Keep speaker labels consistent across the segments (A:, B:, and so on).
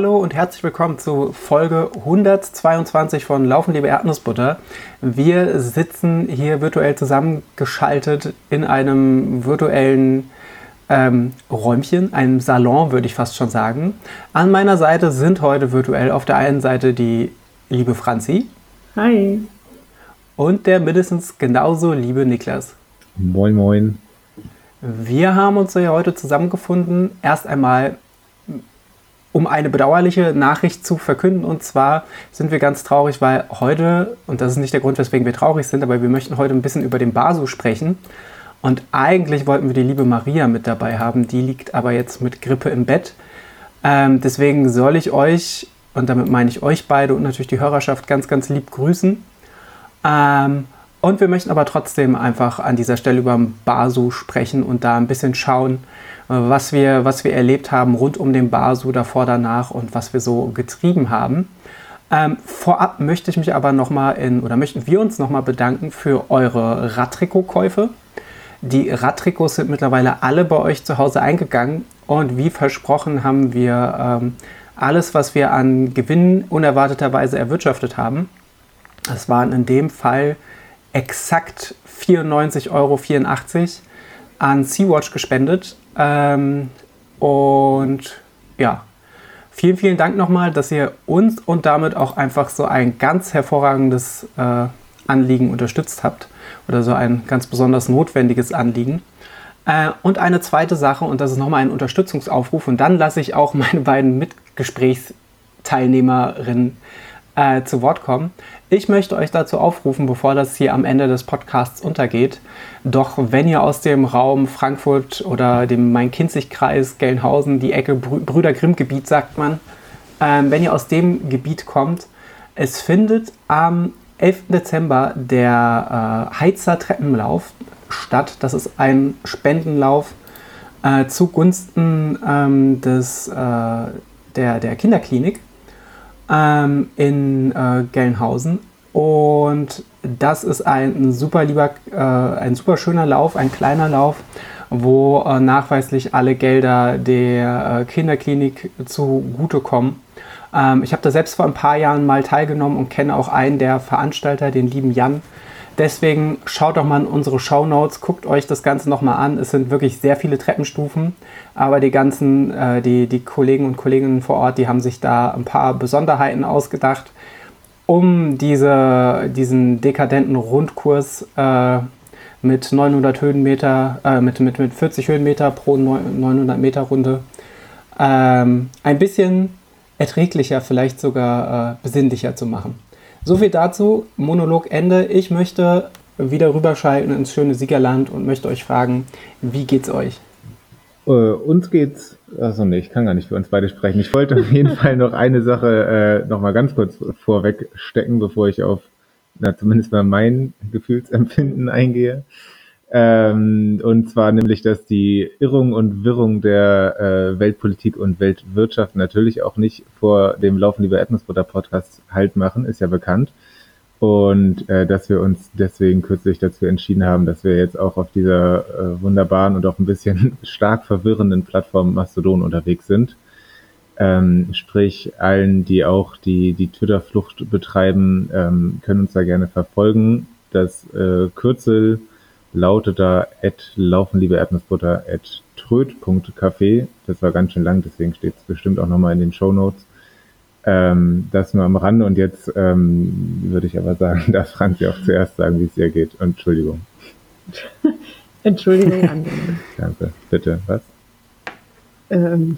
A: Hallo und herzlich willkommen zu Folge 122 von Laufen liebe Erdnussbutter. Wir sitzen hier virtuell zusammengeschaltet in einem virtuellen ähm, Räumchen, einem Salon würde ich fast schon sagen. An meiner Seite sind heute virtuell auf der einen Seite die liebe Franzi.
B: Hi.
A: Und der mindestens genauso liebe Niklas.
C: Moin, moin.
A: Wir haben uns hier heute zusammengefunden, erst einmal um eine bedauerliche Nachricht zu verkünden. Und zwar sind wir ganz traurig, weil heute, und das ist nicht der Grund, weswegen wir traurig sind, aber wir möchten heute ein bisschen über den Basu sprechen. Und eigentlich wollten wir die liebe Maria mit dabei haben, die liegt aber jetzt mit Grippe im Bett. Ähm, deswegen soll ich euch, und damit meine ich euch beide und natürlich die Hörerschaft, ganz, ganz lieb grüßen. Ähm, und wir möchten aber trotzdem einfach an dieser Stelle über Basu sprechen und da ein bisschen schauen, was wir, was wir erlebt haben rund um den Basu davor, danach und was wir so getrieben haben. Ähm, vorab möchte ich mich aber nochmal in, oder möchten wir uns nochmal bedanken für eure Radtrikot-Käufe. Die Radtrikots sind mittlerweile alle bei euch zu Hause eingegangen und wie versprochen haben wir ähm, alles, was wir an Gewinn unerwarteterweise erwirtschaftet haben. Das waren in dem Fall exakt 94,84 Euro an Sea-Watch gespendet. Ähm, und ja, vielen, vielen Dank nochmal, dass ihr uns und damit auch einfach so ein ganz hervorragendes äh, Anliegen unterstützt habt oder so ein ganz besonders notwendiges Anliegen. Äh, und eine zweite Sache, und das ist nochmal ein Unterstützungsaufruf, und dann lasse ich auch meine beiden Mitgesprächsteilnehmerinnen äh, zu Wort kommen. Ich möchte euch dazu aufrufen, bevor das hier am Ende des Podcasts untergeht, doch wenn ihr aus dem Raum Frankfurt oder dem Main-Kinzig-Kreis, Gelnhausen, die Ecke Brü Brüder Grimm-Gebiet, sagt man, ähm, wenn ihr aus dem Gebiet kommt, es findet am 11. Dezember der äh, Heizer Treppenlauf statt. Das ist ein Spendenlauf äh, zugunsten ähm, des, äh, der, der Kinderklinik ähm, in äh, Gelnhausen. Und das ist ein super lieber, äh, ein super schöner Lauf, ein kleiner Lauf, wo äh, nachweislich alle Gelder der äh, Kinderklinik zugutekommen. Ähm, ich habe da selbst vor ein paar Jahren mal teilgenommen und kenne auch einen der Veranstalter, den lieben Jan, Deswegen schaut doch mal in unsere Show Notes, guckt euch das Ganze nochmal an. Es sind wirklich sehr viele Treppenstufen, aber die ganzen, äh, die, die Kollegen und Kolleginnen vor Ort, die haben sich da ein paar Besonderheiten ausgedacht, um diese, diesen dekadenten Rundkurs äh, mit 900 Höhenmeter, äh, mit, mit, mit 40 Höhenmeter pro 900 Meter Runde ähm, ein bisschen erträglicher, vielleicht sogar äh, besinnlicher zu machen. So viel dazu. Monolog Ende. Ich möchte wieder rüberschalten ins schöne Siegerland und möchte euch fragen, wie geht's euch?
C: Äh, uns geht's, also nee, ich kann gar nicht für uns beide sprechen. Ich wollte auf jeden Fall noch eine Sache äh, noch mal ganz kurz vorweg stecken, bevor ich auf, na, zumindest mal mein Gefühlsempfinden eingehe. Ähm, und zwar nämlich, dass die Irrung und Wirrung der äh, Weltpolitik und Weltwirtschaft natürlich auch nicht vor dem Laufen lieber Erdnussbutter Podcast halt machen, ist ja bekannt. Und äh, dass wir uns deswegen kürzlich dazu entschieden haben, dass wir jetzt auch auf dieser äh, wunderbaren und auch ein bisschen stark verwirrenden Plattform Mastodon unterwegs sind. Ähm, sprich, allen, die auch die, die Twitter-Flucht betreiben, ähm, können uns da gerne verfolgen. Das äh, Kürzel lautet da at laufen liebe Erdnussbutter at tröd.café. Das war ganz schön lang, deswegen steht es bestimmt auch nochmal in den Show Notes. Ähm, das nur am Rande und jetzt ähm, würde ich aber sagen, darf Franzi auch zuerst sagen, wie es ihr geht. Und Entschuldigung.
B: Entschuldigung,
C: Danke. Bitte, was?
B: Ähm,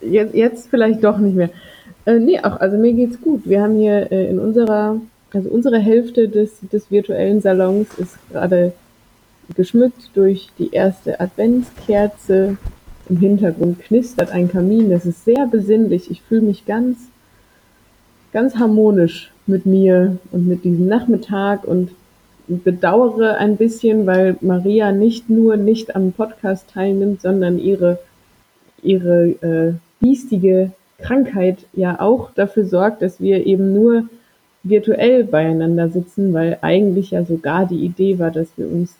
B: jetzt, jetzt vielleicht doch nicht mehr. Äh, nee, auch, also mir geht's gut. Wir haben hier äh, in unserer, also unsere Hälfte des, des virtuellen Salons ist gerade geschmückt durch die erste Adventskerze. Im Hintergrund knistert ein Kamin. Das ist sehr besinnlich. Ich fühle mich ganz, ganz harmonisch mit mir und mit diesem Nachmittag und bedauere ein bisschen, weil Maria nicht nur nicht am Podcast teilnimmt, sondern ihre, ihre äh, biestige Krankheit ja auch dafür sorgt, dass wir eben nur virtuell beieinander sitzen, weil eigentlich ja sogar die Idee war, dass wir uns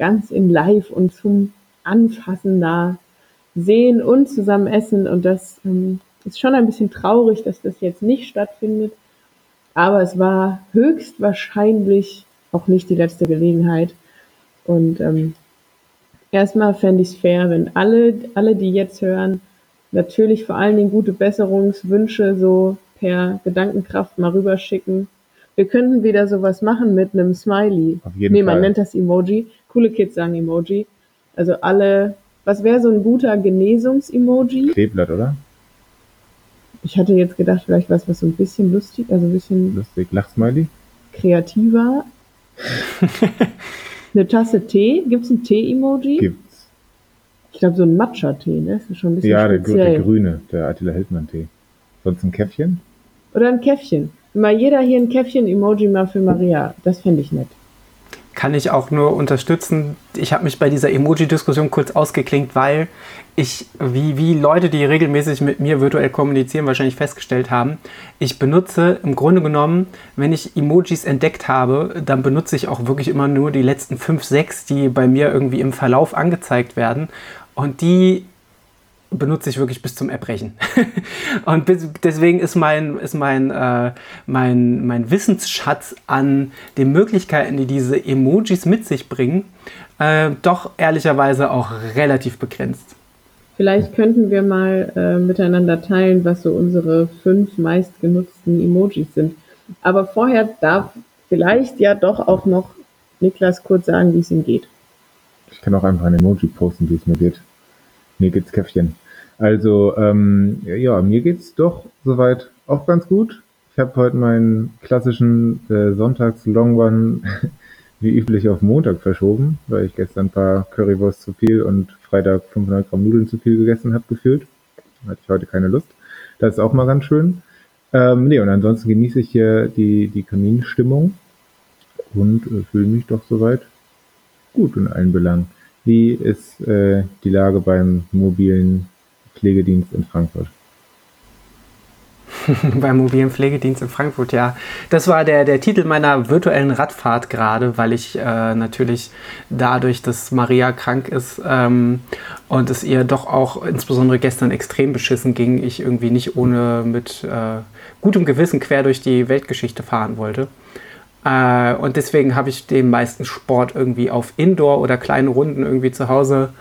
B: ganz in Live und zum Anfassen da sehen und zusammen essen. Und das ähm, ist schon ein bisschen traurig, dass das jetzt nicht stattfindet. Aber es war höchstwahrscheinlich auch nicht die letzte Gelegenheit. Und ähm, erstmal fände ich es fair, wenn alle, alle, die jetzt hören, natürlich vor allen Dingen gute Besserungswünsche so per Gedankenkraft mal rüberschicken. Wir könnten wieder sowas machen mit einem Smiley.
C: Auf jeden
B: nee, man
C: Fall.
B: nennt das Emoji. Coole Kids sagen Emoji. Also alle, was wäre so ein guter Genesungs-Emoji?
C: Kleeblatt, oder?
B: Ich hatte jetzt gedacht, vielleicht was, was so ein bisschen lustig, also ein bisschen
C: Lustig. Lachsmiley?
B: kreativer. Eine Tasse Tee. Gibt's ein Tee-Emoji?
C: Gibt's.
B: Ich glaube, so ein Matcha-Tee, ne? Das ist schon ein bisschen
C: Ja, der, der grüne, der Attila Hildmann-Tee. Sonst ein Käffchen?
B: Oder ein Käffchen. Mal jeder hier ein Käffchen-Emoji mal für Maria. Das fände ich nett.
A: Kann ich auch nur unterstützen. Ich habe mich bei dieser Emoji-Diskussion kurz ausgeklinkt, weil ich, wie, wie Leute, die regelmäßig mit mir virtuell kommunizieren, wahrscheinlich festgestellt haben, ich benutze im Grunde genommen, wenn ich Emojis entdeckt habe, dann benutze ich auch wirklich immer nur die letzten fünf, sechs, die bei mir irgendwie im Verlauf angezeigt werden. Und die benutze ich wirklich bis zum Erbrechen. und bis, deswegen ist mein, ist mein, äh, mein, mein Wissensschatz an den Möglichkeiten, die diese Emojis mit sich bringen, äh, doch ehrlicherweise auch relativ begrenzt.
B: Vielleicht könnten wir mal äh, miteinander teilen, was so unsere fünf meistgenutzten Emojis sind. Aber vorher darf vielleicht ja doch auch noch Niklas kurz sagen, wie es ihm geht.
C: Ich kann auch einfach ein Emoji posten, wie es mir geht. Mir geht's Käffchen. Also, ähm, ja, mir geht's doch soweit auch ganz gut. Ich habe heute meinen klassischen äh, Sonntags-Long wie üblich auf Montag verschoben, weil ich gestern ein paar Currywurst zu viel und Freitag 500 Gramm Nudeln zu viel gegessen habe, gefühlt. Hatte ich heute keine Lust. Das ist auch mal ganz schön. Ähm, nee, und ansonsten genieße ich hier die, die Kaminstimmung und äh, fühle mich doch soweit gut in allen Belangen. Wie ist äh, die Lage beim mobilen Pflegedienst in Frankfurt?
A: beim mobilen Pflegedienst in Frankfurt, ja. Das war der, der Titel meiner virtuellen Radfahrt gerade, weil ich äh, natürlich dadurch, dass Maria krank ist ähm, und es ihr doch auch insbesondere gestern extrem beschissen ging, ich irgendwie nicht ohne mit äh, gutem Gewissen quer durch die Weltgeschichte fahren wollte. Äh, und deswegen habe ich den meisten Sport irgendwie auf Indoor oder kleine Runden irgendwie zu Hause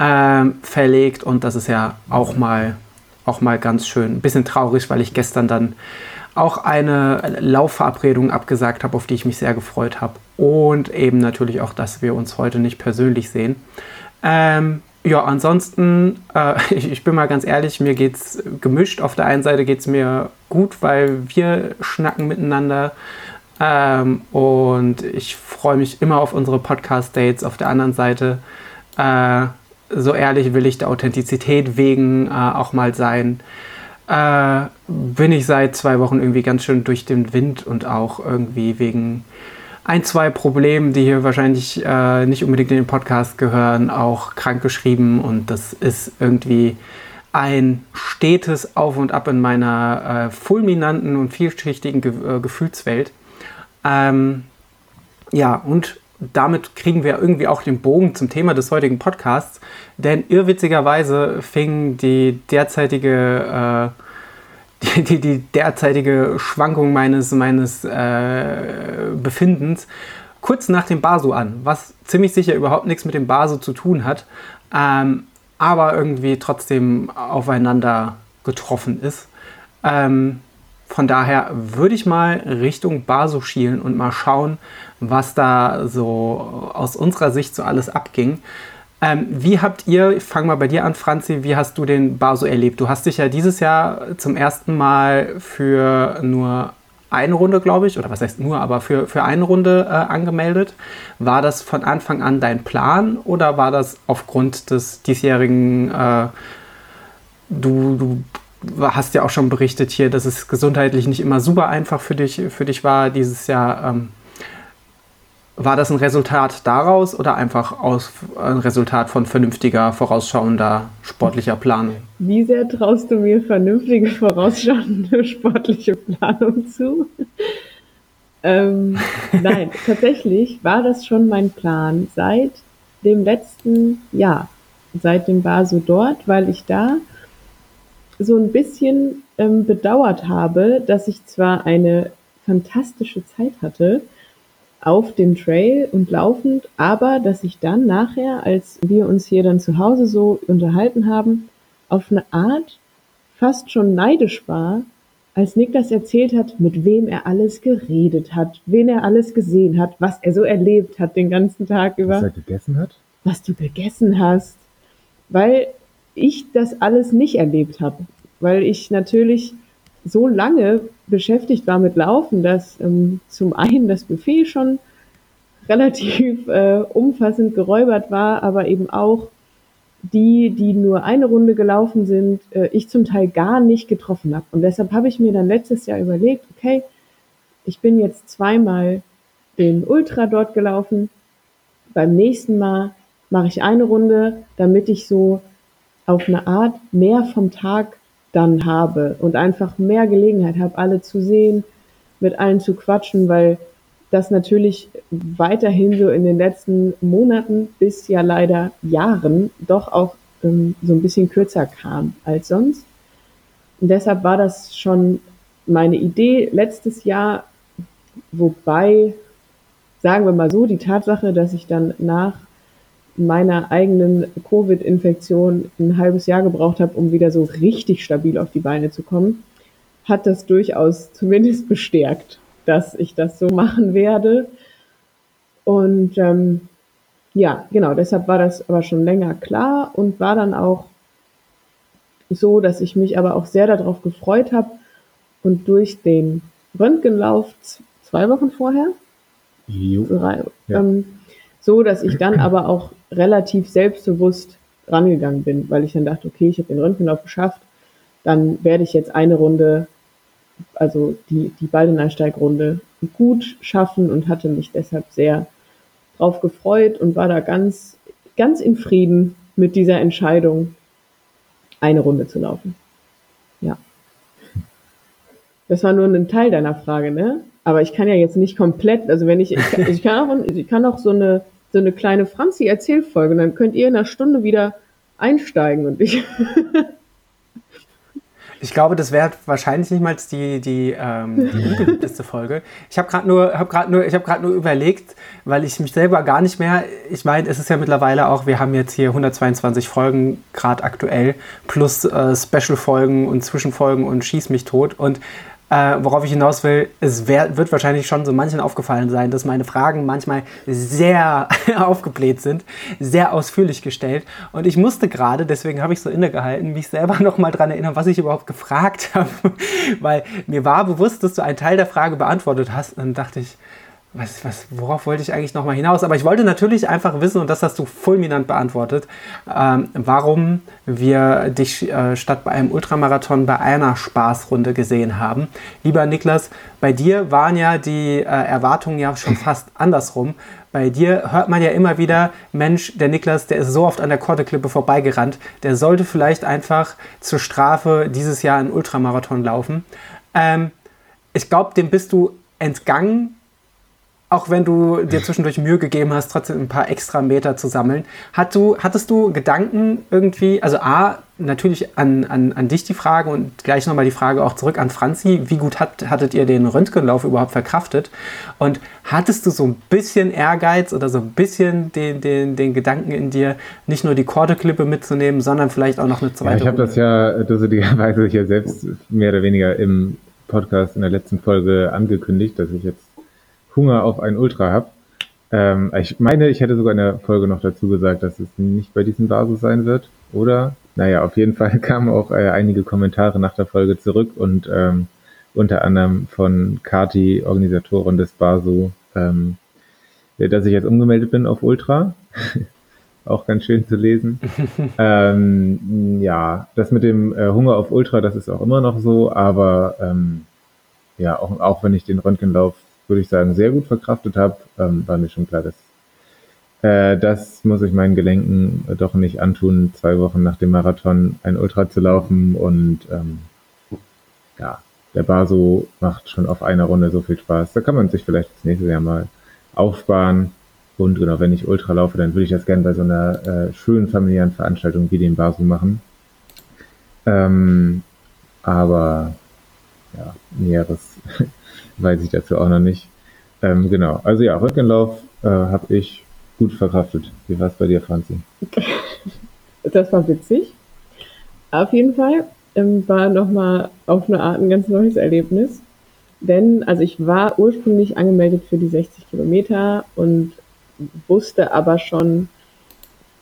A: ähm, verlegt und das ist ja auch mal auch mal ganz schön. Ein bisschen traurig, weil ich gestern dann auch eine Laufverabredung abgesagt habe, auf die ich mich sehr gefreut habe. Und eben natürlich auch, dass wir uns heute nicht persönlich sehen. Ähm, ja, ansonsten, äh, ich, ich, bin mal ganz ehrlich, mir geht's gemischt. Auf der einen Seite geht es mir gut, weil wir schnacken miteinander. Ähm, und ich freue mich immer auf unsere Podcast-Dates. Auf der anderen Seite äh, so ehrlich will ich der Authentizität wegen äh, auch mal sein. Äh, bin ich seit zwei Wochen irgendwie ganz schön durch den Wind und auch irgendwie wegen ein, zwei Problemen, die hier wahrscheinlich äh, nicht unbedingt in den Podcast gehören, auch krank geschrieben und das ist irgendwie ein stetes Auf und Ab in meiner äh, fulminanten und vielschichtigen Ge äh, Gefühlswelt. Ähm, ja, und damit kriegen wir irgendwie auch den Bogen zum Thema des heutigen Podcasts, denn irrwitzigerweise fing die derzeitige, äh, die, die, die, derzeitige Schwankung meines, meines äh, Befindens kurz nach dem Basu an, was ziemlich sicher überhaupt nichts mit dem Basu zu tun hat, ähm, aber irgendwie trotzdem aufeinander getroffen ist. Ähm, von daher würde ich mal Richtung Basu schielen und mal schauen, was da so aus unserer Sicht so alles abging. Ähm, wie habt ihr, ich fange mal bei dir an, Franzi, wie hast du den Basu erlebt? Du hast dich ja dieses Jahr zum ersten Mal für nur eine Runde, glaube ich, oder was heißt nur, aber für, für eine Runde äh, angemeldet. War das von Anfang an dein Plan oder war das aufgrund des diesjährigen, äh, du, du hast ja auch schon berichtet hier, dass es gesundheitlich nicht immer super einfach für dich, für dich war dieses Jahr. Ähm, war das ein Resultat daraus oder einfach aus, ein Resultat von vernünftiger, vorausschauender sportlicher Planung?
B: Wie sehr traust du mir vernünftige, vorausschauende sportliche Planung zu? ähm, nein, tatsächlich war das schon mein Plan seit dem letzten Jahr, seit dem Basu dort, weil ich da so ein bisschen ähm, bedauert habe, dass ich zwar eine fantastische Zeit hatte auf dem Trail und laufend, aber dass ich dann nachher, als wir uns hier dann zu Hause so unterhalten haben, auf eine Art fast schon neidisch war, als Nick das erzählt hat, mit wem er alles geredet hat, wen er alles gesehen hat, was er so erlebt hat den ganzen Tag über.
C: Was er gegessen hat?
B: Was du gegessen hast. Weil ich das alles nicht erlebt habe. Weil ich natürlich so lange beschäftigt war mit Laufen, dass ähm, zum einen das Buffet schon relativ äh, umfassend geräubert war, aber eben auch die, die nur eine Runde gelaufen sind, äh, ich zum Teil gar nicht getroffen habe. Und deshalb habe ich mir dann letztes Jahr überlegt, okay, ich bin jetzt zweimal den Ultra dort gelaufen. Beim nächsten Mal mache ich eine Runde, damit ich so auf eine Art mehr vom Tag dann habe und einfach mehr Gelegenheit habe, alle zu sehen, mit allen zu quatschen, weil das natürlich weiterhin so in den letzten Monaten bis ja leider Jahren doch auch ähm, so ein bisschen kürzer kam als sonst. Und deshalb war das schon meine Idee letztes Jahr, wobei, sagen wir mal so, die Tatsache, dass ich dann nach meiner eigenen Covid-Infektion ein halbes Jahr gebraucht habe, um wieder so richtig stabil auf die Beine zu kommen, hat das durchaus zumindest bestärkt, dass ich das so machen werde. Und ähm, ja, genau, deshalb war das aber schon länger klar und war dann auch so, dass ich mich aber auch sehr darauf gefreut habe und durch den Röntgenlauf zwei Wochen vorher, drei, ja. ähm, so dass ich dann aber auch relativ selbstbewusst rangegangen bin, weil ich dann dachte, okay, ich habe den Röntgenlauf geschafft, dann werde ich jetzt eine Runde, also die, die Baldeneinsteigrunde gut schaffen und hatte mich deshalb sehr drauf gefreut und war da ganz, ganz in Frieden mit dieser Entscheidung, eine Runde zu laufen. Ja. Das war nur ein Teil deiner Frage, ne? Aber ich kann ja jetzt nicht komplett, also wenn ich, ich ich kann auch, ich kann auch so eine, so eine kleine Franzi-Erzählfolge. Und dann könnt ihr in einer Stunde wieder einsteigen und ich.
A: Ich glaube, das wäre wahrscheinlich nicht mal die, die, ähm, die unbeliebteste Folge. Ich habe gerade nur, hab grad nur, hab nur überlegt, weil ich mich selber gar nicht mehr, ich meine, es ist ja mittlerweile auch, wir haben jetzt hier 122 Folgen gerade aktuell, plus äh, Special-Folgen und Zwischenfolgen und Schieß mich tot. Und äh, worauf ich hinaus will, es wär, wird wahrscheinlich schon so manchen aufgefallen sein, dass meine Fragen manchmal sehr aufgebläht sind, sehr ausführlich gestellt. Und ich musste gerade, deswegen habe ich so innegehalten, mich selber nochmal daran erinnern, was ich überhaupt gefragt habe. Weil mir war bewusst, dass du einen Teil der Frage beantwortet hast. Und dann dachte ich, was, was, worauf wollte ich eigentlich nochmal hinaus? Aber ich wollte natürlich einfach wissen, und das hast du fulminant beantwortet, ähm, warum wir dich äh, statt bei einem Ultramarathon bei einer Spaßrunde gesehen haben. Lieber Niklas, bei dir waren ja die äh, Erwartungen ja schon fast andersrum. Bei dir hört man ja immer wieder, Mensch, der Niklas, der ist so oft an der Korteklippe vorbeigerannt, der sollte vielleicht einfach zur Strafe dieses Jahr einen Ultramarathon laufen. Ähm, ich glaube, dem bist du entgangen auch wenn du dir zwischendurch Mühe gegeben hast, trotzdem ein paar extra Meter zu sammeln. Hat du, hattest du Gedanken irgendwie, also A, natürlich an, an, an dich die Frage und gleich nochmal die Frage auch zurück an Franzi, wie gut hat, hattet ihr den Röntgenlauf überhaupt verkraftet? Und hattest du so ein bisschen Ehrgeiz oder so ein bisschen den, den, den Gedanken in dir, nicht nur die Kordeklippe mitzunehmen, sondern vielleicht auch noch eine zweite?
C: Ja, ich habe das ja dusseligerweise hier selbst mehr oder weniger im Podcast in der letzten Folge angekündigt, dass ich jetzt Hunger auf ein Ultra habe. Ähm, ich meine, ich hätte sogar in der Folge noch dazu gesagt, dass es nicht bei diesem Basis sein wird, oder? Naja, auf jeden Fall kamen auch äh, einige Kommentare nach der Folge zurück und ähm, unter anderem von Kati, Organisatorin des Basu, ähm, dass ich jetzt umgemeldet bin auf Ultra. auch ganz schön zu lesen. ähm, ja, das mit dem äh, Hunger auf Ultra, das ist auch immer noch so, aber ähm, ja, auch, auch wenn ich den Röntgenlauf würde ich sagen, sehr gut verkraftet habe, ähm, war mir schon klar, dass äh, das muss ich meinen Gelenken äh, doch nicht antun, zwei Wochen nach dem Marathon ein Ultra zu laufen und ähm, ja, der Baso macht schon auf einer Runde so viel Spaß. Da kann man sich vielleicht das nächste Jahr mal aufsparen. Und genau, wenn ich Ultra laufe, dann würde ich das gerne bei so einer äh, schönen familiären Veranstaltung wie dem Basu machen. Ähm, aber ja, Näheres weiß ich dazu auch noch nicht. Ähm, genau, also ja, Rückenlauf äh, habe ich gut verkraftet. Wie war es bei dir, Franzi?
B: Das war witzig. Auf jeden Fall ähm, war nochmal auf eine Art ein ganz neues Erlebnis. Denn, also ich war ursprünglich angemeldet für die 60 Kilometer und wusste aber schon,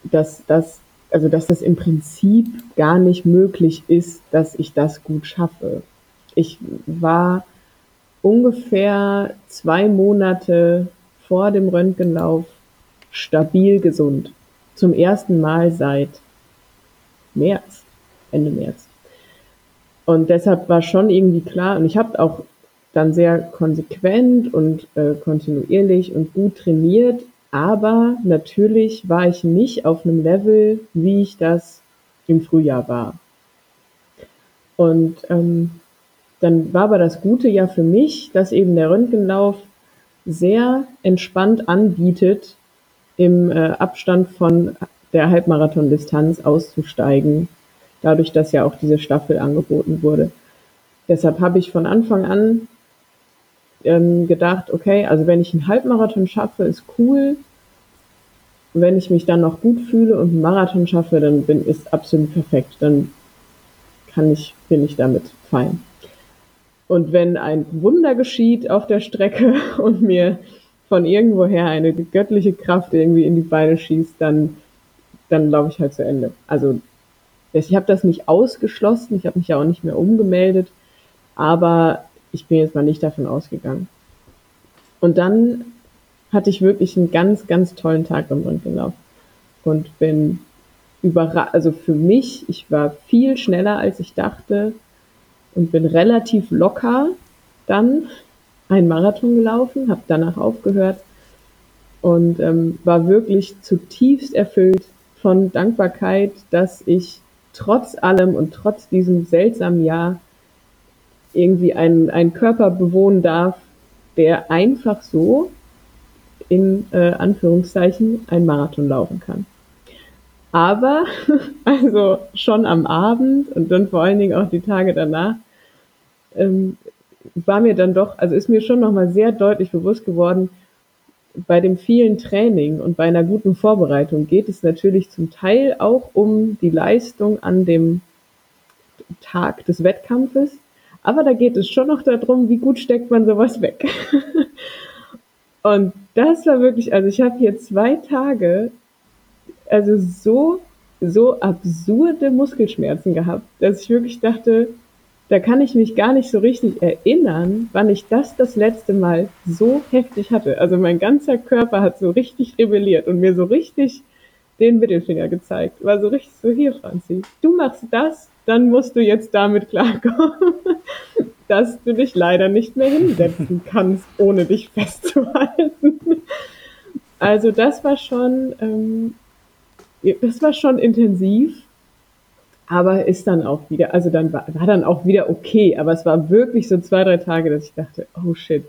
B: dass das, also dass das im Prinzip gar nicht möglich ist, dass ich das gut schaffe. Ich war ungefähr zwei Monate vor dem Röntgenlauf stabil gesund. Zum ersten Mal seit März, Ende März. Und deshalb war schon irgendwie klar, und ich habe auch dann sehr konsequent und äh, kontinuierlich und gut trainiert, aber natürlich war ich nicht auf einem Level, wie ich das im Frühjahr war. Und ähm, dann war aber das Gute ja für mich, dass eben der Röntgenlauf sehr entspannt anbietet, im äh, Abstand von der Halbmarathon-Distanz auszusteigen, dadurch, dass ja auch diese Staffel angeboten wurde. Deshalb habe ich von Anfang an ähm, gedacht, okay, also wenn ich einen Halbmarathon schaffe, ist cool. Wenn ich mich dann noch gut fühle und einen Marathon schaffe, dann bin ist absolut perfekt. Dann kann ich, bin ich damit fein. Und wenn ein Wunder geschieht auf der Strecke und mir von irgendwoher eine göttliche Kraft irgendwie in die Beine schießt, dann, dann laufe ich halt zu Ende. Also ich habe das nicht ausgeschlossen, ich habe mich ja auch nicht mehr umgemeldet, aber ich bin jetzt mal nicht davon ausgegangen. Und dann hatte ich wirklich einen ganz, ganz tollen Tag beim Rundgelauf und bin überrascht, also für mich, ich war viel schneller als ich dachte und bin relativ locker dann einen Marathon gelaufen, habe danach aufgehört und ähm, war wirklich zutiefst erfüllt von Dankbarkeit, dass ich trotz allem und trotz diesem seltsamen Jahr irgendwie einen, einen Körper bewohnen darf, der einfach so in äh, Anführungszeichen ein Marathon laufen kann. Aber also schon am Abend und dann vor allen Dingen auch die Tage danach ähm, war mir dann doch, also ist mir schon nochmal sehr deutlich bewusst geworden, bei dem vielen Training und bei einer guten Vorbereitung geht es natürlich zum Teil auch um die Leistung an dem Tag des Wettkampfes, aber da geht es schon noch darum, wie gut steckt man sowas weg. und das war wirklich, also ich habe hier zwei Tage, also so, so absurde Muskelschmerzen gehabt, dass ich wirklich dachte, da kann ich mich gar nicht so richtig erinnern, wann ich das das letzte Mal so heftig hatte. Also mein ganzer Körper hat so richtig rebelliert und mir so richtig den Mittelfinger gezeigt. War so richtig so, hier Franzi, du machst das, dann musst du jetzt damit klarkommen, dass du dich leider nicht mehr hinsetzen kannst, ohne dich festzuhalten. Also das war schon, ähm, das war schon intensiv aber ist dann auch wieder, also dann war, war dann auch wieder okay, aber es war wirklich so zwei, drei Tage, dass ich dachte, oh shit.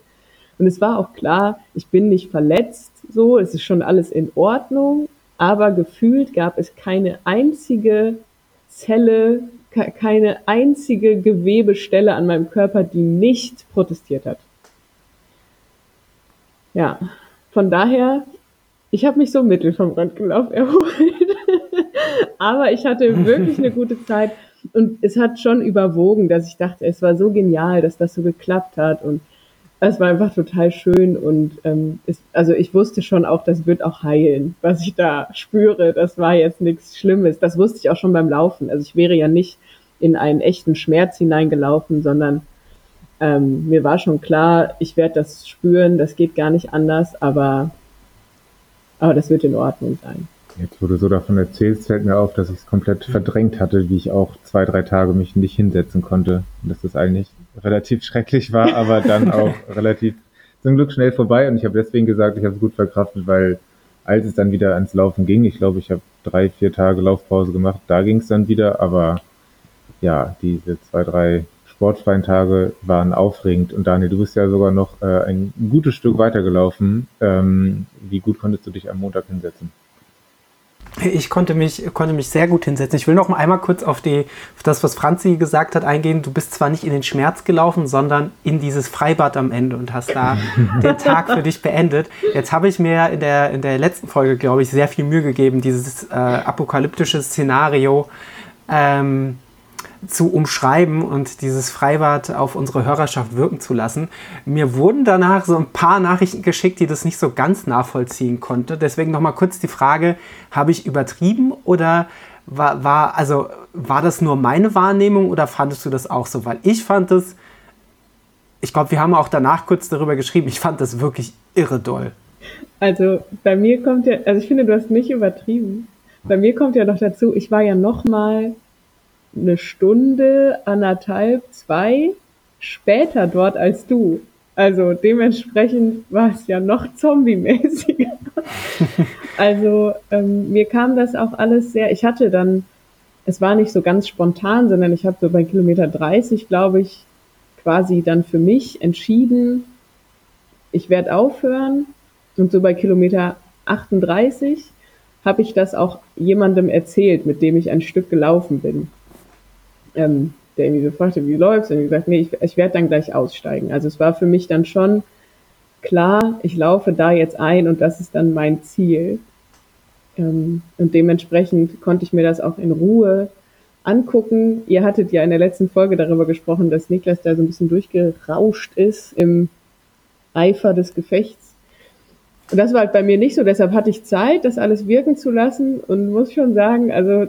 B: Und es war auch klar, ich bin nicht verletzt, so, es ist schon alles in Ordnung, aber gefühlt gab es keine einzige Zelle, keine einzige Gewebestelle an meinem Körper, die nicht protestiert hat. Ja, von daher, ich habe mich so mittel vom Röntgenlauf erholt. Aber ich hatte wirklich eine gute Zeit und es hat schon überwogen, dass ich dachte, es war so genial, dass das so geklappt hat und es war einfach total schön und ähm, es, also ich wusste schon auch, das wird auch heilen, was ich da spüre. Das war jetzt nichts Schlimmes. Das wusste ich auch schon beim Laufen. Also ich wäre ja nicht in einen echten Schmerz hineingelaufen, sondern ähm, mir war schon klar, ich werde das spüren, das geht gar nicht anders, aber, aber das wird in Ordnung sein.
C: Jetzt, wo du so davon erzählst, fällt mir auf, dass ich es komplett verdrängt hatte, wie ich auch zwei, drei Tage mich nicht hinsetzen konnte. Und dass das eigentlich relativ schrecklich war, aber dann auch relativ zum Glück schnell vorbei. Und ich habe deswegen gesagt, ich habe es gut verkraftet, weil als es dann wieder ans Laufen ging, ich glaube, ich habe drei, vier Tage Laufpause gemacht, da ging es dann wieder, aber ja, diese zwei, drei sportfreien Tage waren aufregend. Und Daniel, du bist ja sogar noch äh, ein gutes Stück weitergelaufen. Ähm, wie gut konntest du dich am Montag hinsetzen?
A: Ich konnte mich, konnte mich sehr gut hinsetzen. Ich will noch mal einmal kurz auf, die, auf das, was Franzi gesagt hat, eingehen. Du bist zwar nicht in den Schmerz gelaufen, sondern in dieses Freibad am Ende und hast da den Tag für dich beendet. Jetzt habe ich mir in der, in der letzten Folge, glaube ich, sehr viel Mühe gegeben, dieses äh, apokalyptische Szenario ähm, zu umschreiben und dieses Freibad auf unsere Hörerschaft wirken zu lassen. Mir wurden danach so ein paar Nachrichten geschickt, die das nicht so ganz nachvollziehen konnte. Deswegen noch mal kurz die Frage: Habe ich übertrieben oder war, war also war das nur meine Wahrnehmung oder fandest du das auch so? Weil ich fand es, ich glaube, wir haben auch danach kurz darüber geschrieben. Ich fand das wirklich irre doll.
B: Also bei mir kommt ja, also ich finde, du hast nicht übertrieben. Bei mir kommt ja noch dazu, ich war ja noch mal eine Stunde, anderthalb, zwei später dort als du. Also dementsprechend war es ja noch zombie-mäßiger. also ähm, mir kam das auch alles sehr, ich hatte dann, es war nicht so ganz spontan, sondern ich habe so bei Kilometer 30, glaube ich, quasi dann für mich entschieden, ich werde aufhören. Und so bei Kilometer 38 habe ich das auch jemandem erzählt, mit dem ich ein Stück gelaufen bin ähm, der irgendwie so fragte, wie läuft's? Und gesagt, nee, ich, ich werde dann gleich aussteigen. Also es war für mich dann schon klar, ich laufe da jetzt ein und das ist dann mein Ziel. Ähm, und dementsprechend konnte ich mir das auch in Ruhe angucken. Ihr hattet ja in der letzten Folge darüber gesprochen, dass Niklas da so ein bisschen durchgerauscht ist im Eifer des Gefechts. Und das war halt bei mir nicht so, deshalb hatte ich Zeit, das alles wirken zu lassen und muss schon sagen, also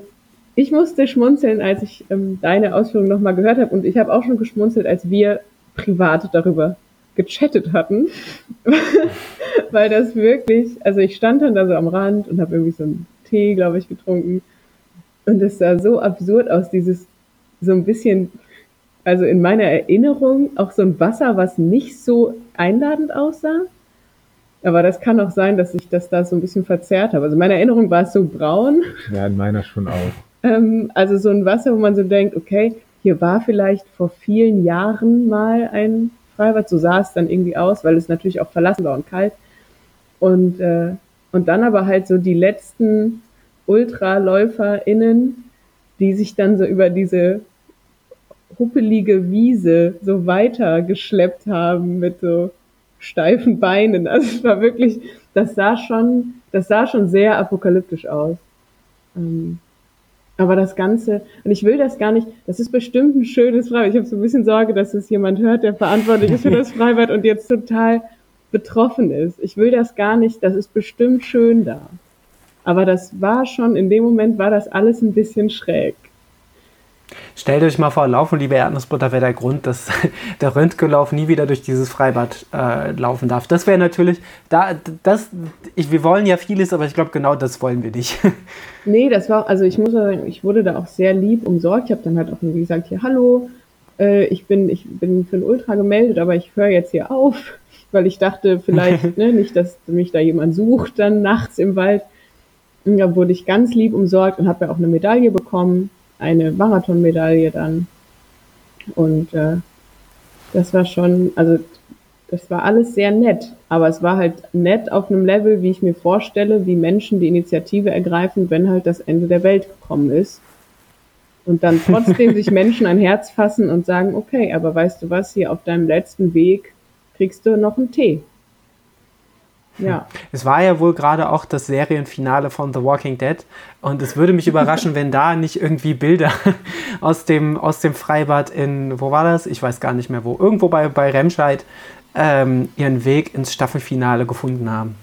B: ich musste schmunzeln, als ich ähm, deine Ausführungen nochmal gehört habe und ich habe auch schon geschmunzelt, als wir privat darüber gechattet hatten, weil das wirklich, also ich stand dann da so am Rand und habe irgendwie so einen Tee, glaube ich, getrunken und es sah so absurd aus, dieses so ein bisschen, also in meiner Erinnerung auch so ein Wasser, was nicht so einladend aussah. Aber das kann auch sein, dass ich das da so ein bisschen verzerrt habe. Also in meiner Erinnerung war es so braun.
C: Ja, in meiner schon auch.
B: Ähm, also so ein Wasser, wo man so denkt, okay, hier war vielleicht vor vielen Jahren mal ein Freibad, so sah es dann irgendwie aus, weil es natürlich auch verlassen war und kalt. Und, äh, und dann aber halt so die letzten UltraläuferInnen, die sich dann so über diese huppelige Wiese so weiter geschleppt haben mit so steifen Beinen. Also es war wirklich, das sah schon, das sah schon sehr apokalyptisch aus. Ähm, aber das Ganze, und ich will das gar nicht, das ist bestimmt ein schönes Freibad. Ich habe so ein bisschen Sorge, dass es jemand hört, der verantwortlich ist für das Freibad und jetzt total betroffen ist. Ich will das gar nicht, das ist bestimmt schön da. Aber das war schon, in dem Moment war das alles ein bisschen schräg.
A: Stellt euch mal vor, Lauf und liebe Erdnussbutter wäre der Grund, dass der Röntgenlauf nie wieder durch dieses Freibad äh, laufen darf. Das wäre natürlich, da, das, ich, wir wollen ja vieles, aber ich glaube, genau das wollen wir nicht.
B: Nee, das war, also ich muss sagen, ich wurde da auch sehr lieb umsorgt. Ich habe dann halt auch wie gesagt, hier, hallo, äh, ich, bin, ich bin für ein Ultra gemeldet, aber ich höre jetzt hier auf, weil ich dachte vielleicht, ne, nicht, dass mich da jemand sucht dann nachts im Wald. Und da wurde ich ganz lieb umsorgt und habe ja auch eine Medaille bekommen eine Marathonmedaille dann. Und äh, das war schon, also das war alles sehr nett, aber es war halt nett auf einem Level, wie ich mir vorstelle, wie Menschen die Initiative ergreifen, wenn halt das Ende der Welt gekommen ist. Und dann trotzdem sich Menschen ein Herz fassen und sagen, okay, aber weißt du was, hier auf deinem letzten Weg kriegst du noch einen Tee.
A: Ja. Es war ja wohl gerade auch das Serienfinale von The Walking Dead und es würde mich überraschen, wenn da nicht irgendwie Bilder aus dem, aus dem Freibad in, wo war das? Ich weiß gar nicht mehr wo, irgendwo bei, bei Remscheid ähm, ihren Weg ins Staffelfinale gefunden haben.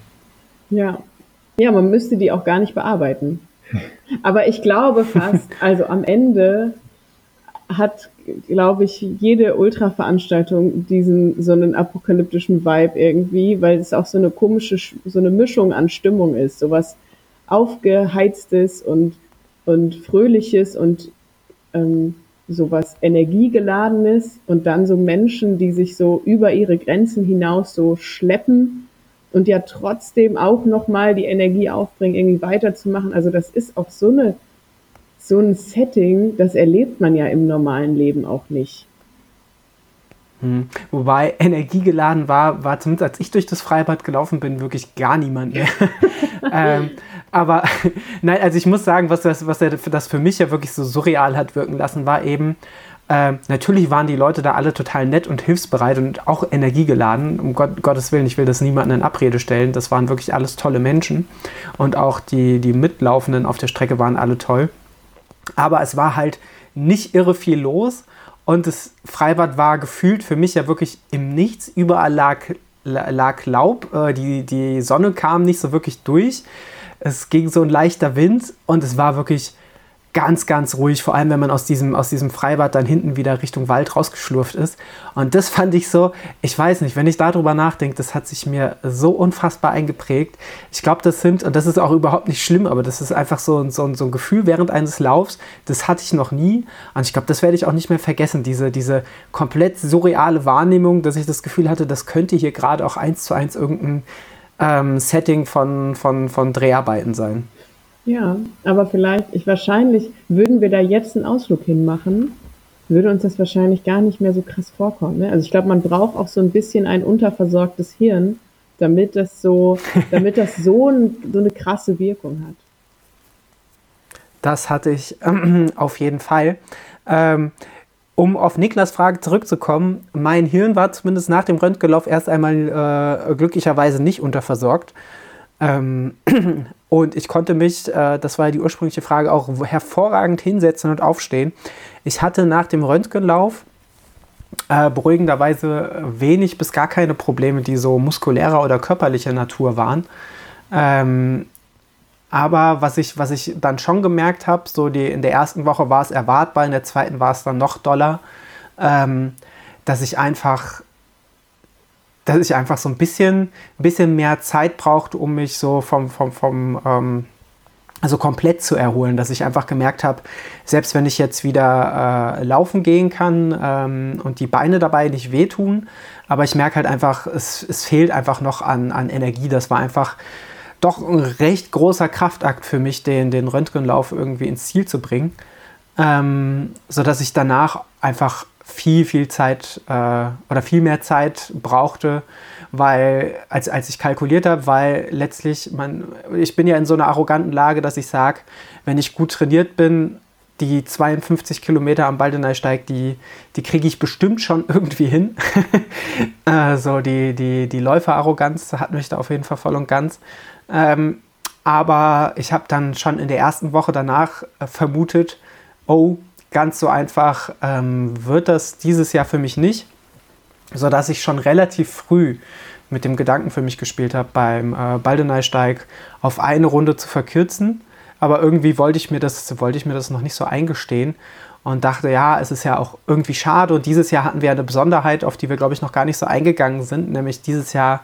B: Ja. Ja, man müsste die auch gar nicht bearbeiten. Aber ich glaube fast, also am Ende hat, glaube ich, jede Ultra-Veranstaltung diesen so einen apokalyptischen Vibe irgendwie, weil es auch so eine komische, so eine Mischung an Stimmung ist, sowas aufgeheiztes und und fröhliches und ähm, sowas energiegeladenes und dann so Menschen, die sich so über ihre Grenzen hinaus so schleppen und ja trotzdem auch noch mal die Energie aufbringen, irgendwie weiterzumachen. Also das ist auch so eine so ein Setting, das erlebt man ja im normalen Leben auch nicht.
A: Hm. Wobei energiegeladen war, war zumindest als ich durch das Freibad gelaufen bin, wirklich gar niemand mehr. ähm, aber nein, also ich muss sagen, was das, was das für mich ja wirklich so surreal hat wirken lassen, war eben, äh, natürlich waren die Leute da alle total nett und hilfsbereit und auch energiegeladen. Um Gott, Gottes Willen, ich will das niemandem in Abrede stellen. Das waren wirklich alles tolle Menschen. Und auch die, die Mitlaufenden auf der Strecke waren alle toll. Aber es war halt nicht irre viel los. Und das Freibad war gefühlt für mich ja wirklich im Nichts. Überall lag, lag Laub. Äh, die, die Sonne kam nicht so wirklich durch. Es ging so ein leichter Wind und es war wirklich ganz, ganz ruhig, vor allem wenn man aus diesem, aus diesem Freibad dann hinten wieder Richtung Wald rausgeschlurft ist. Und das fand ich so, ich weiß nicht, wenn ich darüber nachdenke, das hat sich mir so unfassbar eingeprägt. Ich glaube, das sind, und das ist auch überhaupt nicht schlimm, aber das ist einfach so, so, so ein Gefühl während eines Laufs, das hatte ich noch nie. Und ich glaube, das werde ich auch nicht mehr vergessen, diese, diese komplett surreale Wahrnehmung, dass ich das Gefühl hatte, das könnte hier gerade auch eins zu eins irgendein ähm, Setting von, von, von Dreharbeiten sein.
B: Ja, aber vielleicht, ich wahrscheinlich, würden wir da jetzt einen Ausflug hinmachen, würde uns das wahrscheinlich gar nicht mehr so krass vorkommen. Ne? Also ich glaube, man braucht auch so ein bisschen ein unterversorgtes Hirn, damit das so, damit das so, ein, so eine krasse Wirkung hat.
A: Das hatte ich äh, auf jeden Fall. Ähm, um auf Niklas Frage zurückzukommen, mein Hirn war zumindest nach dem Röntgenlauf erst einmal äh, glücklicherweise nicht unterversorgt. Ähm, und ich konnte mich, äh, das war ja die ursprüngliche Frage, auch hervorragend hinsetzen und aufstehen. Ich hatte nach dem Röntgenlauf äh, beruhigenderweise wenig bis gar keine Probleme, die so muskulärer oder körperlicher Natur waren. Ähm, aber was ich, was ich dann schon gemerkt habe, so die, in der ersten Woche war es erwartbar, in der zweiten war es dann noch doller, ähm, dass ich einfach dass ich einfach so ein bisschen, bisschen mehr Zeit brauchte, um mich so vom, vom, vom ähm, also komplett zu erholen, dass ich einfach gemerkt habe, selbst wenn ich jetzt wieder äh, laufen gehen kann ähm, und die Beine dabei nicht wehtun, aber ich merke halt einfach, es, es fehlt einfach noch an, an Energie. Das war einfach doch ein recht großer Kraftakt für mich, den, den Röntgenlauf irgendwie ins Ziel zu bringen, ähm, sodass ich danach einfach viel, viel Zeit äh, oder viel mehr Zeit brauchte, weil, als, als ich kalkuliert habe, weil letztlich, man, ich bin ja in so einer arroganten Lage, dass ich sage, wenn ich gut trainiert bin, die 52 Kilometer am Baldeneysteig, die, die kriege ich bestimmt schon irgendwie hin. also die, die, die Läuferarroganz hat mich da auf jeden Fall voll und ganz. Ähm, aber ich habe dann schon in der ersten Woche danach äh, vermutet, oh, ganz so einfach ähm, wird das dieses Jahr für mich nicht, sodass ich schon relativ früh mit dem Gedanken für mich gespielt habe, beim äh, Baldeneysteig auf eine Runde zu verkürzen. Aber irgendwie wollte ich, mir das, wollte ich mir das noch nicht so eingestehen und dachte, ja, es ist ja auch irgendwie schade. Und dieses Jahr hatten wir eine Besonderheit, auf die wir, glaube ich, noch gar nicht so eingegangen sind. Nämlich dieses Jahr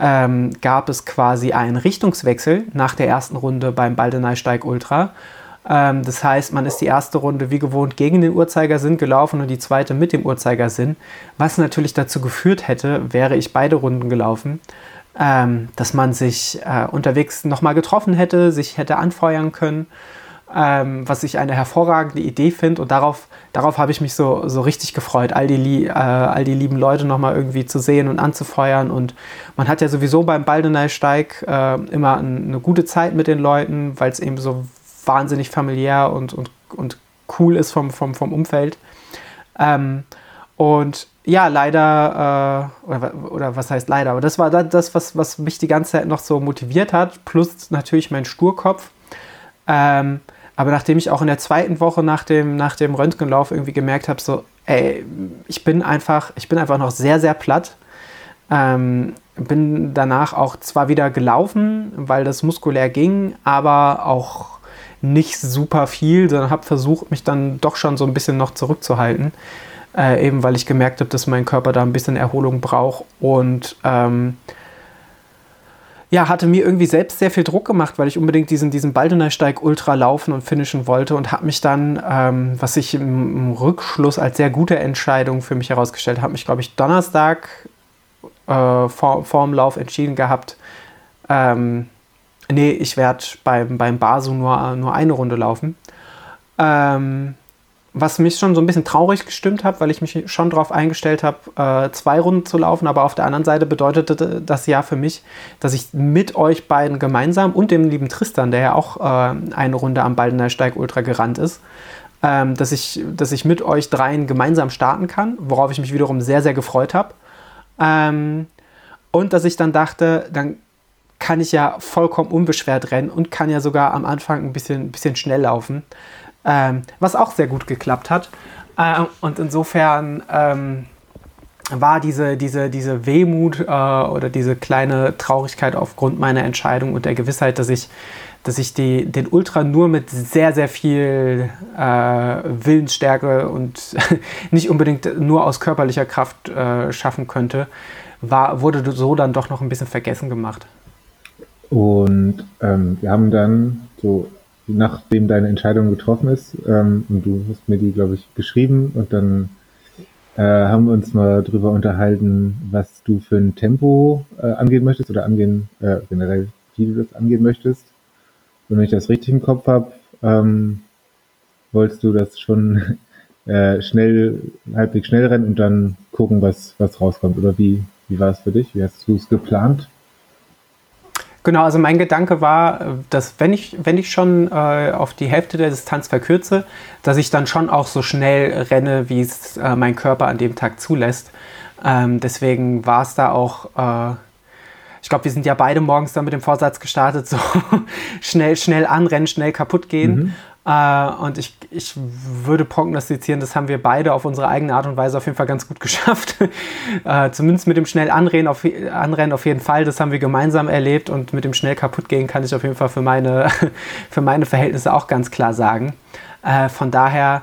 A: ähm, gab es quasi einen Richtungswechsel nach der ersten Runde beim Baldeneysteig Ultra. Ähm, das heißt, man ist die erste Runde wie gewohnt gegen den Uhrzeigersinn gelaufen und die zweite mit dem Uhrzeigersinn. Was natürlich dazu geführt hätte, wäre ich beide Runden gelaufen, ähm, dass man sich äh, unterwegs nochmal getroffen hätte, sich hätte anfeuern können. Ähm, was ich eine hervorragende Idee finde und darauf, darauf habe ich mich so, so richtig gefreut, all die, äh, all die lieben Leute nochmal irgendwie zu sehen und anzufeuern und man hat ja sowieso beim Baldeneysteig äh, immer eine gute Zeit mit den Leuten, weil es eben so wahnsinnig familiär und, und, und cool ist vom, vom, vom Umfeld. Ähm, und ja, leider, äh, oder, oder was heißt leider, aber das war das, was, was mich die ganze Zeit noch so motiviert hat, plus natürlich mein Sturkopf. Ähm, aber nachdem ich auch in der zweiten Woche nach dem, nach dem Röntgenlauf irgendwie gemerkt habe, so, ey, ich bin einfach, ich bin einfach noch sehr, sehr platt. Ähm, bin danach auch zwar wieder gelaufen, weil das muskulär ging, aber auch nicht super viel, sondern habe versucht, mich dann doch schon so ein bisschen noch zurückzuhalten. Äh, eben weil ich gemerkt habe, dass mein Körper da ein bisschen Erholung braucht und ähm, ja, hatte mir irgendwie selbst sehr viel Druck gemacht, weil ich unbedingt diesen, diesen Baldenersteig Ultra laufen und finishen wollte und habe mich dann, ähm, was ich im, im, Rückschluss als sehr gute Entscheidung für mich herausgestellt habe, mich, glaube ich, Donnerstag äh, vor, vor Lauf entschieden gehabt, ähm, nee, ich werde beim, beim Basu nur, nur eine Runde laufen. Ähm, was mich schon so ein bisschen traurig gestimmt hat, weil ich mich schon darauf eingestellt habe, äh, zwei Runden zu laufen. Aber auf der anderen Seite bedeutete das ja für mich, dass ich mit euch beiden gemeinsam und dem lieben Tristan, der ja auch äh, eine Runde am Baldener Steig Ultra gerannt ist, ähm, dass, ich, dass ich mit euch dreien gemeinsam starten kann, worauf ich mich wiederum sehr, sehr gefreut habe. Ähm, und dass ich dann dachte, dann kann ich ja vollkommen unbeschwert rennen und kann ja sogar am Anfang ein bisschen, bisschen schnell laufen ähm, was auch sehr gut geklappt hat. Äh, und insofern ähm, war diese, diese, diese Wehmut äh, oder diese kleine Traurigkeit aufgrund meiner Entscheidung und der Gewissheit, dass ich, dass ich die, den Ultra nur mit sehr, sehr viel äh, Willensstärke und nicht unbedingt nur aus körperlicher Kraft äh, schaffen könnte, war, wurde so dann doch noch ein bisschen vergessen gemacht.
C: Und ähm, wir haben dann so nachdem deine Entscheidung getroffen ist, ähm, und du hast mir die, glaube ich, geschrieben und dann äh, haben wir uns mal drüber unterhalten, was du für ein Tempo äh, angehen möchtest oder angehen, äh, generell, wie du das angehen möchtest. Und wenn ich das richtig im Kopf habe, ähm, wolltest du das schon äh, schnell, halbwegs schnell rennen und dann gucken, was, was rauskommt. Oder wie, wie war es für dich? Wie hast du es geplant?
A: Genau, also mein Gedanke war, dass wenn ich, wenn ich schon äh, auf die Hälfte der Distanz verkürze, dass ich dann schon auch so schnell renne, wie es äh, mein Körper an dem Tag zulässt. Ähm, deswegen war es da auch, äh, ich glaube, wir sind ja beide morgens dann mit dem Vorsatz gestartet, so schnell, schnell anrennen, schnell kaputt gehen. Mhm. Äh, und ich, ich würde prognostizieren, das haben wir beide auf unsere eigene Art und Weise auf jeden Fall ganz gut geschafft. äh, zumindest mit dem schnell Anrennen auf, Anrennen auf jeden Fall, das haben wir gemeinsam erlebt und mit dem schnell kaputt gehen kann ich auf jeden Fall für meine, für meine Verhältnisse auch ganz klar sagen. Äh, von daher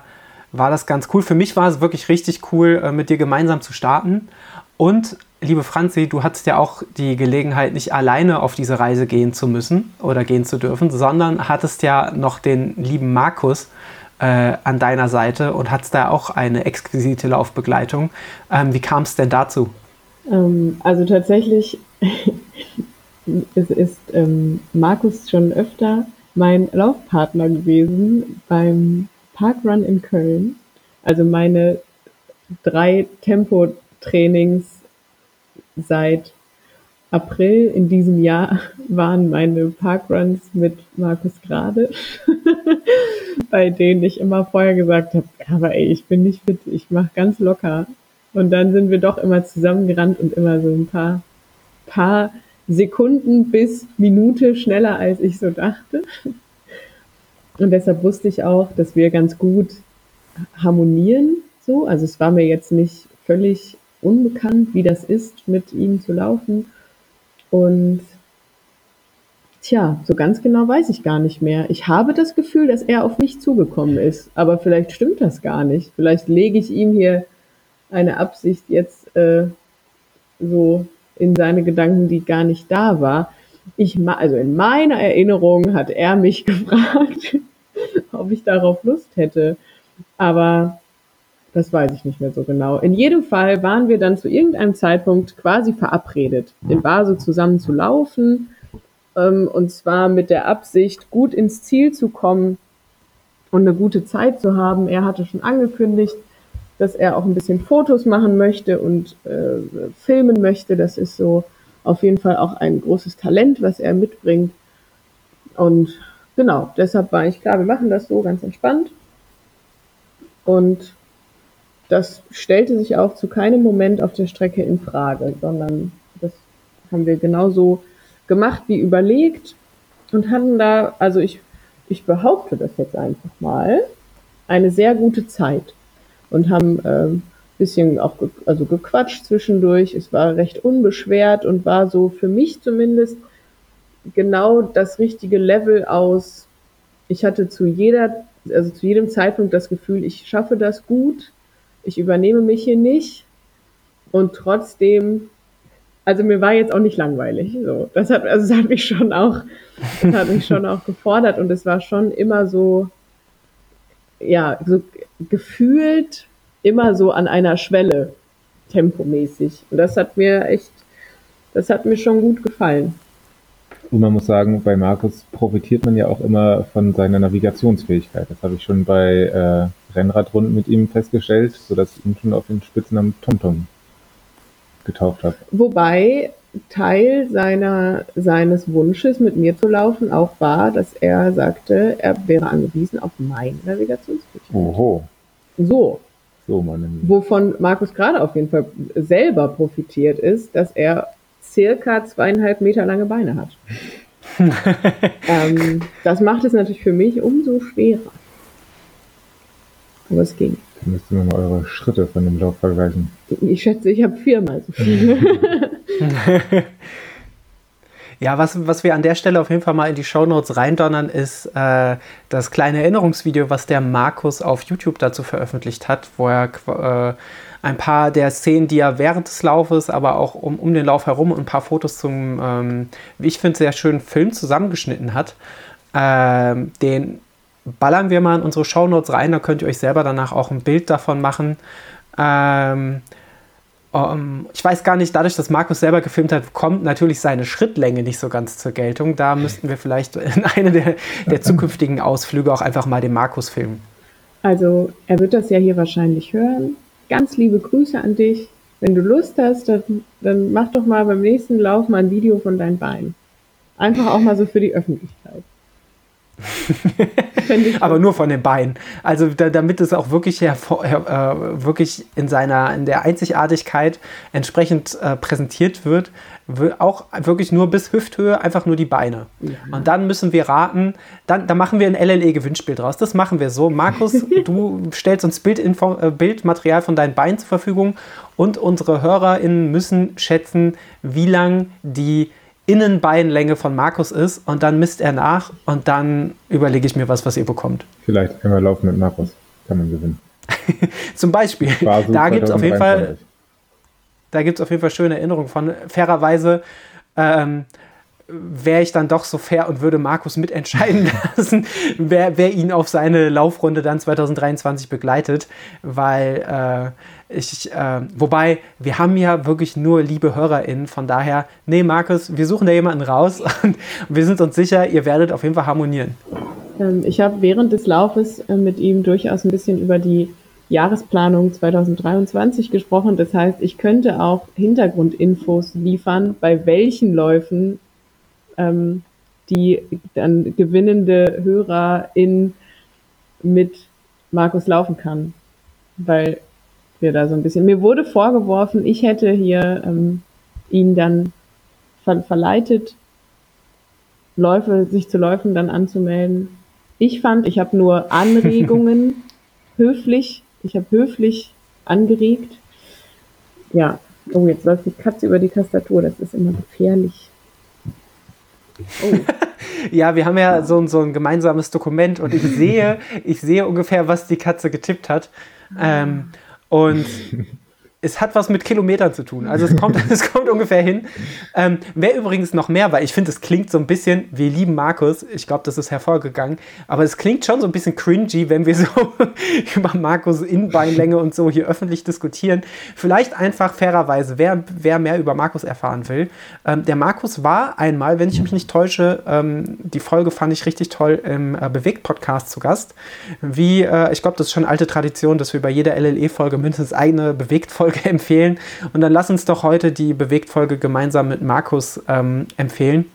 A: war das ganz cool. Für mich war es wirklich richtig cool, äh, mit dir gemeinsam zu starten. Und liebe Franzi, du hattest ja auch die Gelegenheit, nicht alleine auf diese Reise gehen zu müssen oder gehen zu dürfen, sondern hattest ja noch den lieben Markus äh, an deiner Seite und hattest da auch eine exquisite Laufbegleitung. Ähm, wie kam es denn dazu?
B: Ähm, also tatsächlich es ist ähm, Markus schon öfter mein Laufpartner gewesen beim Parkrun in Köln. Also meine drei Tempotrainings seit April in diesem Jahr waren meine Parkruns mit Markus Grade, bei denen ich immer vorher gesagt habe, aber ey, ich bin nicht fit, ich mache ganz locker. Und dann sind wir doch immer zusammengerannt und immer so ein paar, paar Sekunden bis Minute schneller, als ich so dachte. Und deshalb wusste ich auch, dass wir ganz gut harmonieren, so. Also es war mir jetzt nicht völlig unbekannt, wie das ist, mit ihm zu laufen. Und tja, so ganz genau weiß ich gar nicht mehr. Ich habe das Gefühl, dass er auf mich zugekommen ist, aber vielleicht stimmt das gar nicht. Vielleicht lege ich ihm hier eine Absicht jetzt äh, so in seine Gedanken, die gar nicht da war. Ich, also in meiner Erinnerung hat er mich gefragt, ob ich darauf Lust hätte. Aber das weiß ich nicht mehr so genau. In jedem Fall waren wir dann zu irgendeinem Zeitpunkt quasi verabredet, in Basel zusammen zu laufen. Ähm, und zwar mit der Absicht, gut ins Ziel zu kommen und eine gute Zeit zu haben. Er hatte schon angekündigt, dass er auch ein bisschen Fotos machen möchte und äh, filmen möchte. Das ist so auf jeden Fall auch ein großes Talent, was er mitbringt. Und genau, deshalb war ich klar, wir machen das so ganz entspannt. Und das stellte sich auch zu keinem Moment auf der Strecke in Frage, sondern das haben wir genauso gemacht wie überlegt und hatten da, also ich, ich behaupte das jetzt einfach mal, eine sehr gute Zeit und haben ähm, bisschen auch ge also gequatscht zwischendurch. Es war recht unbeschwert und war so für mich zumindest genau das richtige Level aus. Ich hatte zu jeder, also zu jedem Zeitpunkt das Gefühl, ich schaffe das gut ich übernehme mich hier nicht und trotzdem, also mir war jetzt auch nicht langweilig. So, das hat, also das hat mich schon auch, das hat mich schon auch gefordert und es war schon immer so, ja, so gefühlt immer so an einer Schwelle tempomäßig. Und das hat mir echt, das hat mir schon gut gefallen.
C: Und man muss sagen, bei Markus profitiert man ja auch immer von seiner Navigationsfähigkeit. Das habe ich schon bei, äh, Rennradrunden mit ihm festgestellt, sodass ich ihn schon auf den Spitznamen TomTom getauft habe.
B: Wobei Teil seiner, seines Wunsches, mit mir zu laufen, auch war, dass er sagte, er wäre angewiesen auf mein Navigationstüchchen.
C: Oho.
B: So.
C: So, meine Lieben.
B: Wovon Markus gerade auf jeden Fall selber profitiert ist, dass er circa zweieinhalb Meter lange Beine hat. ähm, das macht es natürlich für mich umso schwerer. Aber es ging.
C: Dann müsst ihr mal eure Schritte von dem Lauf vergleichen.
B: Ich schätze, ich habe viermal so viel.
A: Ja, was, was wir an der Stelle auf jeden Fall mal in die Shownotes reindonnern, ist äh, das kleine Erinnerungsvideo, was der Markus auf YouTube dazu veröffentlicht hat, wo er äh, ein paar der Szenen, die er während des Laufes, aber auch um, um den Lauf herum und ein paar Fotos zum, ähm, wie ich finde, sehr schönen Film zusammengeschnitten hat. Ähm, den ballern wir mal in unsere Shownotes rein, da könnt ihr euch selber danach auch ein Bild davon machen. Ähm, um, ähm, ich weiß gar nicht, dadurch, dass Markus selber gefilmt hat, kommt natürlich seine Schrittlänge nicht so ganz zur Geltung. Da müssten wir vielleicht in einer der, der zukünftigen Ausflüge auch einfach mal den Markus filmen.
B: Also, er wird das ja hier wahrscheinlich hören. Ganz liebe Grüße an dich. Wenn du Lust hast, dann, dann mach doch mal beim nächsten Lauf mal ein Video von deinen Beinen. Einfach auch mal so für die Öffentlichkeit.
A: Aber nur von den Beinen. Also da, damit es auch wirklich, hervor, äh, wirklich in seiner in der Einzigartigkeit entsprechend äh, präsentiert wird, auch wirklich nur bis Hüfthöhe, einfach nur die Beine. Ja. Und dann müssen wir raten, dann, dann machen wir ein LLE-Gewinnspiel draus. Das machen wir so. Markus, du stellst uns Bildinfo äh, Bildmaterial von deinen Beinen zur Verfügung und unsere HörerInnen müssen schätzen, wie lang die Innenbeinlänge von Markus ist und dann misst er nach und dann überlege ich mir was, was ihr bekommt.
C: Vielleicht einmal laufen mit Markus, kann man gewinnen.
A: Zum Beispiel. Da gibt es auf jeden Fall, da gibt es auf jeden Fall schöne Erinnerungen von. Fairerweise ähm, wäre ich dann doch so fair und würde Markus mitentscheiden lassen, wer, wer ihn auf seine Laufrunde dann 2023 begleitet, weil äh, ich, äh, wobei wir haben ja wirklich nur liebe HörerInnen, von daher, nee, Markus, wir suchen da jemanden raus und wir sind uns sicher, ihr werdet auf jeden Fall harmonieren.
B: Ähm, ich habe während des Laufes äh, mit ihm durchaus ein bisschen über die Jahresplanung 2023 gesprochen. Das heißt, ich könnte auch Hintergrundinfos liefern, bei welchen Läufen ähm, die dann gewinnende Hörerin mit Markus laufen kann. Weil wir da so ein bisschen. Mir wurde vorgeworfen, ich hätte hier ähm, ihn dann ver verleitet, Läufe, sich zu Läufen dann anzumelden. Ich fand, ich habe nur Anregungen höflich, ich habe höflich angeregt. Ja, oh, jetzt läuft die Katze über die Tastatur, das ist immer gefährlich.
A: Oh. ja, wir haben ja so, so ein gemeinsames Dokument und ich sehe, ich sehe ungefähr, was die Katze getippt hat. Ähm, und es hat was mit Kilometern zu tun. Also es kommt, es kommt ungefähr hin. Ähm, wer übrigens noch mehr, weil ich finde, es klingt so ein bisschen, wir lieben Markus, ich glaube, das ist hervorgegangen, aber es klingt schon so ein bisschen cringy, wenn wir so über Markus Innenbeinlänge und so hier öffentlich diskutieren. Vielleicht einfach fairerweise, wer, wer mehr über Markus erfahren will. Ähm, der Markus war einmal, wenn ich mich nicht täusche, ähm, die Folge fand ich richtig toll im äh, Bewegt-Podcast zu Gast. Wie, äh, ich glaube, das ist schon alte Tradition, dass wir bei jeder LLE-Folge mindestens eine Bewegt-Folge Folge empfehlen. Und dann lass uns doch heute die Bewegtfolge gemeinsam mit Markus ähm, empfehlen,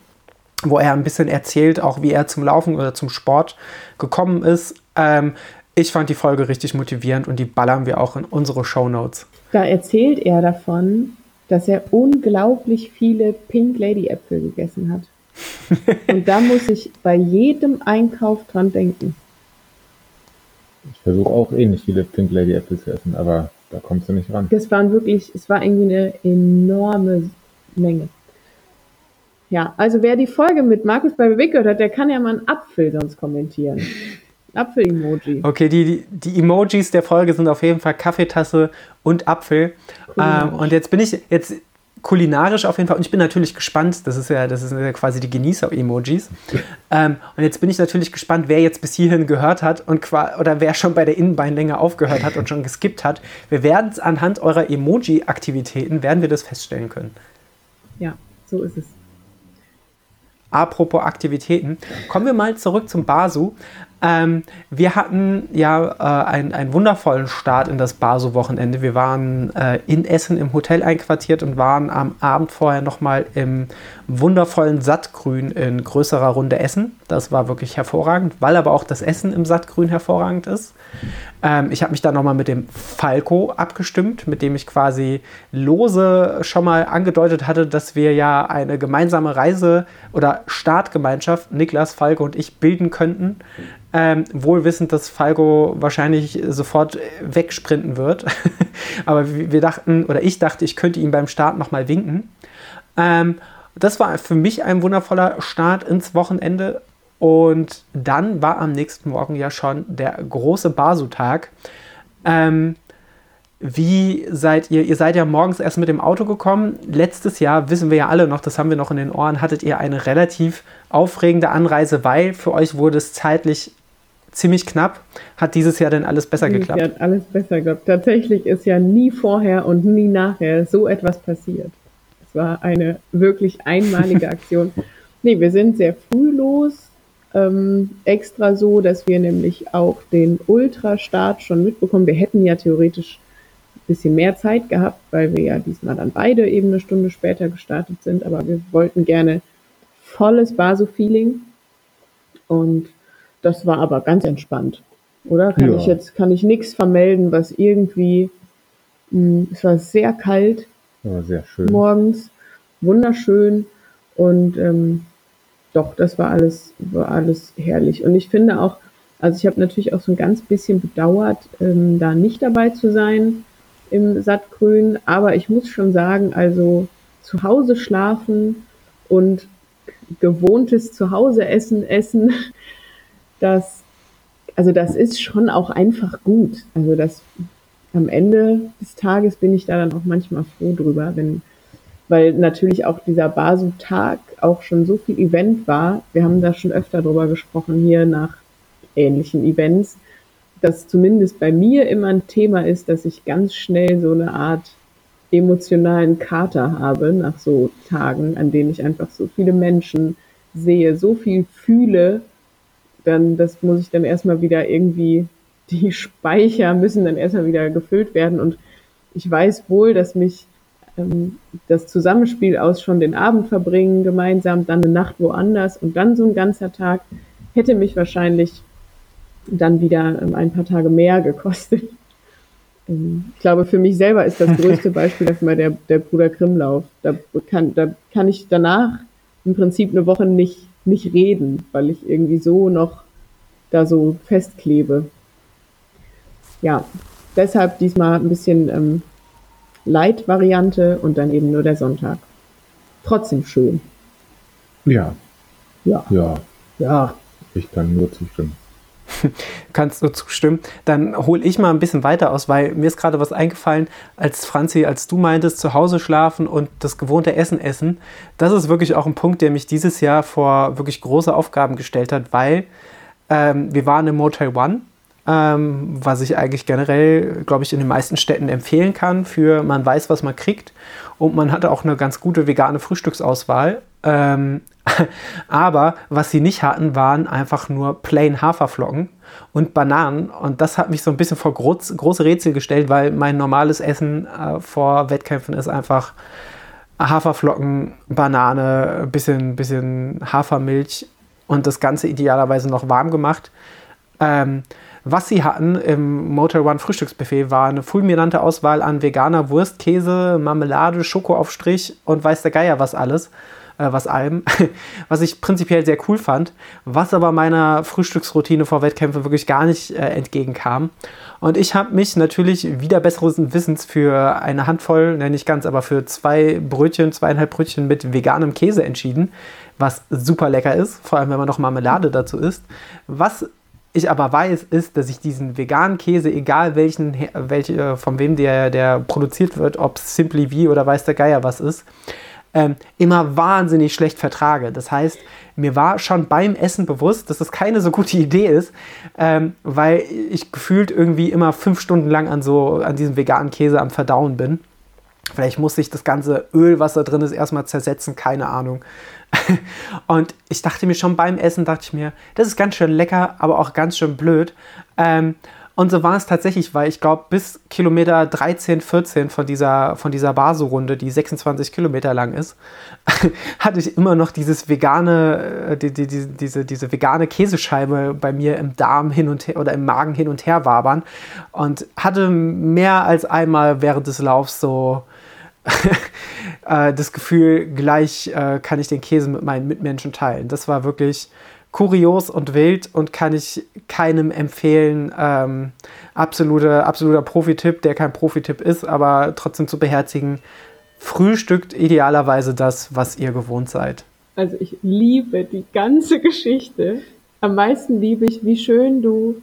A: wo er ein bisschen erzählt, auch wie er zum Laufen oder zum Sport gekommen ist. Ähm, ich fand die Folge richtig motivierend und die ballern wir auch in unsere Show Notes.
B: Da erzählt er davon, dass er unglaublich viele Pink Lady Äpfel gegessen hat. und da muss ich bei jedem Einkauf dran denken.
C: Ich versuche auch ähnlich viele Pink Lady Äpfel zu essen, aber da kommst du nicht ran.
B: Das waren wirklich, es war irgendwie eine enorme Menge. Ja, also wer die Folge mit Markus bei Beweg gehört hat, der kann ja mal einen Apfel sonst kommentieren. Apfel-Emoji.
A: Okay, die, die, die, Emojis der Folge sind auf jeden Fall Kaffeetasse und Apfel. Ähm, und jetzt bin ich, jetzt, kulinarisch auf jeden Fall. Und ich bin natürlich gespannt, das ist ja, das ist ja quasi die Genießer-Emojis. Ähm, und jetzt bin ich natürlich gespannt, wer jetzt bis hierhin gehört hat und oder wer schon bei der Innenbeinlänge aufgehört hat und schon geskippt hat. Wir werden es anhand eurer Emoji-Aktivitäten, werden wir das feststellen können.
B: Ja, so ist es.
A: Apropos Aktivitäten, kommen wir mal zurück zum Basu. Ähm, wir hatten ja äh, einen, einen wundervollen Start in das Baso-Wochenende. Wir waren äh, in Essen im Hotel einquartiert und waren am Abend vorher nochmal im wundervollen Sattgrün in größerer Runde Essen. Das war wirklich hervorragend, weil aber auch das Essen im Sattgrün hervorragend ist. Ähm, ich habe mich dann nochmal mit dem Falco abgestimmt, mit dem ich quasi lose schon mal angedeutet hatte, dass wir ja eine gemeinsame Reise oder Startgemeinschaft, Niklas, Falco und ich, bilden könnten. Ähm, wohl wissend, dass Falco wahrscheinlich sofort wegsprinten wird. Aber wir dachten, oder ich dachte, ich könnte ihm beim Start nochmal winken. Ähm, das war für mich ein wundervoller Start ins Wochenende. Und dann war am nächsten Morgen ja schon der große Basu-Tag. Ähm, wie seid ihr? Ihr seid ja morgens erst mit dem Auto gekommen. Letztes Jahr, wissen wir ja alle noch, das haben wir noch in den Ohren, hattet ihr eine relativ aufregende Anreise, weil für euch wurde es zeitlich ziemlich knapp. Hat dieses Jahr denn alles besser
B: dieses
A: geklappt?
B: Jahr hat alles besser geklappt. Tatsächlich ist ja nie vorher und nie nachher so etwas passiert. War eine wirklich einmalige Aktion. nee, wir sind sehr früh los. Ähm, extra so, dass wir nämlich auch den Ultrastart schon mitbekommen. Wir hätten ja theoretisch ein bisschen mehr Zeit gehabt, weil wir ja diesmal dann beide eben eine Stunde später gestartet sind, aber wir wollten gerne volles Baso-Feeling und das war aber ganz entspannt, oder? Kann
C: Ja.
B: ich jetzt, kann ich nichts vermelden, was irgendwie, mh, es war sehr kalt
C: Sehr schön.
B: morgens, wunderschön und ähm, doch, das war alles, war alles herrlich. Und ich finde auch, also ich habe natürlich auch so ein ganz bisschen bedauert, ähm, da nicht dabei zu sein im Sattgrün, aber ich muss schon sagen, also zu Hause schlafen und gewohntes Zuhause essen, essen, das, also das ist schon auch einfach gut. Also das am Ende des Tages bin ich da dann auch manchmal froh drüber, wenn, weil natürlich auch dieser Basu-Tag auch schon so viel Event war. Wir haben da schon öfter drüber gesprochen hier nach ähnlichen Events, dass zumindest bei mir immer ein Thema ist, dass ich ganz schnell so eine Art emotionalen Kater habe nach so Tagen, an denen ich einfach so viele Menschen sehe, so viel fühle, dann das muss ich dann erstmal wieder irgendwie, die Speicher müssen dann erstmal wieder gefüllt werden und ich weiß wohl, dass mich ähm, das Zusammenspiel aus schon den Abend verbringen, gemeinsam, dann eine Nacht woanders und dann so ein ganzer Tag hätte mich wahrscheinlich dann wieder ähm, ein paar Tage mehr gekostet. Ähm, Ich glaube, für mich selber ist das größte Beispiel dafür mal der, der Bruder Grimmlauf. Da kann, da kann ich danach im Prinzip eine Woche nicht, nicht reden, weil ich irgendwie so noch da so festklebe. Ja, deshalb diesmal ein bisschen ähm, Light-Variante und dann eben nur der Sonntag. Trotzdem schön.
C: Ja,
B: Ja,
C: ja,
B: ja.
C: ich kann nur zustimmen.
A: Kannst du zustimmen? Dann hole ich mal ein bisschen weiter aus, weil mir ist gerade was eingefallen, als Franzi, als du meintest, zu Hause schlafen und das gewohnte Essen essen. Das ist wirklich auch ein Punkt, der mich dieses Jahr vor wirklich große Aufgaben gestellt hat, weil ähm, wir waren im Motel One, ähm, was ich eigentlich generell, glaube ich, in den meisten Städten empfehlen kann, für man weiß, was man kriegt und man hatte auch eine ganz gute vegane Frühstücksauswahl. Ähm, aber was sie nicht hatten, waren einfach nur plain Haferflocken und Bananen. Und das hat mich so ein bisschen vor groß, große Rätsel gestellt, weil mein normales Essen äh, vor Wettkämpfen ist einfach Haferflocken, Banane, bisschen, bisschen Hafermilch und das Ganze idealerweise noch warm gemacht. Ähm, was sie hatten im Motor One Frühstücksbuffet war eine fulminante Auswahl an veganer Wurst, Käse, Marmelade, Schokoaufstrich und weiß der Geier was alles, äh, was allem, was ich prinzipiell sehr cool fand, was aber meiner Frühstücksroutine vor Wettkämpfen wirklich gar nicht äh, entgegenkam. Und ich habe mich natürlich wieder besseres Wissens für eine Handvoll, ne, nicht ganz, aber für zwei Brötchen, zweieinhalb Brötchen mit veganem Käse entschieden, was super lecker ist, vor allem wenn man noch Marmelade dazu isst. Was ich aber weiß, ist, dass ich diesen veganen Käse, egal welchen, welche, äh, von wem der, der produziert wird, ob es Simply V oder weiß der Geier was ist, ähm, immer wahnsinnig schlecht vertrage. Das heißt, mir war schon beim Essen bewusst, dass das keine so gute Idee ist, ähm, weil ich gefühlt irgendwie immer fünf Stunden lang an so an diesem veganen Käse am Verdauen bin. Vielleicht muss sich das ganze Öl, was da drin ist, erstmal zersetzen, keine Ahnung. Und ich dachte mir schon beim Essen, dachte ich mir, das ist ganz schön lecker, aber auch ganz schön blöd. Ähm, und so war es tatsächlich, weil ich glaube, bis Kilometer 13, 14 von dieser, von dieser Baso-Runde, die 26 Kilometer lang ist, hatte ich immer noch dieses vegane, äh, die, die, die, diese, diese vegane Käsescheibe bei mir im Darm hin und her oder im Magen hin und her wabern und hatte mehr als einmal während des Laufs so das Gefühl, gleich äh, kann ich den Käse mit meinen Mitmenschen teilen. Das war wirklich kurios und wild und kann ich keinem empfehlen. Ähm, absoluter, absoluter Profi-Tipp, der kein Profi-Tipp ist, aber trotzdem zu beherzigen. Frühstückt idealerweise das, was ihr gewohnt seid.
B: Also ich liebe die ganze Geschichte. Am meisten liebe ich, wie schön du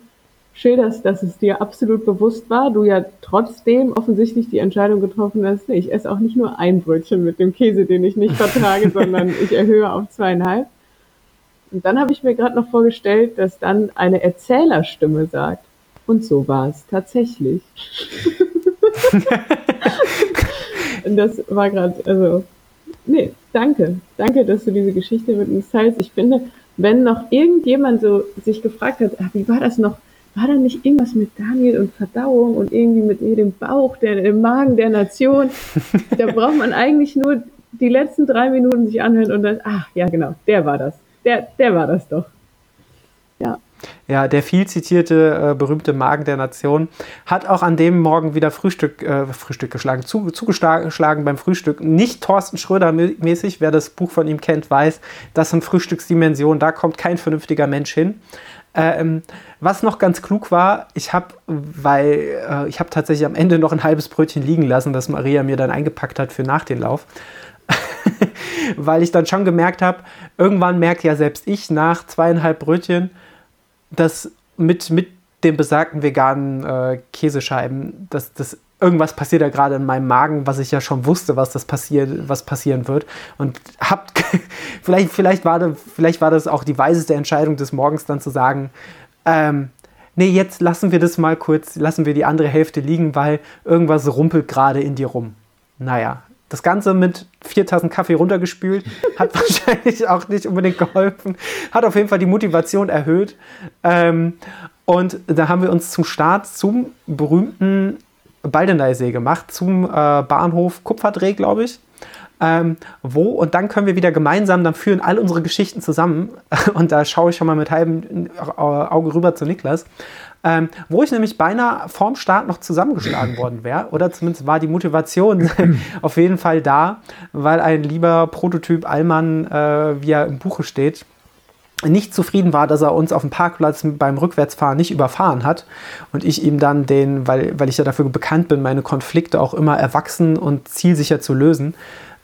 B: schilderst, dass es dir absolut bewusst war, du ja trotzdem offensichtlich die Entscheidung getroffen hast, nee, ich esse auch nicht nur ein Brötchen mit dem Käse, den ich nicht vertrage, sondern ich erhöhe auf zweieinhalb. Und dann habe ich mir gerade noch vorgestellt, dass dann eine Erzählerstimme sagt. Und so war es tatsächlich. und das war gerade, also, nee, danke. Danke, dass du diese Geschichte mit uns teilst. Ich finde, wenn noch irgendjemand so sich gefragt hat, ach, wie war das noch? War da nicht irgendwas mit Daniel und Verdauung und irgendwie mit dem Bauch, der, dem Magen der Nation? da braucht man eigentlich nur die letzten drei Minuten sich anhören und dann, ach, ja, genau, der war das der, der war das doch.
A: Ja. Ja, der viel zitierte, äh, berühmte Magen der Nation hat auch an dem Morgen wieder Frühstück, äh, Frühstück geschlagen, zu, zugeschlagen beim Frühstück. Nicht Thorsten Schröder-mäßig, wer das Buch von ihm kennt, weiß, das sind Frühstücksdimensionen, da kommt kein vernünftiger Mensch hin. Ähm, was noch ganz klug war, ich habe, weil äh, ich habe tatsächlich am Ende noch ein halbes Brötchen liegen lassen, das Maria mir dann eingepackt hat für nach den Lauf. weil ich dann schon gemerkt habe, irgendwann merkt ja selbst ich nach zweieinhalb Brötchen, dass mit, mit den besagten veganen äh, Käsescheiben, dass das irgendwas passiert da gerade in meinem Magen, was ich ja schon wusste, was das passiert, was passieren wird. Und hab, vielleicht, vielleicht, war das, vielleicht war das auch die weiseste Entscheidung des Morgens, dann zu sagen, ähm, nee, jetzt lassen wir das mal kurz, lassen wir die andere Hälfte liegen, weil irgendwas rumpelt gerade in dir rum. Naja, das Ganze mit vier Tassen Kaffee runtergespült, hat wahrscheinlich auch nicht unbedingt geholfen, hat auf jeden Fall die Motivation erhöht. Ähm, und da haben wir uns zum Start zum berühmten Baldeneysee gemacht, zum äh, Bahnhof Kupferdreh, glaube ich. Ähm, wo und dann können wir wieder gemeinsam, dann führen all unsere Geschichten zusammen und da schaue ich schon mal mit halbem Auge rüber zu Niklas ähm, wo ich nämlich beinahe vorm Start noch zusammengeschlagen worden wäre. Oder zumindest war die Motivation auf jeden Fall da, weil ein lieber Prototyp Allmann, äh, wie er im Buche steht, nicht zufrieden war, dass er uns auf dem Parkplatz beim Rückwärtsfahren nicht überfahren hat und ich ihm dann den, weil, weil ich ja dafür bekannt bin, meine Konflikte auch immer erwachsen und zielsicher zu lösen,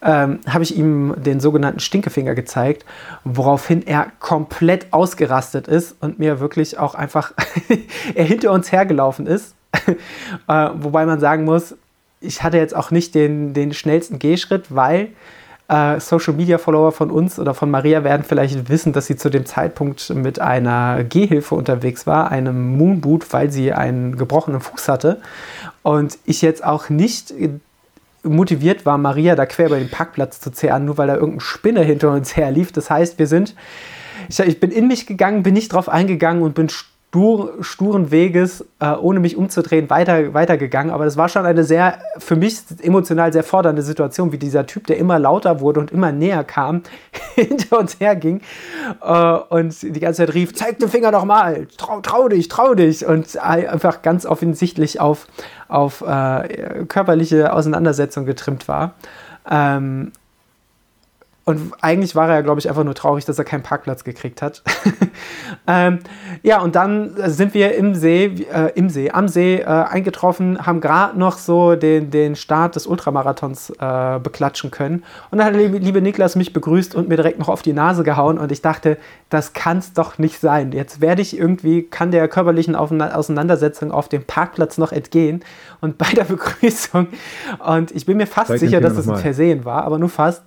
A: ähm, habe ich ihm den sogenannten Stinkefinger gezeigt, woraufhin er komplett ausgerastet ist und mir wirklich auch einfach er hinter uns hergelaufen ist. äh, wobei man sagen muss, ich hatte jetzt auch nicht den, den schnellsten Gehschritt, weil äh, Social Media Follower von uns oder von Maria werden vielleicht wissen, dass sie zu dem Zeitpunkt mit einer Gehhilfe unterwegs war, einem Moonboot, weil sie einen gebrochenen Fuß hatte. Und ich jetzt auch nicht motiviert war, Maria da quer über den Parkplatz zu zehren, nur weil da irgendein Spinner hinter uns herlief. Das heißt, wir sind, ich, ich bin in mich gegangen, bin nicht drauf eingegangen und bin stur, sturen Weges, äh, ohne mich umzudrehen, weiter, weitergegangen. Aber das war schon eine sehr, für mich emotional sehr fordernde Situation, wie dieser Typ, der immer lauter wurde und immer näher kam, hinter uns herging äh, und die ganze Zeit rief, zeig den Finger doch mal, trau, trau dich, trau dich. Und einfach ganz offensichtlich auf, auf äh, körperliche Auseinandersetzung getrimmt war. Ähm, und eigentlich war er ja, glaube ich, einfach nur traurig, dass er keinen Parkplatz gekriegt hat. ähm, ja, und dann sind wir im See, äh, im See, am See äh, eingetroffen, haben gerade noch so den, den Start des Ultramarathons äh, beklatschen können. Und dann hat liebe, liebe Niklas mich begrüßt und mir direkt noch auf die Nase gehauen. Und ich dachte, das kann es doch nicht sein. Jetzt werde ich irgendwie, kann der körperlichen Auseinandersetzung auf dem Parkplatz noch entgehen. Und bei der Begrüßung, und ich bin mir fast Zeig sicher, dass es ein Versehen war, aber nur fast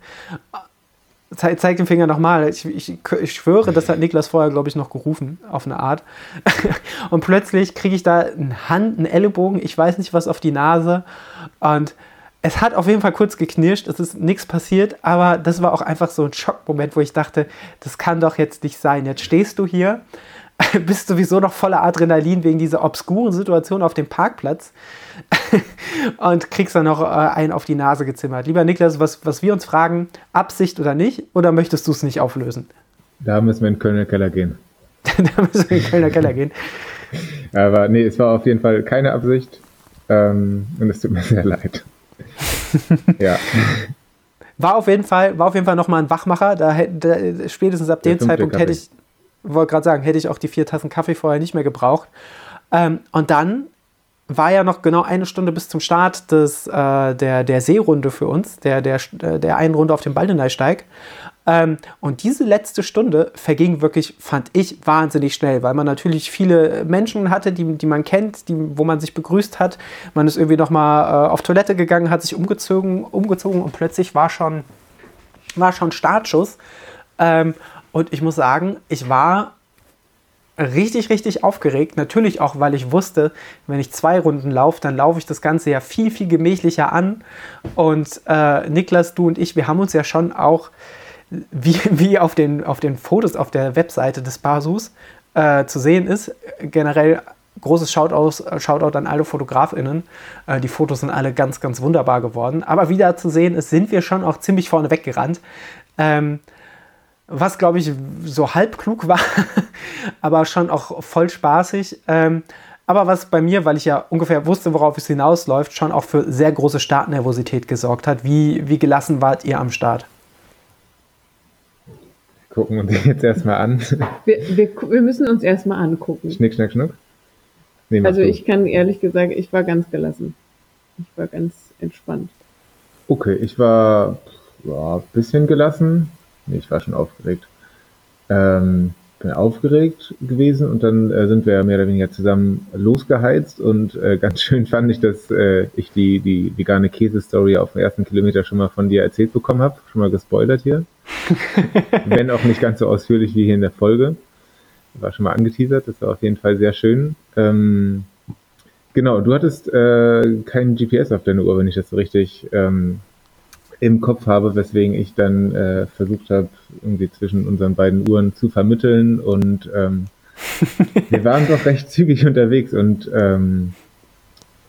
A: Ze zeig den Finger nochmal. Ich, ich, ich schwöre, das hat Niklas vorher, glaube ich, noch gerufen, auf eine Art. und plötzlich kriege ich da eine Hand, einen Ellenbogen, ich weiß nicht was auf die Nase. Und es hat auf jeden Fall kurz geknirscht, es ist nichts passiert, aber das war auch einfach so ein Schockmoment, wo ich dachte, das kann doch jetzt nicht sein. Jetzt stehst du hier, bist sowieso noch voller Adrenalin wegen dieser obskuren Situation auf dem Parkplatz und kriegst dann noch äh, einen auf die Nase gezimmert. Lieber Niklas, was, was wir uns fragen, Absicht oder nicht, oder möchtest du es nicht auflösen?
C: Da müssen wir in den Kölner Keller gehen.
A: da müssen wir in den Kölner Keller gehen.
C: Aber nee, es war auf jeden Fall keine Absicht ähm, und es tut mir sehr leid.
A: ja. War auf jeden Fall, war auf jeden Fall nochmal ein Wachmacher. Da, da spätestens ab dem Zeitpunkt hätte ich, wollte gerade sagen, hätte ich auch die vier Tassen Kaffee vorher nicht mehr gebraucht. Ähm, und dann war ja noch genau eine Stunde bis zum Start des, äh, der, der Seerunde für uns, der, der, der einen Runde auf dem Baldeneysteig. Ähm, und diese letzte Stunde verging wirklich, fand ich, wahnsinnig schnell, weil man natürlich viele Menschen hatte, die, die man kennt, die, wo man sich begrüßt hat. Man ist irgendwie nochmal äh, auf Toilette gegangen, hat sich umgezogen, umgezogen und plötzlich war schon, war schon Startschuss. Ähm, und ich muss sagen, ich war richtig, richtig aufgeregt. Natürlich auch, weil ich wusste, wenn ich zwei Runden laufe, dann laufe ich das Ganze ja viel, viel gemächlicher an. Und äh, Niklas, du und ich, wir haben uns ja schon auch wie, wie auf, den, auf den Fotos auf der Webseite des Basus äh, zu sehen ist. Generell großes Shoutout, Shoutout an alle FotografInnen. Äh, die Fotos sind alle ganz, ganz wunderbar geworden. Aber wie da zu sehen ist, sind wir schon auch ziemlich vorne weggerannt. Ähm, was, glaube ich, so halb klug war, aber schon auch voll spaßig. Ähm, aber was bei mir, weil ich ja ungefähr wusste, worauf es hinausläuft, schon auch für sehr große Startnervosität gesorgt hat. Wie, wie gelassen wart ihr am Start?
C: gucken uns jetzt erstmal an.
B: Wir, wir, wir müssen uns erstmal angucken.
C: Schnick, schnack, schnuck.
B: Nee, also ich kann ehrlich gesagt, ich war ganz gelassen. Ich war ganz entspannt.
C: Okay, ich war ja, ein bisschen gelassen. Nee, ich war schon aufgeregt. Ähm, bin aufgeregt gewesen und dann äh, sind wir mehr oder weniger zusammen losgeheizt und äh, ganz schön fand ich, dass äh, ich die, die vegane Käse-Story auf dem ersten Kilometer schon mal von dir erzählt bekommen habe, schon mal gespoilert hier. Wenn auch nicht ganz so ausführlich wie hier in der Folge. War schon mal angeteasert, das war auf jeden Fall sehr schön. Ähm, genau, du hattest äh, keinen GPS auf deiner Uhr, wenn ich das so richtig ähm, im Kopf habe, weswegen ich dann äh, versucht habe, irgendwie zwischen unseren beiden Uhren zu vermitteln und ähm, wir waren doch recht zügig unterwegs und ähm,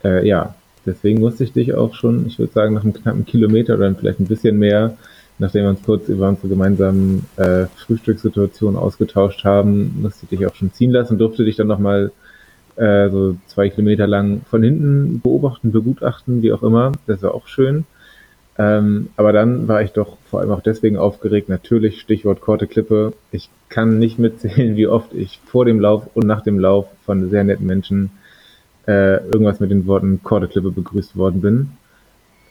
C: äh, ja, deswegen musste ich dich auch schon, ich würde sagen, nach einem knappen Kilometer oder vielleicht ein bisschen mehr, nachdem wir uns kurz über unsere gemeinsamen äh, Frühstückssituationen ausgetauscht haben, musste ich dich auch schon ziehen lassen, durfte dich dann nochmal äh, so zwei Kilometer lang von hinten beobachten, begutachten, wie auch immer. Das war auch schön. Ähm, aber dann war ich doch vor allem auch deswegen aufgeregt. Natürlich, Stichwort Korte Klippe. Ich kann nicht mitzählen, wie oft ich vor dem Lauf und nach dem Lauf von sehr netten Menschen äh, irgendwas mit den Worten Korte Klippe begrüßt worden bin.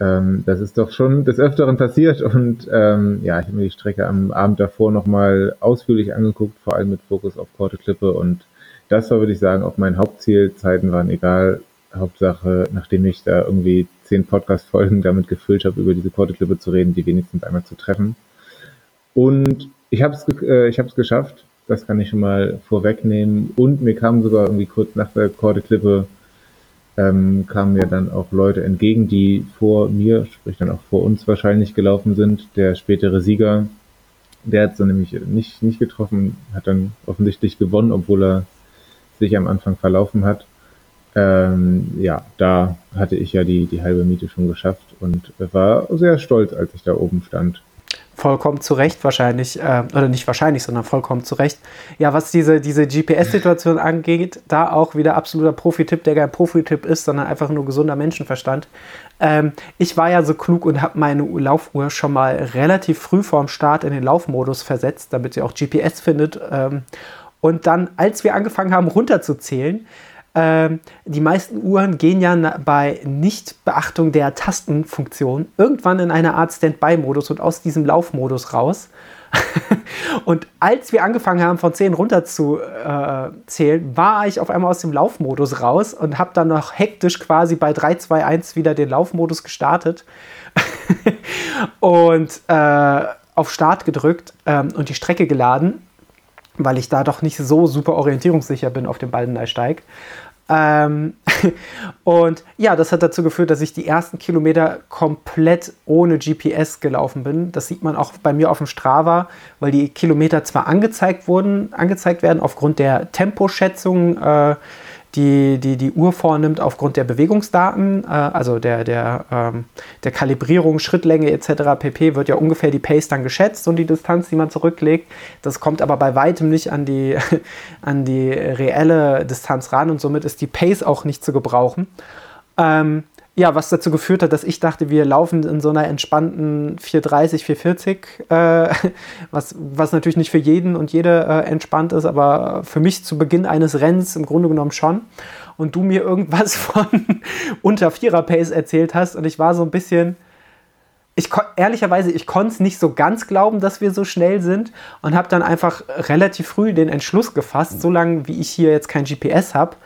C: Ähm, das ist doch schon des Öfteren passiert und ähm, ja, ich habe mir die Strecke am Abend davor nochmal ausführlich angeguckt, vor allem mit Fokus auf Korte Klippe und das war, würde ich sagen, auch mein Hauptziel. Zeiten waren egal. Hauptsache, nachdem ich da irgendwie zehn Podcast-Folgen damit gefüllt habe, über diese Korteklippe zu reden, die wenigstens einmal zu treffen. Und ich habe es äh, ich hab's geschafft, das kann ich schon mal vorwegnehmen. Und mir kamen sogar irgendwie kurz nach der Korteklippe ähm, kamen mir dann auch Leute entgegen, die vor mir, sprich dann auch vor uns wahrscheinlich gelaufen sind. Der spätere Sieger, der hat so nämlich nicht, nicht getroffen, hat dann offensichtlich gewonnen, obwohl er sich am Anfang verlaufen hat. Ähm, ja, da hatte ich ja die, die halbe Miete schon geschafft und war sehr stolz, als ich da oben stand.
A: Vollkommen zu Recht wahrscheinlich, äh, oder nicht wahrscheinlich, sondern vollkommen zu Recht. Ja, was diese, diese GPS-Situation angeht, da auch wieder absoluter Profi-Tipp, der kein Profi-Tipp ist, sondern einfach nur gesunder Menschenverstand. Ähm, ich war ja so klug und habe meine Laufuhr schon mal relativ früh vorm Start in den Laufmodus versetzt, damit sie auch GPS findet. Ähm, und dann, als wir angefangen haben runterzuzählen, die meisten Uhren gehen ja bei Nichtbeachtung der Tastenfunktion irgendwann in eine Art Standby-Modus und aus diesem Laufmodus raus. und als wir angefangen haben, von 10 runter zu äh, zählen, war ich auf einmal aus dem Laufmodus raus und habe dann noch hektisch quasi bei 3, 2, 1 wieder den Laufmodus gestartet und äh, auf Start gedrückt ähm, und die Strecke geladen weil ich da doch nicht so super orientierungssicher bin auf dem Baldeneysteig. Ähm, und ja, das hat dazu geführt, dass ich die ersten Kilometer komplett ohne GPS gelaufen bin. Das sieht man auch bei mir auf dem Strava, weil die Kilometer zwar angezeigt wurden, angezeigt werden aufgrund der Temposchätzung. Äh, die, die die Uhr vornimmt aufgrund der Bewegungsdaten, äh, also der, der, ähm, der Kalibrierung, Schrittlänge etc. pp. wird ja ungefähr die Pace dann geschätzt und die Distanz, die man zurücklegt. Das kommt aber bei weitem nicht an die, an die reelle Distanz ran und somit ist die Pace auch nicht zu gebrauchen. Ähm, ja, was dazu geführt hat, dass ich dachte, wir laufen in so einer entspannten 430, 440, äh, was, was natürlich nicht für jeden und jede äh, entspannt ist, aber für mich zu Beginn eines Rennens im Grunde genommen schon. Und du mir irgendwas von unter Vierer Pace erzählt hast und ich war so ein bisschen, ich ehrlicherweise, ich konnte es nicht so ganz glauben, dass wir so schnell sind und habe dann einfach relativ früh den Entschluss gefasst, solange wie ich hier jetzt kein GPS habe,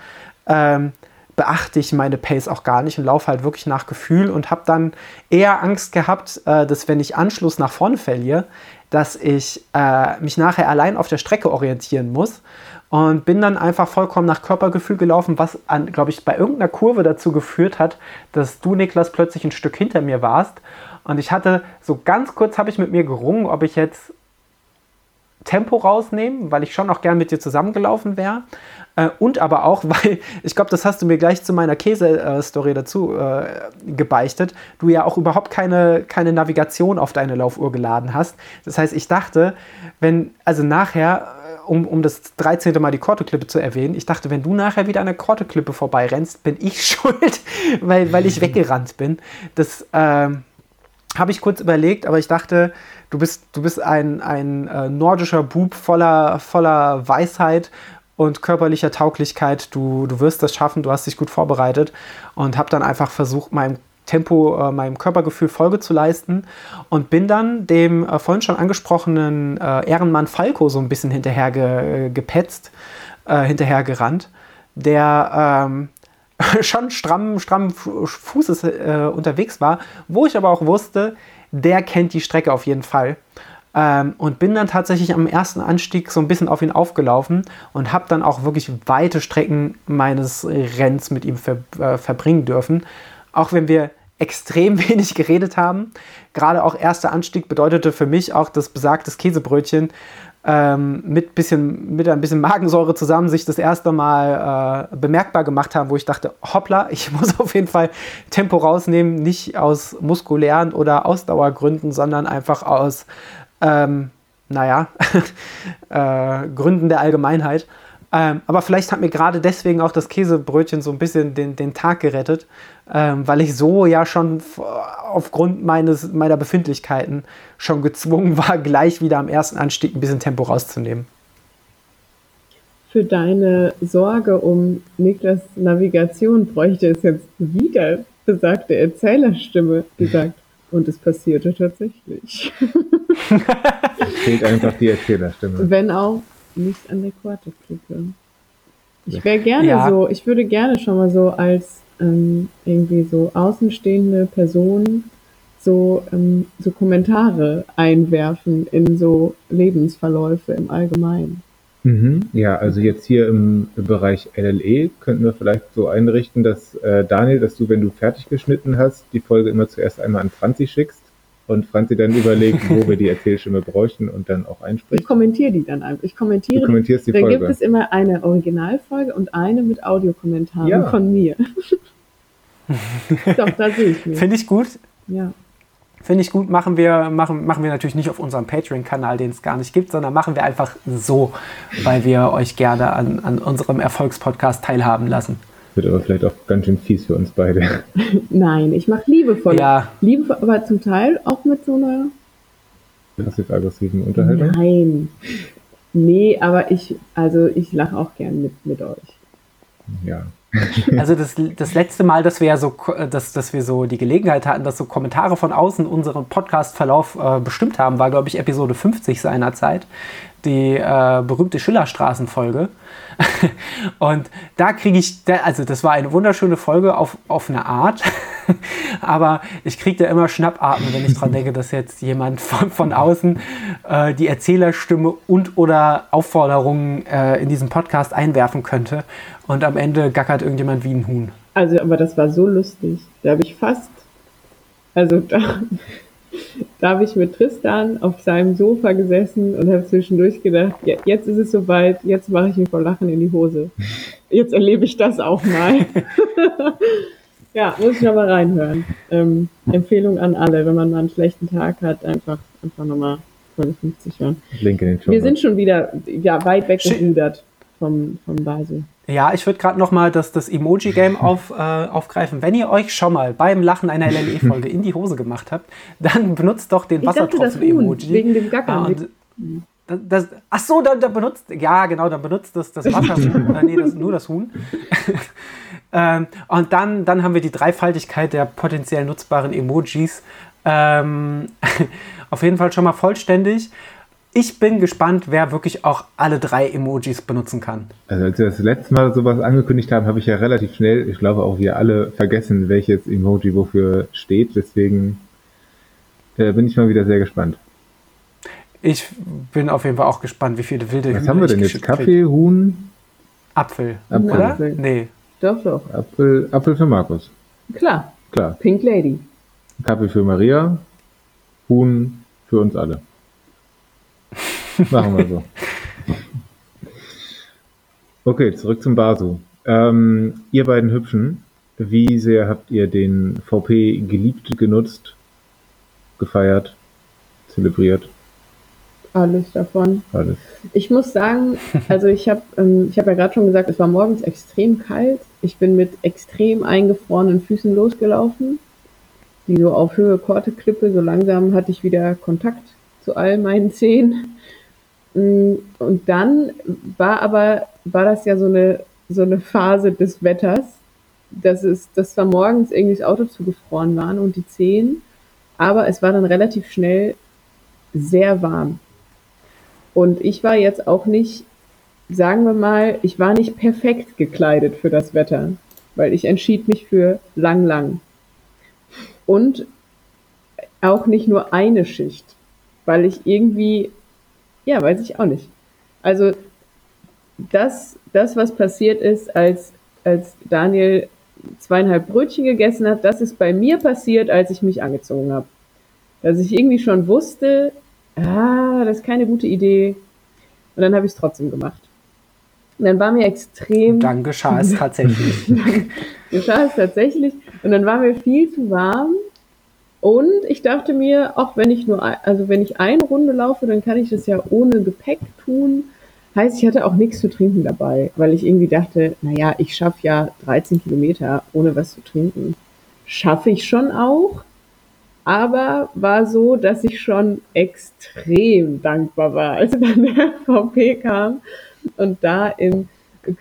A: ähm, beachte ich meine Pace auch gar nicht und laufe halt wirklich nach Gefühl und habe dann eher Angst gehabt, äh, dass wenn ich Anschluss nach vorne verliere, dass ich äh, mich nachher allein auf der Strecke orientieren muss und bin dann einfach vollkommen nach Körpergefühl gelaufen, was, glaube ich, bei irgendeiner Kurve dazu geführt hat, dass du, Niklas, plötzlich ein Stück hinter mir warst. Und ich hatte so ganz kurz, habe ich mit mir gerungen, ob ich jetzt Tempo rausnehmen, weil ich schon auch gern mit dir zusammengelaufen wäre. Äh, und aber auch, weil, ich glaube, das hast du mir gleich zu meiner Käse-Story dazu äh, gebeichtet, du ja auch überhaupt keine, keine Navigation auf deine Laufuhr geladen hast. Das heißt, ich dachte, wenn, also nachher, äh, um, um das 13. Mal die Korteklippe zu erwähnen, ich dachte, wenn du nachher wieder an der Korteklippe vorbeirennst, bin ich schuld, weil, weil ich weggerannt bin. Das ähm, habe ich kurz überlegt, aber ich dachte, du bist, du bist ein, ein äh, nordischer Bub voller, voller Weisheit und körperlicher Tauglichkeit. Du, du wirst das schaffen, du hast dich gut vorbereitet und habe dann einfach versucht, meinem Tempo, äh, meinem Körpergefühl Folge zu leisten und bin dann dem äh, vorhin schon angesprochenen äh, Ehrenmann Falco so ein bisschen hinterher ge, gepetzt, äh, hinterher gerannt, der ähm, schon stramm, stramm Fußes äh, unterwegs war, wo ich aber auch wusste, der kennt die Strecke auf jeden Fall. Ähm, und bin dann tatsächlich am ersten Anstieg so ein bisschen auf ihn aufgelaufen und habe dann auch wirklich weite Strecken meines Renns mit ihm ver äh, verbringen dürfen. Auch wenn wir extrem wenig geredet haben. Gerade auch erster Anstieg bedeutete für mich auch das besagte Käsebrötchen ähm, mit, bisschen, mit ein bisschen Magensäure zusammen sich das erste Mal äh, bemerkbar gemacht haben, wo ich dachte, hoppla, ich muss auf jeden Fall Tempo rausnehmen, nicht aus muskulären oder Ausdauergründen, sondern einfach aus ähm, naja, äh, Gründen der Allgemeinheit. Ähm, aber vielleicht hat mir gerade deswegen auch das Käsebrötchen so ein bisschen den, den Tag gerettet, ähm, weil ich so ja schon aufgrund meines, meiner Befindlichkeiten schon gezwungen war, gleich wieder am ersten Anstieg ein bisschen Tempo rauszunehmen.
B: Für deine Sorge um Niklas Navigation bräuchte es jetzt wieder besagte Erzählerstimme gesagt. Und es passierte tatsächlich.
C: Fehlt einfach die Erzählerstimme.
B: Wenn auch nicht an der Quarteklippe. Ich wäre gerne ja. so, ich würde gerne schon mal so als ähm, irgendwie so außenstehende Person so, ähm, so Kommentare einwerfen in so Lebensverläufe im Allgemeinen.
C: Mhm. Ja, also jetzt hier im, im, Bereich LLE könnten wir vielleicht so einrichten, dass äh, Daniel, dass du, wenn du fertig geschnitten hast, die Folge immer zuerst einmal an Franzi schickst und Franzi dann überlegt, wo wir die Erzählstimme bräuchten und dann auch einspricht.
B: Ich kommentiere die dann einfach. Ich kommentiere.
C: Du kommentierst die,
B: die
C: Folge.
B: Dann gibt es immer eine Originalfolge und eine mit Audiokommentaren ja. von mir.
A: Doch, da sehe ich mich. Finde ich gut.
B: Ja.
A: Finde ich gut, machen wir, machen, machen wir natürlich nicht auf unserem Patreon-Kanal, den es gar nicht gibt, sondern machen wir einfach so, weil wir euch gerne an, an unserem Erfolgspodcast teilhaben lassen.
C: Wird aber vielleicht auch ganz schön fies für uns beide.
B: Nein, ich mache liebevoll.
A: Ja.
B: Liebe, aber zum Teil auch mit so einer
C: passiv-aggressiven Unterhaltung.
B: Nein. Nee, aber ich, also ich lache auch gern mit, mit euch.
C: Ja.
A: Also das, das letzte Mal, dass wir ja so, dass, dass wir so die Gelegenheit hatten, dass so Kommentare von außen unseren Podcast-Verlauf äh, bestimmt haben, war, glaube ich, Episode 50 seinerzeit, die äh, berühmte Schillerstraßenfolge. und da kriege ich, also das war eine wunderschöne Folge auf, auf eine Art, aber ich kriege da immer Schnappatmen, wenn ich daran denke, dass jetzt jemand von, von außen äh, die Erzählerstimme und oder Aufforderungen äh, in diesem Podcast einwerfen könnte und am Ende gackert irgendjemand wie ein Huhn.
B: Also, aber das war so lustig. Da habe ich fast, also da, da habe ich mit Tristan auf seinem Sofa gesessen und habe zwischendurch gedacht, ja, jetzt ist es soweit, jetzt mache ich mir vor Lachen in die Hose. Jetzt erlebe ich das auch mal. ja, muss ich nochmal reinhören. Ähm, Empfehlung an alle, wenn man mal einen schlechten Tag hat, einfach, einfach nochmal Folge 50 hören.
C: Link in den Show
B: Wir sind schon wieder ja, weit weggerudert vom, vom Basel.
A: Ja, ich würde gerade noch mal das, das Emoji-Game auf, äh, aufgreifen. Wenn ihr euch schon mal beim Lachen einer LLE-Folge in die Hose gemacht habt, dann benutzt doch den
B: Ich dachte, das Huhn,
A: Wassertropfen-Emoji.
B: wegen dem Gackern.
A: Und das, das, ach so, dann, dann benutzt, ja genau, dann benutzt das, das Wasserhuhn, äh, nee, das, nur das Huhn. Ähm, und dann, dann haben wir die Dreifaltigkeit der potenziell nutzbaren Emojis. Ähm, auf jeden Fall schon mal vollständig. Ich bin gespannt, wer wirklich auch alle drei Emojis benutzen kann.
C: Also als wir das letzte Mal sowas angekündigt haben, habe ich ja relativ schnell, ich glaube auch wir alle vergessen, welches Emoji wofür steht. Deswegen äh, bin ich mal wieder sehr gespannt.
A: Ich bin auf jeden Fall auch gespannt, wie viele wilde
C: Was
A: Hühner
C: haben wir denn jetzt?
A: geschickt krieg.
C: Kaffee, Huhn,
A: Apfel,
C: Apfel.
A: oder? Nee.
B: Doch, doch.
C: Apfel, Apfel für Markus.
B: Klar.
C: Klar.
B: Pink Lady.
C: Kaffee für Maria, Huhn für uns alle. Machen wir so. Okay, zurück zum Basu. Ähm, ihr beiden Hübschen, wie sehr habt ihr den VP geliebt, genutzt, gefeiert, zelebriert?
B: Alles davon.
C: Alles.
B: Ich muss sagen, also ich habe ähm, ich hab ja gerade schon gesagt, es war morgens extrem kalt. Ich bin mit extrem eingefrorenen Füßen losgelaufen. Die so auf Höhe Korteklippe, so langsam hatte ich wieder Kontakt zu all meinen Zehen. Mm, Und dann war aber, war das ja so eine, so eine Phase des Wetters, dass es, dass zwar morgens irgendwie das Auto zugefroren waren und die Zehen, aber es war dann relativ schnell sehr warm. Und ich war jetzt auch nicht, sagen wir mal, ich war nicht perfekt gekleidet für das Wetter, weil ich entschied mich für lang, lang. Und auch nicht nur eine Schicht, weil ich irgendwie, ja, weiß ich auch nicht. Also das, das was passiert ist, als, als Daniel zweieinhalb Brötchen gegessen hat, das ist bei mir passiert, als ich mich angezogen habe. Dass ich irgendwie schon wusste, ah, das ist keine gute Idee. Und dann habe ich es trotzdem gemacht. Und dann war mir extrem
A: Und dann geschah es tatsächlich.
B: geschah es tatsächlich. Und dann war mir viel zu warm. Und ich dachte mir, auch wenn ich nur, also wenn ich eine Runde laufe, dann kann ich das ja ohne Gepäck tun. Heißt, ich hatte auch nichts zu trinken dabei, weil ich irgendwie dachte, naja, ich schaffe ja 13 Kilometer ohne was zu trinken. Schaffe ich schon auch, aber war so, dass ich schon extrem dankbar war, als dann der VP kam und da in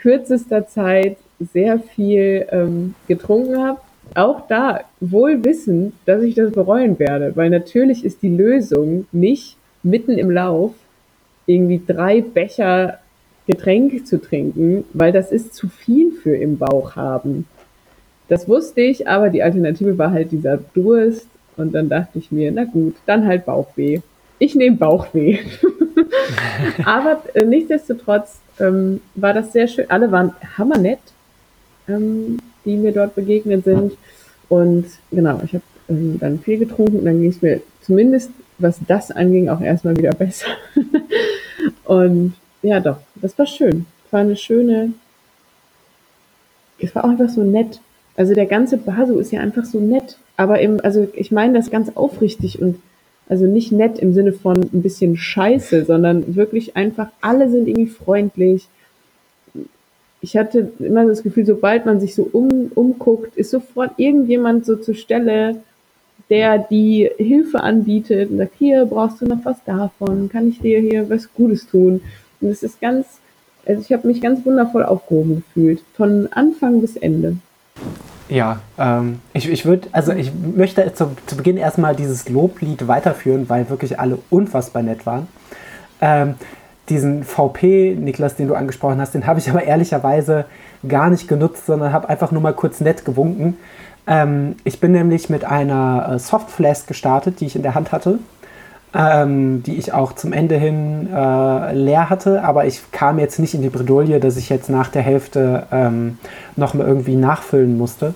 B: kürzester Zeit sehr viel ähm, getrunken habe. Auch da wohl wissend, dass ich das bereuen werde, weil natürlich ist die Lösung nicht mitten im Lauf irgendwie drei Becher Getränk zu trinken, weil das ist zu viel für im Bauch haben. Das wusste ich, aber die Alternative war halt dieser Durst und dann dachte ich mir, na gut, dann halt Bauchweh. Ich nehme Bauchweh. aber äh, nichtsdestotrotz ähm, war das sehr schön. Alle waren hammernett, ähm, die mir dort begegnet sind. Und genau, ich habe ähm, dann viel getrunken und dann ging es mir zumindest, was das anging, auch erstmal wieder besser. und ja, doch, das war schön. Es war eine schöne, es war auch einfach so nett. Also der ganze Basu ist ja einfach so nett. Aber im, also ich meine das ganz aufrichtig und also nicht nett im Sinne von ein bisschen scheiße, sondern wirklich einfach, alle sind irgendwie freundlich. Ich hatte immer das Gefühl, sobald man sich so um, umguckt, ist sofort irgendjemand so zur Stelle, der die Hilfe anbietet und sagt, hier brauchst du noch was davon, kann ich dir hier was Gutes tun. Und es ist ganz, also ich habe mich ganz wundervoll aufgehoben gefühlt, von Anfang bis Ende.
A: Ja, ähm, ich, ich würde, also ich möchte zu, zu Beginn erstmal dieses Loblied weiterführen, weil wirklich alle unfassbar nett waren. Ähm, diesen VP, Niklas, den du angesprochen hast, den habe ich aber ehrlicherweise gar nicht genutzt, sondern habe einfach nur mal kurz nett gewunken. Ähm, ich bin nämlich mit einer äh, Softflask gestartet, die ich in der Hand hatte. Ähm, die ich auch zum Ende hin äh, leer hatte, aber ich kam jetzt nicht in die Bredouille, dass ich jetzt nach der Hälfte ähm, nochmal irgendwie nachfüllen musste.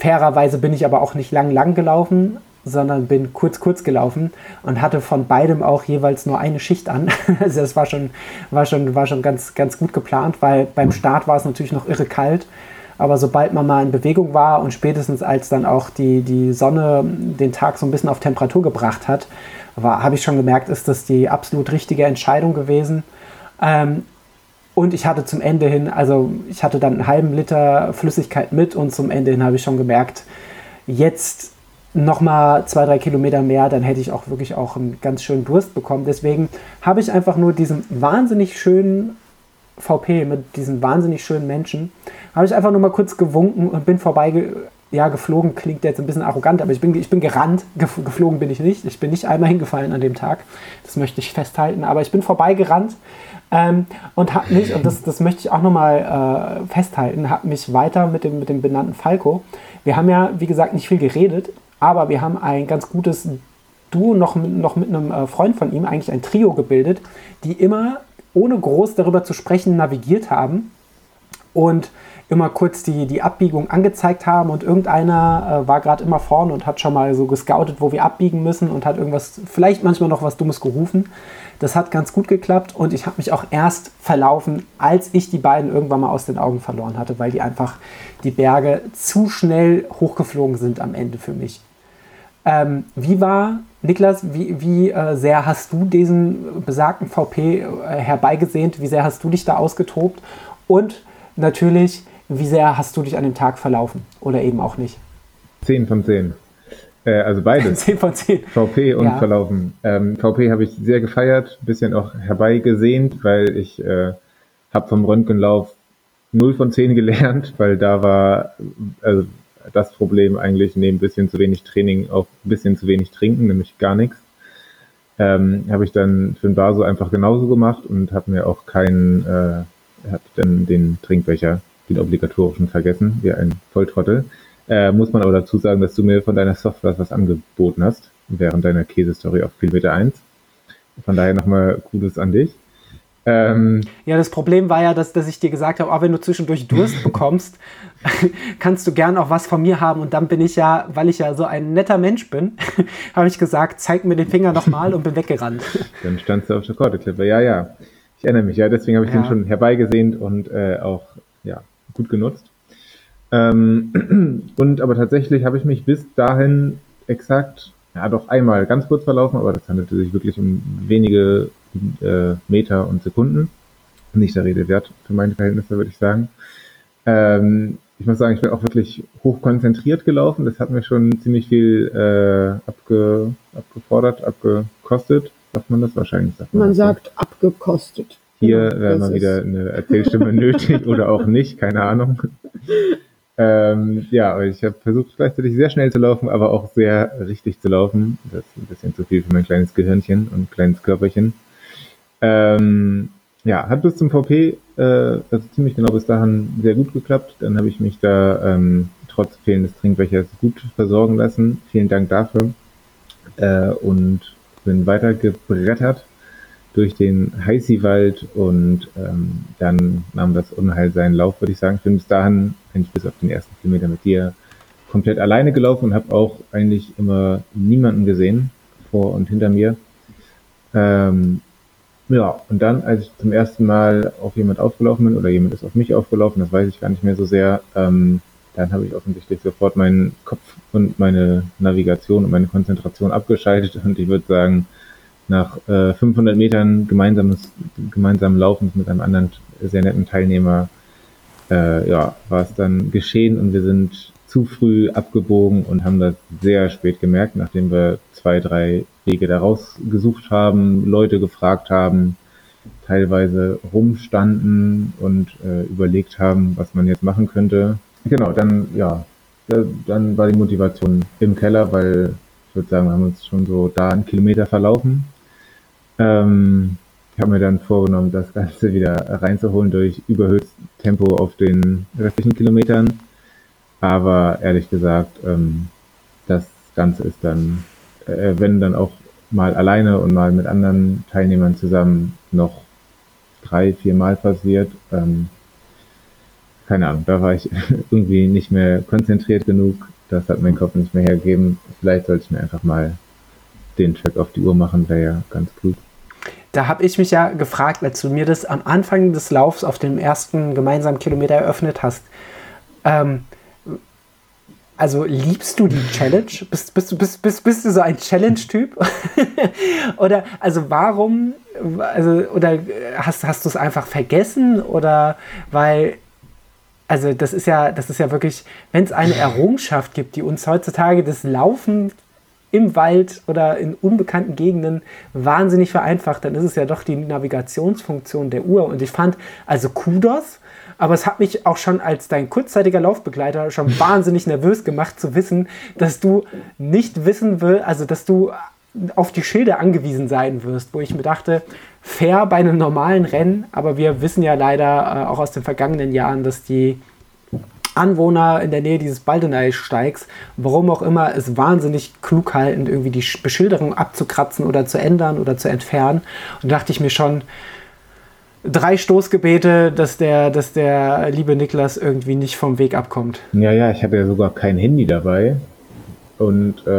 A: Fairerweise bin ich aber auch nicht lang lang gelaufen, sondern bin kurz kurz gelaufen und hatte von beidem auch jeweils nur eine Schicht an. also das war schon, war schon, war schon ganz, ganz gut geplant, weil beim Start war es natürlich noch irre kalt. Aber sobald man mal in Bewegung war und spätestens als dann auch die, die Sonne den Tag so ein bisschen auf Temperatur gebracht hat, habe ich schon gemerkt, ist das die absolut richtige Entscheidung gewesen. Ähm, und ich hatte zum Ende hin, also ich hatte dann einen halben Liter Flüssigkeit mit und zum Ende hin habe ich schon gemerkt, jetzt nochmal zwei, drei Kilometer mehr, dann hätte ich auch wirklich auch einen ganz schönen Durst bekommen. Deswegen habe ich einfach nur diesen wahnsinnig schönen VP mit diesen wahnsinnig schönen Menschen, habe ich einfach nur mal kurz gewunken und bin vorbei, ja, geflogen klingt jetzt ein bisschen arrogant, aber ich bin, ich bin gerannt, geflogen bin ich nicht. Ich bin nicht einmal hingefallen an dem Tag, das möchte ich festhalten, aber ich bin vorbeigerannt ähm, und habe mich, und das, das möchte ich auch nochmal äh, festhalten, habe mich weiter mit dem, mit dem benannten Falco. Wir haben ja, wie gesagt, nicht viel geredet, aber wir haben ein ganz gutes Duo noch, noch mit einem äh, Freund von ihm, eigentlich ein Trio gebildet, die immer, ohne groß darüber zu sprechen, navigiert haben und immer kurz die, die Abbiegung angezeigt haben und irgendeiner äh, war gerade immer vorne und hat schon mal so gescoutet, wo wir abbiegen müssen und hat irgendwas, vielleicht manchmal noch was Dummes gerufen. Das hat ganz gut geklappt und ich habe mich auch erst verlaufen, als ich die beiden irgendwann mal aus den Augen verloren hatte, weil die einfach die Berge zu schnell hochgeflogen sind am Ende für mich. Ähm, wie war, Niklas, wie, wie äh, sehr hast du diesen besagten VP äh, herbeigesehnt? Wie sehr hast du dich da ausgetobt? Und natürlich, wie sehr hast du dich an dem Tag verlaufen oder eben auch nicht?
C: 10 von 10. Äh, also beides.
A: 10 von 10.
C: VP und ja. Verlaufen. Ähm, VP habe ich sehr gefeiert, ein bisschen auch herbeigesehnt, weil ich äh, habe vom Röntgenlauf 0 von 10 gelernt, weil da war also das Problem eigentlich neben ein bisschen zu wenig Training auch ein bisschen zu wenig trinken, nämlich gar nichts. Ähm, habe ich dann für den Baso einfach genauso gemacht und habe mir auch keinen, äh, habe dann den Trinkbecher den obligatorischen vergessen, wie ein Volltrottel. Äh, muss man aber dazu sagen, dass du mir von deiner Software was angeboten hast, während deiner Käsestory auf Kilometer 1. Von daher nochmal Gutes an dich.
A: Ähm, ja, das Problem war ja, dass, dass ich dir gesagt habe, auch wenn du zwischendurch Durst bekommst, kannst du gern auch was von mir haben. Und dann bin ich ja, weil ich ja so ein netter Mensch bin, habe ich gesagt, zeig mir den Finger nochmal und bin weggerannt.
C: Dann standst du auf der Korteklippe. Ja, ja. Ich erinnere mich, ja, deswegen habe ich ja. den schon herbeigesehnt und äh, auch ja, gut genutzt. Ähm, und aber tatsächlich habe ich mich bis dahin exakt, ja doch einmal ganz kurz verlaufen, aber das handelte sich wirklich um wenige äh, Meter und Sekunden. Nicht der Rede wert für meine Verhältnisse, würde ich sagen. Ähm, ich muss sagen, ich bin auch wirklich hochkonzentriert gelaufen. Das hat mir schon ziemlich viel äh, abge, abgefordert, abgekostet. Sagt man das wahrscheinlich?
B: Sagt man, man sagt so. abgekostet.
C: Hier genau, wäre mal wieder eine Erzählstimme nötig oder auch nicht, keine Ahnung. Ähm, ja, ich habe versucht gleichzeitig sehr schnell zu laufen, aber auch sehr richtig zu laufen. Das ist ein bisschen zu viel für mein kleines Gehirnchen und kleines Körperchen. Ähm, ja, hat bis zum VP, äh, also ziemlich genau bis dahin sehr gut geklappt. Dann habe ich mich da ähm, trotz fehlendes Trinkwässers gut versorgen lassen. Vielen Dank dafür. Äh, und bin weiter gebrettert durch den Heißiwald und ähm, dann nahm das Unheil seinen Lauf, würde ich sagen. Ich bin bis dahin, eigentlich bis auf den ersten Kilometer mit dir, komplett alleine gelaufen und habe auch eigentlich immer niemanden gesehen vor und hinter mir. Ähm, ja, und dann, als ich zum ersten Mal auf jemand aufgelaufen bin oder jemand ist auf mich aufgelaufen, das weiß ich gar nicht mehr so sehr, ähm, dann habe ich offensichtlich sofort meinen Kopf und meine Navigation und meine Konzentration abgeschaltet und ich würde sagen, nach äh, 500 Metern gemeinsames, gemeinsamen Laufens mit einem anderen sehr netten Teilnehmer, äh, ja, war es dann geschehen und wir sind zu früh abgebogen und haben das sehr spät gemerkt, nachdem wir zwei, drei Wege daraus gesucht haben, Leute gefragt haben, teilweise rumstanden und äh, überlegt haben, was man jetzt machen könnte. Genau, dann, ja, dann war die Motivation im Keller, weil ich würde sagen, wir haben uns schon so da einen Kilometer verlaufen ähm, ich habe mir dann vorgenommen, das Ganze wieder reinzuholen durch überhöhtes Tempo auf den restlichen Kilometern. Aber ehrlich gesagt, ähm, das Ganze ist dann, äh, wenn dann auch mal alleine und mal mit anderen Teilnehmern zusammen noch drei, vier Mal passiert. Ähm, keine Ahnung, da war ich irgendwie nicht mehr konzentriert genug. Das hat mein Kopf nicht mehr hergegeben. Vielleicht sollte ich mir einfach mal den Track auf die Uhr machen, wäre ja ganz gut.
A: Da habe ich mich ja gefragt, als du mir das am Anfang des Laufs auf dem ersten gemeinsamen Kilometer eröffnet hast. Ähm, also liebst du die Challenge? Bist, bist, bist, bist, bist du so ein Challenge-Typ? oder also warum, also, oder hast, hast du es einfach vergessen? Oder weil, also das ist ja, das ist ja wirklich, wenn es eine Errungenschaft gibt, die uns heutzutage das Laufen im Wald oder in unbekannten Gegenden wahnsinnig vereinfacht, dann ist es ja doch die Navigationsfunktion der Uhr. Und ich fand, also Kudos, aber es hat mich auch schon als dein kurzzeitiger Laufbegleiter schon wahnsinnig nervös gemacht zu wissen, dass du nicht wissen willst, also dass du auf die Schilder angewiesen sein wirst, wo ich mir dachte, fair bei einem normalen Rennen, aber wir wissen ja leider äh, auch aus den vergangenen Jahren, dass die Anwohner in der Nähe dieses Baldeney-Steigs, warum auch immer, es wahnsinnig klug halten, irgendwie die Beschilderung abzukratzen oder zu ändern oder zu entfernen. Und dachte ich mir schon, drei Stoßgebete, dass der, dass der liebe Niklas irgendwie nicht vom Weg abkommt.
C: Ja, ja, ich hatte ja sogar kein Handy dabei und äh,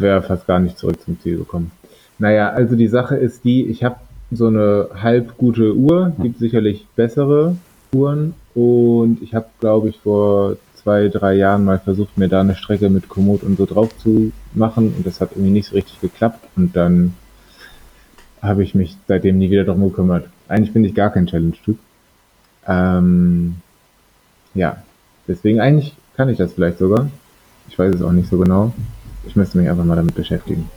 C: wäre fast gar nicht zurück zum Ziel gekommen. Naja, also die Sache ist die, ich habe so eine halb gute Uhr, gibt sicherlich bessere Uhren und ich habe, glaube ich, vor zwei, drei Jahren mal versucht, mir da eine Strecke mit Komoot und so drauf zu machen und das hat irgendwie nicht so richtig geklappt und dann habe ich mich seitdem nie wieder darum gekümmert. Eigentlich bin ich gar kein Challenge-Typ. Ähm, ja, deswegen eigentlich kann ich das vielleicht sogar. Ich weiß es auch nicht so genau. Ich müsste mich einfach mal damit beschäftigen.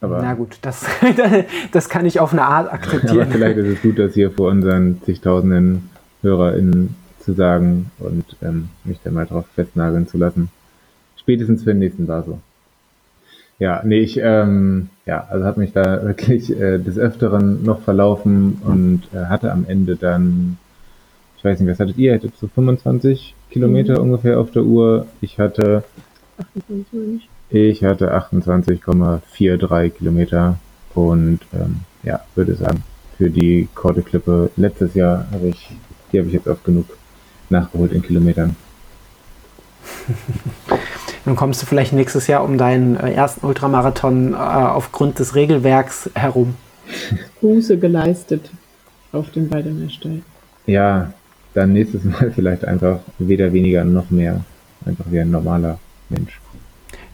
A: Aber Na gut, das, das kann ich auf eine Art akzeptieren.
C: Aber vielleicht ist es gut, das hier vor unseren zigtausenden HörerInnen zu sagen und ähm, mich da mal drauf festnageln zu lassen. Spätestens für den nächsten Basel. Ja, nee, ich, ähm, ja, also habe mich da wirklich äh, des Öfteren noch verlaufen und äh, hatte am Ende dann, ich weiß nicht, was hattet ihr? Hattet so 25 Kilometer mhm. ungefähr auf der Uhr. Ich hatte, 28. ich hatte 28,43 Kilometer und ähm, ja, würde sagen, für die Korte-Klippe letztes Jahr habe ich, die habe ich jetzt oft genug nachgeholt in Kilometern.
A: Dann kommst du vielleicht nächstes Jahr um deinen äh, ersten Ultramarathon äh, aufgrund des Regelwerks herum.
B: Buße geleistet auf dem Waldener Steig.
C: Ja, dann nächstes Mal vielleicht einfach weder weniger noch mehr. Einfach wie ein normaler Mensch.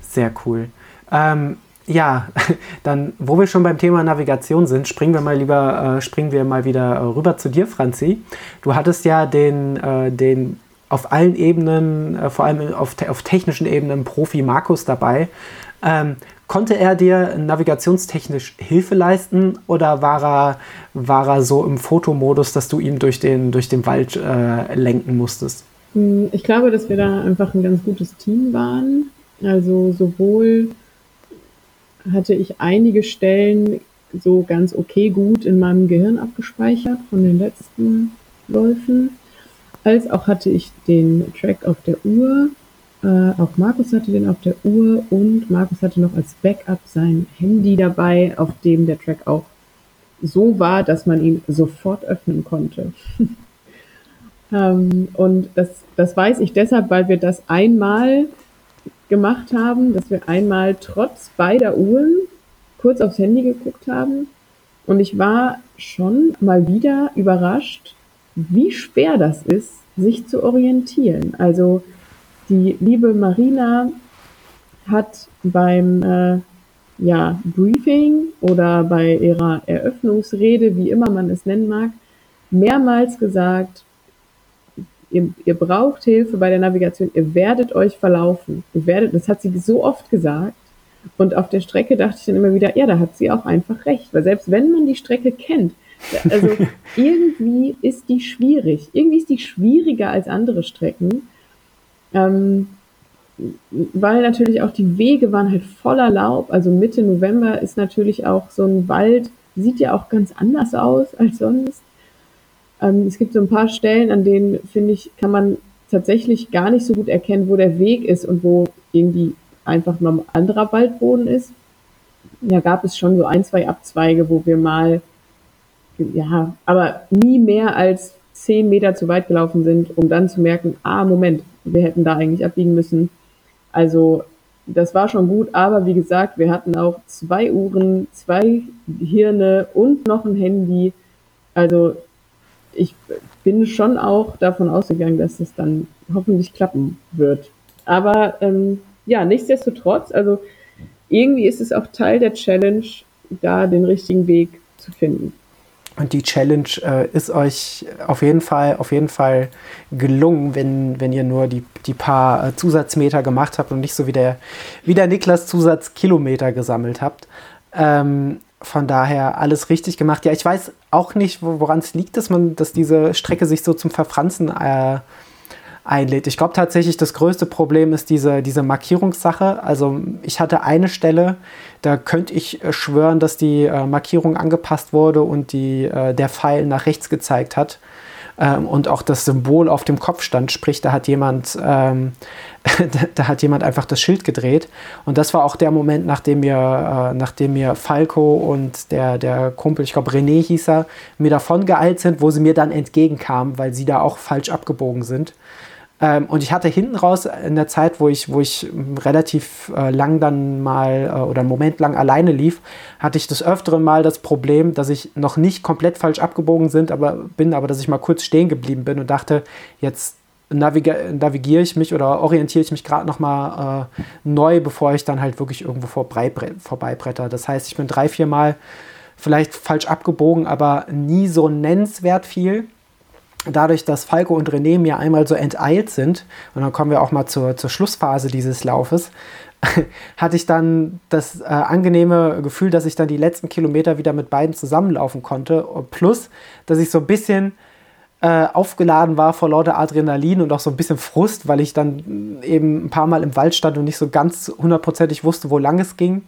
A: Sehr cool. Ähm, ja, dann, wo wir schon beim Thema Navigation sind, springen wir mal lieber, äh, springen wir mal wieder äh, rüber zu dir, Franzi. Du hattest ja den, äh, den auf allen Ebenen, äh, vor allem auf, auf technischen Ebenen, Profi Markus dabei. Ähm, konnte er dir navigationstechnisch Hilfe leisten oder war er, war er so im Fotomodus, dass du ihn durch den, durch den Wald äh, lenken musstest?
B: Hm, ich glaube, dass wir da einfach ein ganz gutes Team waren. Also sowohl hatte ich einige Stellen so ganz okay gut in meinem Gehirn abgespeichert von den letzten Läufen als auch hatte ich den Track auf der Uhr. Äh, auch Markus hatte den auf der Uhr und Markus hatte noch als Backup sein Handy dabei, auf dem der Track auch so war, dass man ihn sofort öffnen konnte. ähm, und das, das weiß ich deshalb, weil wir das einmal gemacht haben, dass wir einmal trotz beider Uhren kurz aufs Handy geguckt haben. Und ich war schon mal wieder überrascht, wie schwer das ist, sich zu orientieren. Also die liebe Marina hat beim äh, ja, Briefing oder bei ihrer Eröffnungsrede, wie immer man es nennen mag, mehrmals gesagt, ihr, ihr braucht Hilfe bei der Navigation, ihr werdet euch verlaufen. Ihr werdet, das hat sie so oft gesagt. Und auf der Strecke dachte ich dann immer wieder, ja, da hat sie auch einfach recht. Weil selbst wenn man die Strecke kennt, also irgendwie ist die schwierig. Irgendwie ist die schwieriger als andere Strecken. Ähm, weil natürlich auch die Wege waren halt voller Laub. Also Mitte November ist natürlich auch so ein Wald, sieht ja auch ganz anders aus als sonst. Ähm, es gibt so ein paar Stellen, an denen, finde ich, kann man tatsächlich gar nicht so gut erkennen, wo der Weg ist und wo irgendwie einfach noch ein anderer Waldboden ist. ja, gab es schon so ein, zwei Abzweige, wo wir mal, ja, aber nie mehr als zehn Meter zu weit gelaufen sind, um dann zu merken, ah, Moment, wir hätten da eigentlich abbiegen müssen. Also das war schon gut, aber wie gesagt, wir hatten auch zwei Uhren, zwei Hirne und noch ein Handy. Also ich bin schon auch davon ausgegangen, dass es dann hoffentlich klappen wird. Aber ähm, ja, nichtsdestotrotz, also irgendwie ist es auch Teil der Challenge, da den richtigen Weg zu finden.
A: Und die Challenge äh, ist euch auf jeden Fall, auf jeden Fall gelungen, wenn, wenn ihr nur die, die paar äh, Zusatzmeter gemacht habt und nicht so wie der, wie der Niklas Zusatzkilometer gesammelt habt. Ähm, von daher alles richtig gemacht. Ja, ich weiß auch nicht, woran es liegt, dass man, dass diese Strecke sich so zum Verfranzen äh, einlädt. Ich glaube tatsächlich, das größte Problem ist diese, diese Markierungssache. Also ich hatte eine Stelle, da könnte ich äh, schwören, dass die äh, Markierung angepasst wurde und die, äh, der Pfeil nach rechts gezeigt hat. Ähm, und auch das Symbol auf dem Kopf stand, sprich, da hat jemand, ähm, da hat jemand einfach das Schild gedreht. Und das war auch der Moment, nachdem mir, äh, nachdem mir Falco und der, der Kumpel, ich glaube René hieß er, mir davon geeilt sind, wo sie mir dann entgegenkamen, weil sie da auch falsch abgebogen sind. Ähm, und ich hatte hinten raus in der Zeit, wo ich, wo ich relativ äh, lang dann mal äh, oder einen Moment lang alleine lief, hatte ich des Öfteren mal das Problem, dass ich noch nicht komplett falsch abgebogen sind, aber bin, aber dass ich mal kurz stehen geblieben bin und dachte, jetzt navig navigiere ich mich oder orientiere ich mich gerade noch mal äh, neu, bevor ich dann halt wirklich irgendwo vorbeibretter. Das heißt, ich bin drei, vier Mal vielleicht falsch abgebogen, aber nie so nennenswert viel dadurch, dass Falco und René mir einmal so enteilt sind, und dann kommen wir auch mal zur, zur Schlussphase dieses Laufes, hatte ich dann das äh, angenehme Gefühl, dass ich dann die letzten Kilometer wieder mit beiden zusammenlaufen konnte. Plus, dass ich so ein bisschen äh, aufgeladen war vor lauter Adrenalin und auch so ein bisschen Frust, weil ich dann eben ein paar Mal im Wald stand und nicht so ganz hundertprozentig wusste, wo lang es ging.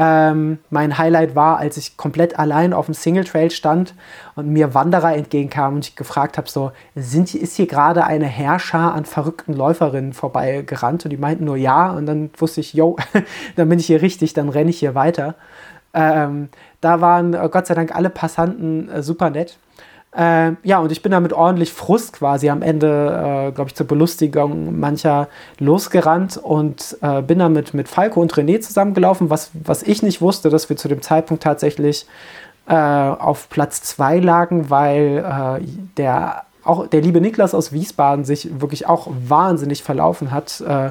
A: Ähm, mein Highlight war, als ich komplett allein auf dem Single Trail stand und mir Wanderer entgegenkamen und ich gefragt habe, so, sind, ist hier gerade eine Herrscher an verrückten Läuferinnen vorbeigerannt? Und die meinten nur ja. Und dann wusste ich, yo, dann bin ich hier richtig, dann renne ich hier weiter. Ähm, da waren äh, Gott sei Dank alle Passanten äh, super nett. Äh, ja, und ich bin da mit ordentlich Frust quasi am Ende, äh, glaube ich, zur Belustigung mancher losgerannt und äh, bin da mit, Falco und René zusammengelaufen, was, was ich nicht wusste, dass wir zu dem Zeitpunkt tatsächlich äh, auf Platz 2 lagen, weil äh, der auch der liebe Niklas aus Wiesbaden sich wirklich auch wahnsinnig verlaufen hat äh,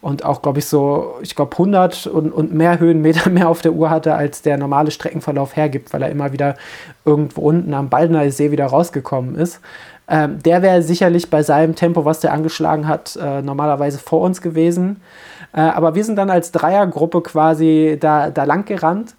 A: und auch, glaube ich, so, ich glaube, 100 und, und mehr Höhenmeter mehr auf der Uhr hatte, als der normale Streckenverlauf hergibt, weil er immer wieder irgendwo unten am Baldner See wieder rausgekommen ist. Ähm, der wäre sicherlich bei seinem Tempo, was der angeschlagen hat, äh, normalerweise vor uns gewesen. Äh, aber wir sind dann als Dreiergruppe quasi da, da lang gerannt.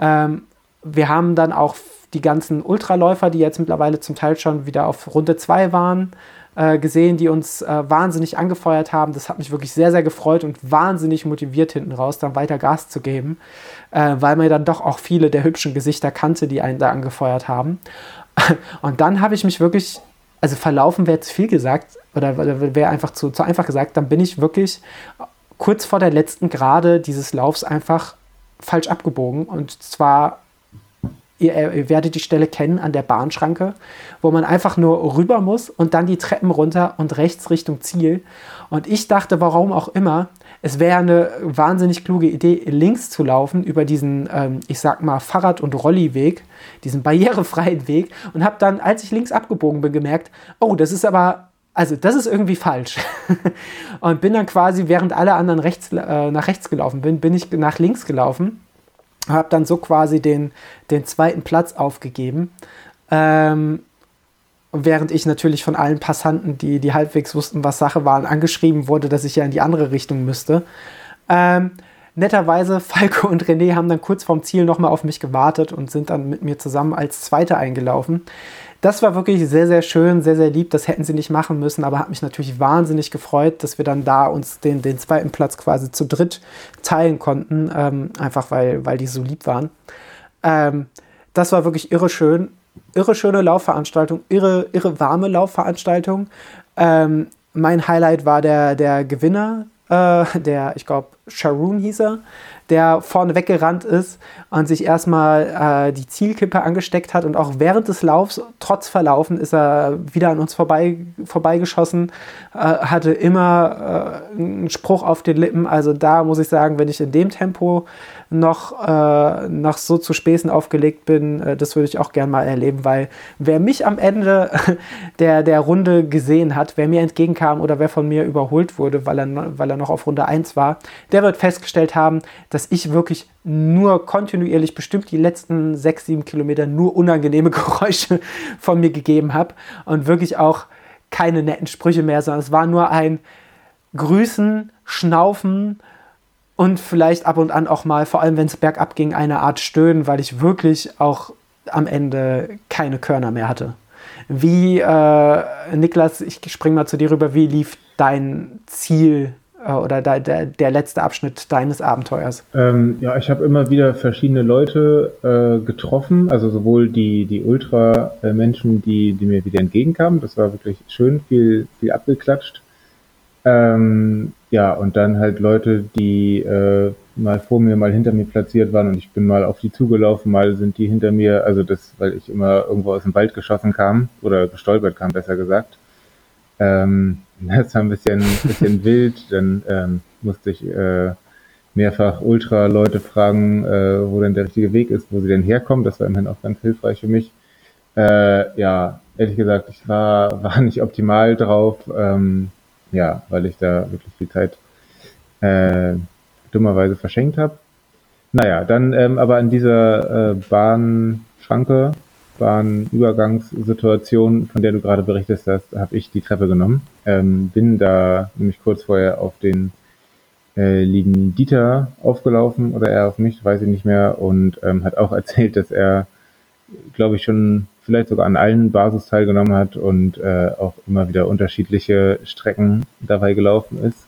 A: Ähm, wir haben dann auch die ganzen Ultraläufer, die jetzt mittlerweile zum Teil schon wieder auf Runde 2 waren, äh, gesehen, die uns äh, wahnsinnig angefeuert haben. Das hat mich wirklich sehr, sehr gefreut und wahnsinnig motiviert hinten raus, dann weiter Gas zu geben, äh, weil man dann doch auch viele der hübschen Gesichter kannte, die einen da angefeuert haben. Und dann habe ich mich wirklich, also verlaufen wäre zu viel gesagt, oder wäre einfach zu, zu einfach gesagt, dann bin ich wirklich kurz vor der letzten Gerade dieses Laufs einfach falsch abgebogen und zwar Ihr, ihr, werdet die Stelle kennen an der Bahnschranke, wo man einfach nur rüber muss und dann die Treppen runter und rechts Richtung Ziel. Und ich dachte, warum auch immer, es wäre eine wahnsinnig kluge Idee, links zu laufen über diesen, ähm, ich sag mal, Fahrrad- und Rolliweg, diesen barrierefreien Weg. Und habe dann, als ich links abgebogen bin, gemerkt, oh, das ist aber also das ist irgendwie falsch. und bin dann quasi, während alle anderen rechts, äh, nach rechts gelaufen bin, bin ich nach links gelaufen habe dann so quasi den, den zweiten Platz aufgegeben. Ähm, während ich natürlich von allen Passanten, die, die halbwegs wussten, was Sache waren, angeschrieben wurde, dass ich ja in die andere Richtung müsste. Ähm, netterweise, Falco und René haben dann kurz vorm Ziel nochmal auf mich gewartet und sind dann mit mir zusammen als Zweite eingelaufen. Das war wirklich sehr, sehr schön, sehr, sehr lieb. Das hätten sie nicht machen müssen, aber hat mich natürlich wahnsinnig gefreut, dass wir dann da uns den, den zweiten Platz quasi zu dritt teilen konnten, ähm, einfach weil, weil die so lieb waren. Ähm, das war wirklich irre schön. Irre schöne Laufveranstaltung, irre, irre warme Laufveranstaltung. Ähm, mein Highlight war der, der Gewinner, äh, der, ich glaube, Sharoon hieß er, der vorne weggerannt ist und sich erstmal äh, die Zielkippe angesteckt hat und auch während des Laufs, trotz Verlaufen, ist er wieder an uns vorbei, vorbeigeschossen, äh, hatte immer äh, einen Spruch auf den Lippen. Also da muss ich sagen, wenn ich in dem Tempo noch, äh, noch so zu Späßen aufgelegt bin, äh, das würde ich auch gern mal erleben, weil wer mich am Ende der, der Runde gesehen hat, wer mir entgegenkam oder wer von mir überholt wurde, weil er, weil er noch auf Runde 1 war, der wird festgestellt haben, dass ich wirklich nur kontinuierlich bestimmt die letzten 6, 7 Kilometer nur unangenehme Geräusche von mir gegeben habe und wirklich auch keine netten Sprüche mehr, sondern es war nur ein Grüßen, Schnaufen, und vielleicht ab und an auch mal, vor allem wenn es bergab ging, eine Art Stöhnen, weil ich wirklich auch am Ende keine Körner mehr hatte. Wie, äh, Niklas, ich springe mal zu dir rüber, wie lief dein Ziel äh, oder der, der, der, letzte Abschnitt deines Abenteuers?
C: Ähm, ja, ich habe immer wieder verschiedene Leute äh, getroffen, also sowohl die, die Ultra-Menschen, die, die mir wieder entgegenkamen, das war wirklich schön, viel, viel abgeklatscht. Ähm, ja, und dann halt Leute, die äh, mal vor mir, mal hinter mir platziert waren und ich bin mal auf die zugelaufen, mal sind die hinter mir, also das, weil ich immer irgendwo aus dem Wald geschossen kam oder gestolpert kam, besser gesagt. Ähm, das war ein bisschen, bisschen wild, dann ähm, musste ich äh, mehrfach Ultra-Leute fragen, äh, wo denn der richtige Weg ist, wo sie denn herkommen. Das war immerhin auch ganz hilfreich für mich. Äh, ja, ehrlich gesagt, ich war, war nicht optimal drauf. Ähm, ja, weil ich da wirklich viel Zeit äh, dummerweise verschenkt habe. Naja, dann ähm, aber an dieser äh, Bahnschranke, Bahnübergangssituation, von der du gerade berichtest hast, habe ich die Treppe genommen. Ähm, bin da nämlich kurz vorher auf den äh, lieben Dieter aufgelaufen oder er auf mich, weiß ich nicht mehr, und ähm, hat auch erzählt, dass er, glaube ich, schon vielleicht sogar an allen Basis teilgenommen hat und äh, auch immer wieder unterschiedliche Strecken dabei gelaufen ist.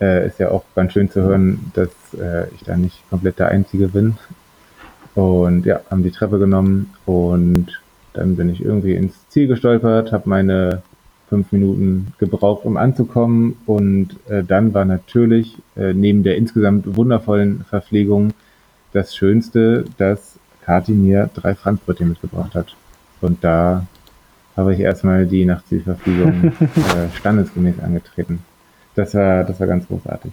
C: Äh, ist ja auch ganz schön zu hören, dass äh, ich da nicht komplett der Einzige bin. Und ja, haben die Treppe genommen und dann bin ich irgendwie ins Ziel gestolpert, habe meine fünf Minuten gebraucht, um anzukommen. Und äh, dann war natürlich äh, neben der insgesamt wundervollen Verpflegung das Schönste, dass Kati mir drei Frankbrötchen mitgebracht hat. Und da habe ich erstmal die Nachtzielverfügung äh, standesgemäß angetreten. Das war, das war ganz großartig.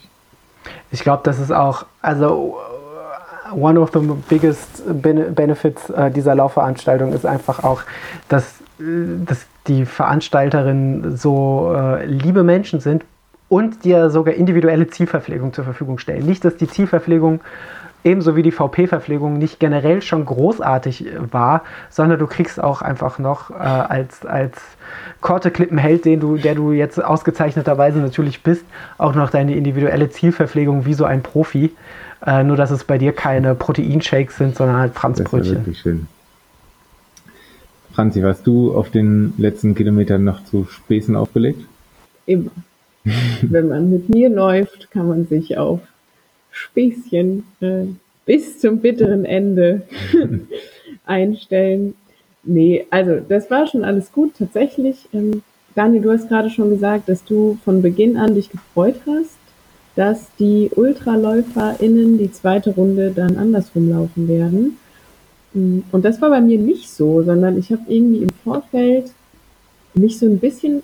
A: Ich glaube, das ist auch, also one of the biggest benefits äh, dieser Laufveranstaltung ist einfach auch, dass, dass die Veranstalterinnen so äh, liebe Menschen sind und dir sogar individuelle Zielverpflegung zur Verfügung stellen. Nicht, dass die Zielverpflegung ebenso wie die VP-Verpflegung nicht generell schon großartig war, sondern du kriegst auch einfach noch äh, als, als Korte-Klippenheld, den du, der du jetzt ausgezeichneterweise natürlich bist, auch noch deine individuelle Zielverpflegung wie so ein Profi. Äh, nur, dass es bei dir keine Proteinshakes sind, sondern halt Franzbrötchen. Das ist wirklich schön.
C: Franzi, warst du auf den letzten Kilometern noch zu Späßen aufgelegt?
B: Immer. Wenn man mit mir läuft, kann man sich auf Späßchen äh, bis zum bitteren Ende einstellen. Nee, also das war schon alles gut. Tatsächlich, ähm, Daniel, du hast gerade schon gesagt, dass du von Beginn an dich gefreut hast, dass die UltraläuferInnen die zweite Runde dann andersrum laufen werden. Mm, und das war bei mir nicht so, sondern ich habe irgendwie im Vorfeld mich so ein bisschen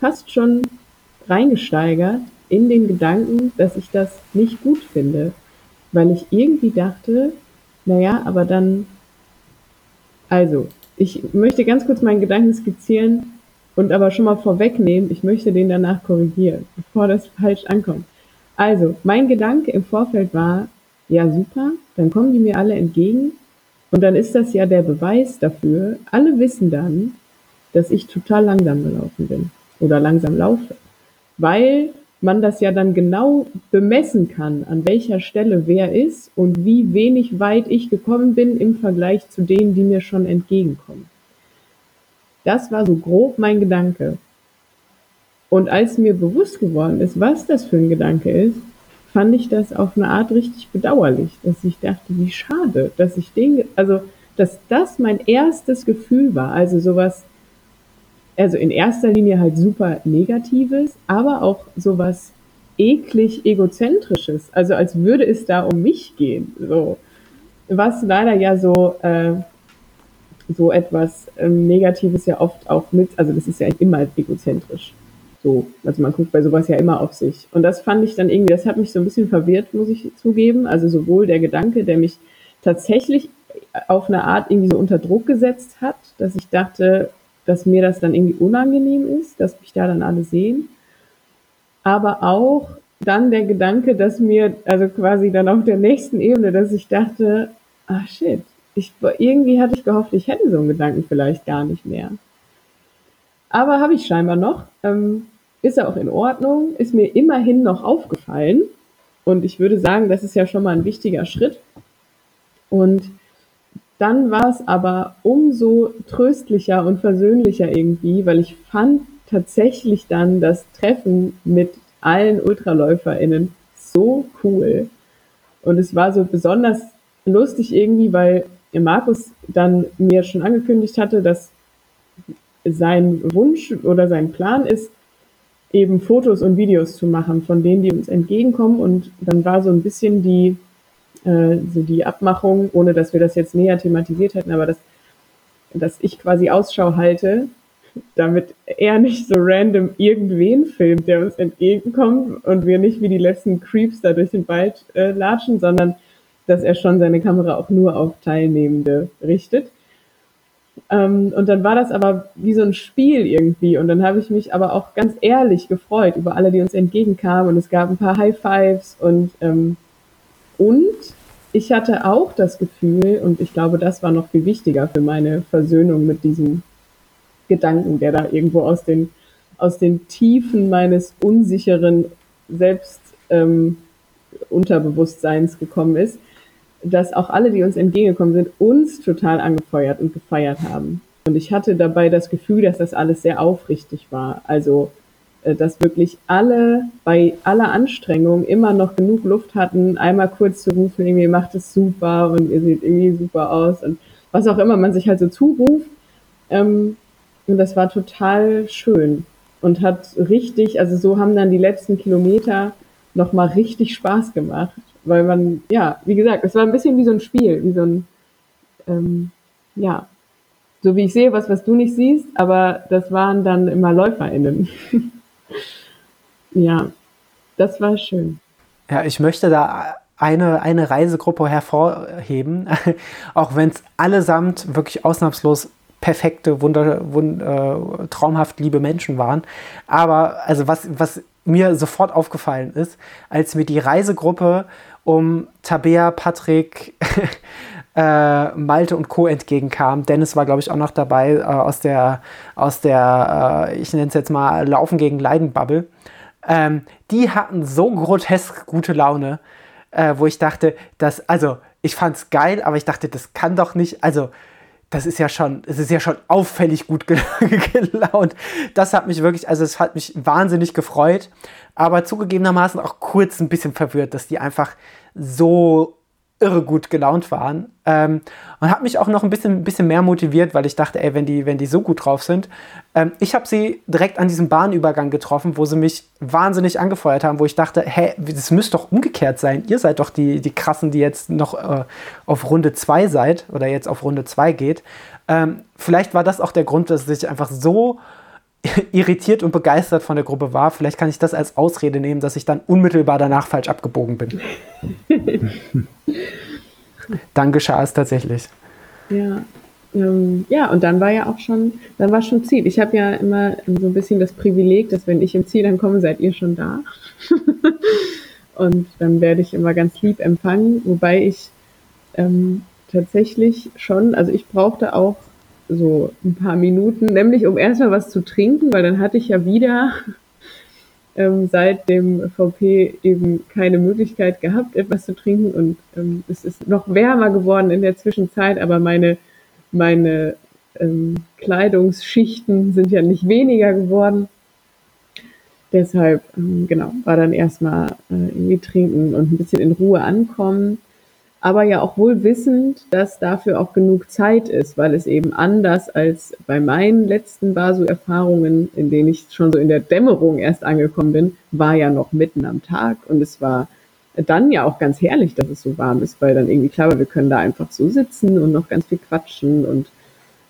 B: fast schon reingesteigert in den Gedanken, dass ich das nicht gut finde, weil ich irgendwie dachte, naja, aber dann, also, ich möchte ganz kurz meinen Gedanken skizzieren und aber schon mal vorwegnehmen, ich möchte den danach korrigieren, bevor das falsch ankommt. Also, mein Gedanke im Vorfeld war, ja super, dann kommen die mir alle entgegen und dann ist das ja der Beweis dafür, alle wissen dann, dass ich total langsam gelaufen bin oder langsam laufe, weil man das ja dann genau bemessen kann, an welcher Stelle wer ist und wie wenig weit ich gekommen bin im Vergleich zu denen, die mir schon entgegenkommen. Das war so grob mein Gedanke. Und als mir bewusst geworden ist, was das für ein Gedanke ist, fand ich das auf eine Art richtig bedauerlich, dass ich dachte, wie schade, dass ich den, also, dass das mein erstes Gefühl war, also sowas, also in erster Linie halt super Negatives, aber auch sowas eklig egozentrisches, also als würde es da um mich gehen. So. Was leider ja so, äh, so etwas ähm, Negatives ja oft auch mit, also das ist ja immer egozentrisch. So, also man guckt bei sowas ja immer auf sich. Und das fand ich dann irgendwie, das hat mich so ein bisschen verwirrt, muss ich zugeben. Also sowohl der Gedanke, der mich tatsächlich auf eine Art irgendwie so unter Druck gesetzt hat, dass ich dachte, dass mir das dann irgendwie unangenehm ist, dass mich da dann alle sehen. Aber auch dann der Gedanke, dass mir, also quasi dann auf der nächsten Ebene, dass ich dachte, ah shit, ich, irgendwie hatte ich gehofft, ich hätte so einen Gedanken vielleicht gar nicht mehr. Aber habe ich scheinbar noch. Ähm, ist auch in Ordnung, ist mir immerhin noch aufgefallen. Und ich würde sagen, das ist ja schon mal ein wichtiger Schritt. Und dann war es aber umso tröstlicher und versöhnlicher irgendwie, weil ich fand tatsächlich dann das Treffen mit allen UltraläuferInnen so cool. Und es war so besonders lustig irgendwie, weil Markus dann mir schon angekündigt hatte, dass sein Wunsch oder sein Plan ist, eben Fotos und Videos zu machen von denen, die uns entgegenkommen. Und dann war so ein bisschen die, äh, so die Abmachung, ohne dass wir das jetzt näher thematisiert hätten, aber dass, dass ich quasi Ausschau halte, damit er nicht so random irgendwen filmt, der uns entgegenkommt und wir nicht wie die letzten Creeps da durch den Wald äh, latschen, sondern dass er schon seine Kamera auch nur auf Teilnehmende richtet. Ähm, und dann war das aber wie so ein Spiel irgendwie. Und dann habe ich mich aber auch ganz ehrlich gefreut über alle, die uns entgegenkamen. Und es gab ein paar High Fives und, ähm, und ich hatte auch das Gefühl, und ich glaube, das war noch viel wichtiger für meine Versöhnung mit diesem Gedanken, der da irgendwo aus den, aus den Tiefen meines unsicheren Selbst ähm, Unterbewusstseins gekommen ist, dass auch alle, die uns entgegengekommen sind, uns total angefeuert und gefeiert haben. Und ich hatte dabei das Gefühl, dass das alles sehr aufrichtig war. Also, dass wirklich alle bei aller Anstrengung immer noch genug Luft hatten, einmal kurz zu rufen, irgendwie macht es super und ihr seht irgendwie super aus und was auch immer man sich halt so zuruft. Ähm, und das war total schön und hat richtig, also so haben dann die letzten Kilometer nochmal richtig Spaß gemacht weil man, ja, wie gesagt, es war ein bisschen wie so ein Spiel, wie so ein, ähm, ja, so wie ich sehe, was, was du nicht siehst, aber das waren dann immer LäuferInnen. ja, das war schön.
A: Ja, ich möchte da eine, eine Reisegruppe hervorheben, auch wenn es allesamt wirklich ausnahmslos perfekte, wunder, wunder, äh, traumhaft liebe Menschen waren. Aber also was, was mir sofort aufgefallen ist, als mir die Reisegruppe um Tabea, Patrick, äh, Malte und Co. entgegenkam. Dennis war, glaube ich, auch noch dabei äh, aus der, aus der äh, ich nenne es jetzt mal Laufen gegen Leiden-Bubble. Ähm, die hatten so grotesk gute Laune, äh, wo ich dachte, dass, also, ich fand es geil, aber ich dachte, das kann doch nicht, also, das ist ja schon, es ist ja schon auffällig gut gelaunt. Das hat mich wirklich, also es hat mich wahnsinnig gefreut, aber zugegebenermaßen auch kurz ein bisschen verwirrt, dass die einfach so irre gut gelaunt waren. Ähm, und hat mich auch noch ein bisschen, bisschen mehr motiviert, weil ich dachte, ey, wenn die, wenn die so gut drauf sind. Ähm, ich habe sie direkt an diesem Bahnübergang getroffen, wo sie mich wahnsinnig angefeuert haben, wo ich dachte, hä, das müsste doch umgekehrt sein. Ihr seid doch die, die Krassen, die jetzt noch äh, auf Runde 2 seid oder jetzt auf Runde 2 geht. Ähm, vielleicht war das auch der Grund, dass ich einfach so irritiert und begeistert von der Gruppe war. Vielleicht kann ich das als Ausrede nehmen, dass ich dann unmittelbar danach falsch abgebogen bin. dann geschah es tatsächlich.
B: Ja. Ähm, ja, und dann war ja auch schon, dann war schon Ziel. Ich habe ja immer so ein bisschen das Privileg, dass wenn ich im Ziel ankomme, seid ihr schon da. und dann werde ich immer ganz lieb empfangen, wobei ich ähm, tatsächlich schon, also ich brauchte auch so ein paar Minuten, nämlich um erstmal was zu trinken, weil dann hatte ich ja wieder ähm, seit dem VP eben keine Möglichkeit gehabt, etwas zu trinken und ähm, es ist noch wärmer geworden in der Zwischenzeit, aber meine, meine ähm, Kleidungsschichten sind ja nicht weniger geworden. Deshalb, ähm, genau, war dann erstmal äh, irgendwie trinken und ein bisschen in Ruhe ankommen. Aber ja auch wohl wissend, dass dafür auch genug Zeit ist, weil es eben anders als bei meinen letzten Basu-Erfahrungen, in denen ich schon so in der Dämmerung erst angekommen bin, war ja noch mitten am Tag und es war dann ja auch ganz herrlich, dass es so warm ist, weil dann irgendwie klar war, wir können da einfach so sitzen und noch ganz viel quatschen und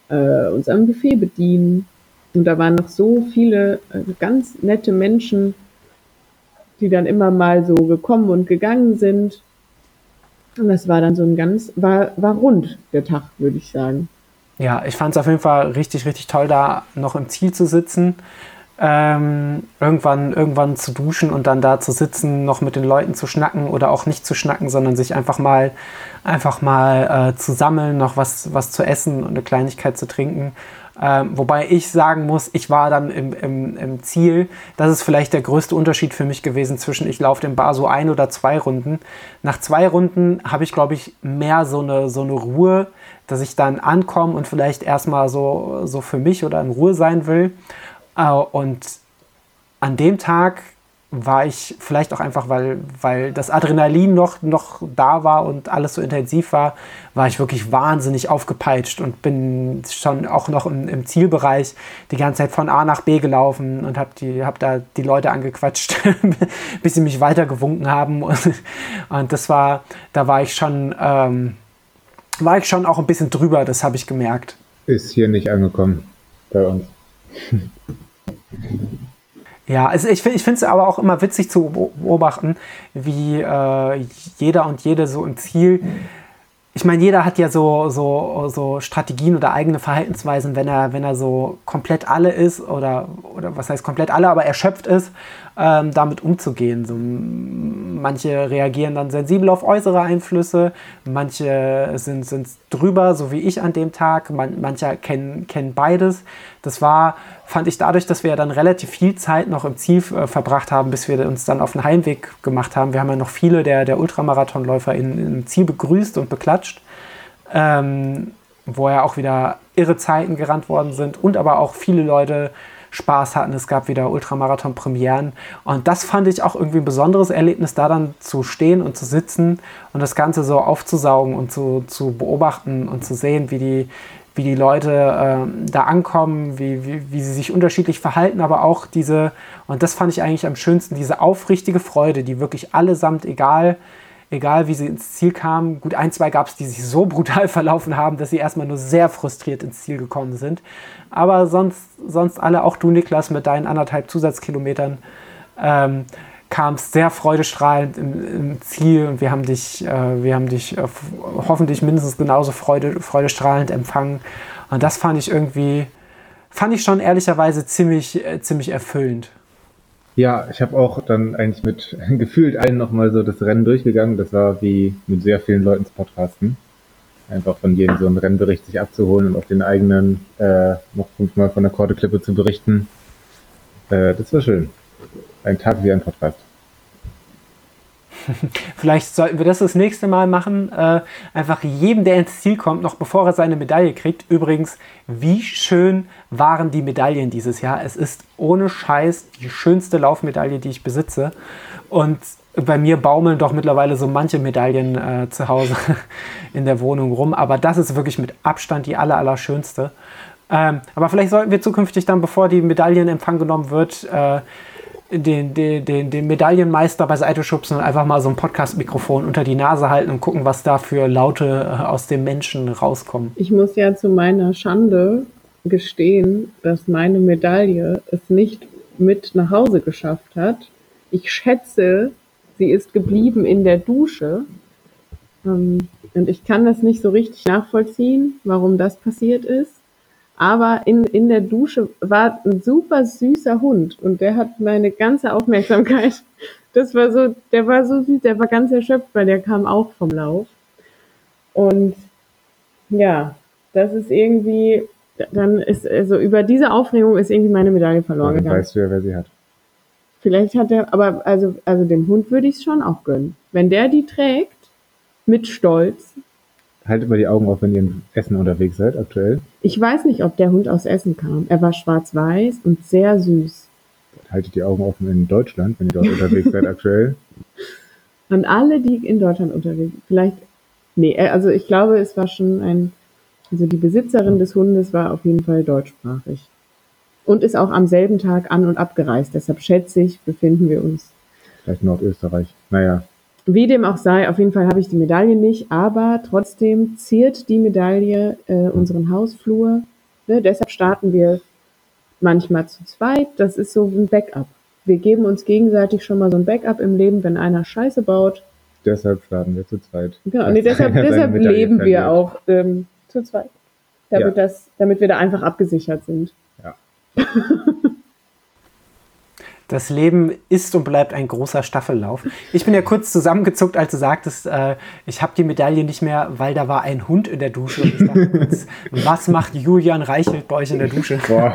B: äh, uns am Buffet bedienen. Und da waren noch so viele äh, ganz nette Menschen, die dann immer mal so gekommen und gegangen sind. Und das war dann so ein ganz, war, war rund, der Tag, würde ich sagen.
A: Ja, ich fand es auf jeden Fall richtig, richtig toll, da noch im Ziel zu sitzen. Ähm, irgendwann, irgendwann zu duschen und dann da zu sitzen, noch mit den Leuten zu schnacken oder auch nicht zu schnacken, sondern sich einfach mal, einfach mal äh, zu sammeln, noch was, was zu essen und eine Kleinigkeit zu trinken. Ähm, wobei ich sagen muss, ich war dann im, im, im, Ziel. Das ist vielleicht der größte Unterschied für mich gewesen zwischen ich laufe den Bar so ein oder zwei Runden. Nach zwei Runden habe ich, glaube ich, mehr so eine, so eine Ruhe, dass ich dann ankomme und vielleicht erstmal so, so für mich oder in Ruhe sein will. Äh, und an dem Tag war ich vielleicht auch einfach, weil, weil das Adrenalin noch, noch da war und alles so intensiv war, war ich wirklich wahnsinnig aufgepeitscht und bin schon auch noch im, im Zielbereich die ganze Zeit von A nach B gelaufen und habe hab da die Leute angequatscht, bis sie mich weitergewunken haben. Und, und, das war, da war ich schon, ähm, war ich schon auch ein bisschen drüber, das habe ich gemerkt.
C: Ist hier nicht angekommen bei uns.
A: Ja, also ich, ich finde es aber auch immer witzig zu beobachten, wie äh, jeder und jede so im Ziel. Ich meine, jeder hat ja so, so, so Strategien oder eigene Verhaltensweisen, wenn er, wenn er so komplett alle ist oder, oder was heißt komplett alle, aber erschöpft ist ähm, damit umzugehen. So, manche reagieren dann sensibel auf äußere Einflüsse, manche sind, sind drüber, so wie ich an dem Tag, man, manche kennen, kennen beides. Das war, fand ich dadurch, dass wir dann relativ viel Zeit noch im Ziel äh, verbracht haben, bis wir uns dann auf den Heimweg gemacht haben. Wir haben ja noch viele der, der Ultramarathonläufer in, im Ziel begrüßt und beklatscht. Ähm, wo ja auch wieder irre Zeiten gerannt worden sind und aber auch viele Leute Spaß hatten. Es gab wieder Ultramarathon-Premieren. Und das fand ich auch irgendwie ein besonderes Erlebnis, da dann zu stehen und zu sitzen und das Ganze so aufzusaugen und zu, zu beobachten und zu sehen, wie die, wie die Leute äh, da ankommen, wie, wie, wie sie sich unterschiedlich verhalten, aber auch diese, und das fand ich eigentlich am schönsten, diese aufrichtige Freude, die wirklich allesamt, egal egal wie sie ins Ziel kamen. Gut, ein, zwei gab es, die sich so brutal verlaufen haben, dass sie erstmal nur sehr frustriert ins Ziel gekommen sind. Aber sonst, sonst alle, auch du, Niklas, mit deinen anderthalb Zusatzkilometern, ähm, kamst sehr freudestrahlend im, im, Ziel und wir haben dich, äh, wir haben dich äh, hoffentlich mindestens genauso freude, freudestrahlend empfangen. Und das fand ich irgendwie, fand ich schon ehrlicherweise ziemlich, äh, ziemlich erfüllend.
C: Ja, ich habe auch dann eigentlich mit gefühlt allen nochmal so das Rennen durchgegangen. Das war wie mit sehr vielen Leuten zu podcasten. Einfach von jedem so einen Rennbericht sich abzuholen und auf den eigenen äh, noch fünfmal von der Korteklippe zu berichten. Äh, das war schön. Ein Tag wie ein Podcast.
A: Vielleicht sollten wir das das nächste Mal machen. Äh, einfach jedem, der ins Ziel kommt, noch bevor er seine Medaille kriegt. Übrigens, wie schön waren die Medaillen dieses Jahr. Es ist ohne Scheiß die schönste Laufmedaille, die ich besitze. Und bei mir baumeln doch mittlerweile so manche Medaillen äh, zu Hause in der Wohnung rum. Aber das ist wirklich mit Abstand die aller, aller schönste. Ähm, aber vielleicht sollten wir zukünftig dann, bevor die Medaille in Empfang genommen wird, äh, den, den, den, den Medaillenmeister beiseite schubsen und einfach mal so ein Podcast-Mikrofon unter die Nase halten und gucken, was da für Laute äh, aus dem Menschen rauskommen.
B: Ich muss ja zu meiner Schande gestehen, dass meine Medaille es nicht mit nach Hause geschafft hat. Ich schätze, sie ist geblieben in der Dusche. Ähm, und ich kann das nicht so richtig nachvollziehen, warum das passiert ist. Aber in, in der Dusche war ein super süßer Hund und der hat meine ganze Aufmerksamkeit. Das war so, der war so süß, der war ganz erschöpft, weil der kam auch vom Lauf. Und ja, das ist irgendwie, dann ist, also über diese Aufregung ist irgendwie meine Medaille verloren
C: dann gegangen. Weißt du ja, wer sie hat.
B: Vielleicht hat er, aber also, also dem Hund würde ich es schon auch gönnen. Wenn der die trägt, mit Stolz,
C: haltet mal die Augen auf, wenn ihr in Essen unterwegs seid, aktuell.
B: Ich weiß nicht, ob der Hund aus Essen kam. Er war schwarz-weiß und sehr süß.
C: Haltet die Augen offen in Deutschland, wenn ihr dort unterwegs seid, aktuell.
B: Und alle, die in Deutschland unterwegs sind, vielleicht Nee, äh, also ich glaube, es war schon ein, also die Besitzerin des Hundes war auf jeden Fall deutschsprachig. Und ist auch am selben Tag an- und abgereist. Deshalb schätze ich, befinden wir uns.
C: Vielleicht Nordösterreich. Naja.
B: Wie dem auch sei, auf jeden Fall habe ich die Medaille nicht, aber trotzdem ziert die Medaille äh, unseren Hausflur. Ne? Deshalb starten wir manchmal zu zweit. Das ist so ein Backup. Wir geben uns gegenseitig schon mal so ein Backup im Leben, wenn einer Scheiße baut.
C: Deshalb starten wir zu zweit.
B: Genau, nee, deshalb, deshalb leben wir auch ähm, zu zweit. Damit,
C: Ja.
B: das, damit wir da einfach abgesichert sind.
C: Ja.
A: Das Leben ist und bleibt ein großer Staffellauf. Ich bin ja kurz zusammengezuckt, als du sagtest, äh, ich habe die Medaille nicht mehr, weil da war ein Hund in der Dusche. Und ich dachte kurz, was macht Julian Reichelt bei euch in der Dusche?
C: Boah,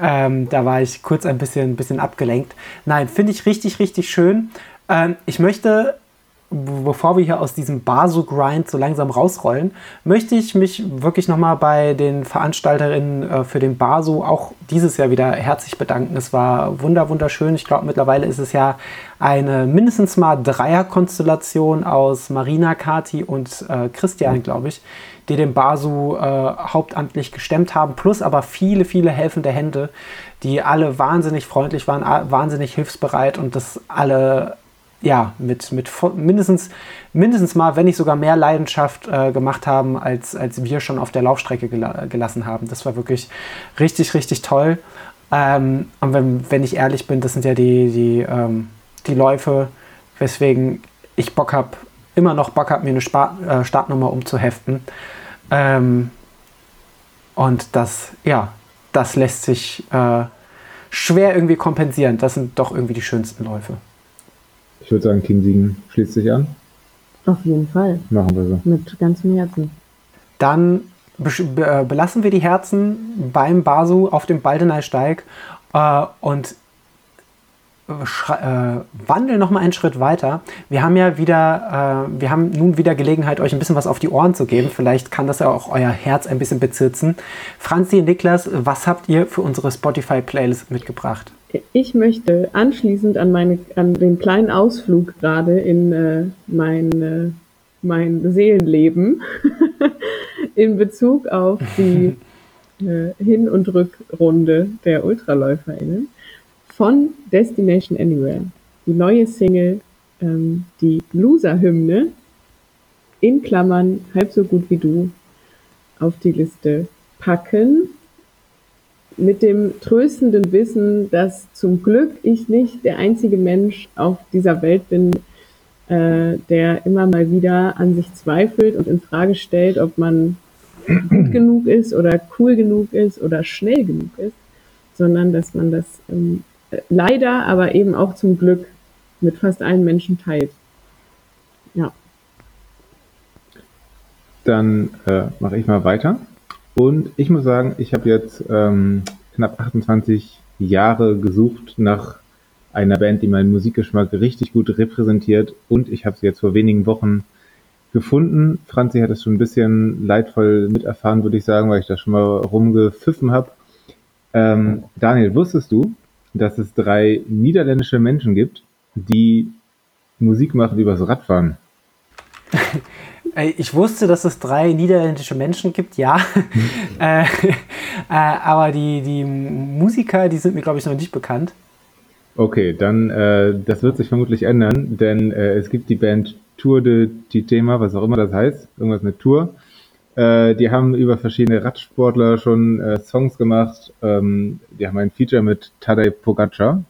A: Ähm, da war ich kurz ein bisschen, bisschen abgelenkt. Nein, finde ich richtig, richtig schön. Ähm, ich möchte, bevor wir hier aus diesem Basu-Grind so langsam rausrollen, möchte ich mich wirklich nochmal bei den Veranstalterinnen äh, für den Basu auch dieses Jahr wieder herzlich bedanken. Es war wunder, wunderschön. Ich glaube, mittlerweile ist es ja eine mindestens mal Dreierkonstellation aus Marina, Kati und äh, Christian, glaube ich, die den Basu äh, hauptamtlich gestemmt haben, plus aber viele, viele helfende Hände, die alle wahnsinnig freundlich waren, wahnsinnig hilfsbereit und das alle ja, mit, mit mindestens, mindestens mal, wenn nicht sogar mehr Leidenschaft äh, gemacht haben, als, als wir schon auf der Laufstrecke gela gelassen haben. Das war wirklich richtig, richtig toll. Ähm, und wenn, wenn ich ehrlich bin, das sind ja die, die, ähm, die Läufe, weswegen ich Bock habe, immer noch Bock habe, mir eine Spa äh, Startnummer umzuheften. Ähm, und das, ja, das lässt sich äh, schwer irgendwie kompensieren. Das sind doch irgendwie die schönsten Läufe.
C: Ich würde sagen, Team Siegen schließt sich an.
B: Auf jeden Fall.
C: Machen wir so.
B: Mit ganzem Herzen.
A: Dann be äh, belassen wir die Herzen beim Basu auf dem Baldeneysteig äh, und schre- äh, wandeln noch mal einen Schritt weiter. Wir haben ja wieder, äh, wir haben nun wieder Gelegenheit, euch ein bisschen was auf die Ohren zu geben. Vielleicht kann das ja auch euer Herz ein bisschen bezirzen. Franzi, Niklas, was habt ihr für unsere Spotify-Playlist mitgebracht?
B: Ich möchte anschließend an, meine, an den kleinen Ausflug gerade in äh, mein, äh, mein Seelenleben in Bezug auf die äh, Hin- und Rückrunde der UltraläuferInnen von Destination Anywhere, die neue Single, ähm, die Loser-Hymne, in Klammern halb so gut wie du, auf die Liste packen mit dem tröstenden Wissen, dass zum Glück ich nicht der einzige Mensch auf dieser Welt bin, äh, der immer mal wieder an sich zweifelt und in Frage stellt, ob man gut genug ist oder cool genug ist oder schnell genug ist, sondern dass man das ähm, äh, leider, aber eben auch zum Glück mit fast allen Menschen teilt. Ja.
C: Dann äh, mache ich mal weiter. Und ich muss sagen, ich habe jetzt ähm, knapp 28 Jahre gesucht nach einer Band, die meinen Musikgeschmack richtig gut repräsentiert. Und ich habe sie jetzt vor wenigen Wochen gefunden. Franzi hat es schon ein bisschen leidvoll miterfahren, würde ich sagen, weil ich da schon mal rumgepfiffen habe. Ähm, Daniel, wusstest du, dass es drei niederländische Menschen gibt, die Musik machen übers Radfahren?
A: Ich wusste, dass es drei niederländische Menschen gibt, ja. äh, äh, aber die, die Musiker, die sind mir, glaube ich, noch nicht bekannt.
C: Okay, dann äh, das wird sich vermutlich ändern, denn äh, es gibt die Band Tour de Titema, was auch immer das heißt, irgendwas mit Tour. Die haben über verschiedene Radsportler schon Songs gemacht. Ähm, die haben ein Feature mit Tadej Pogacar.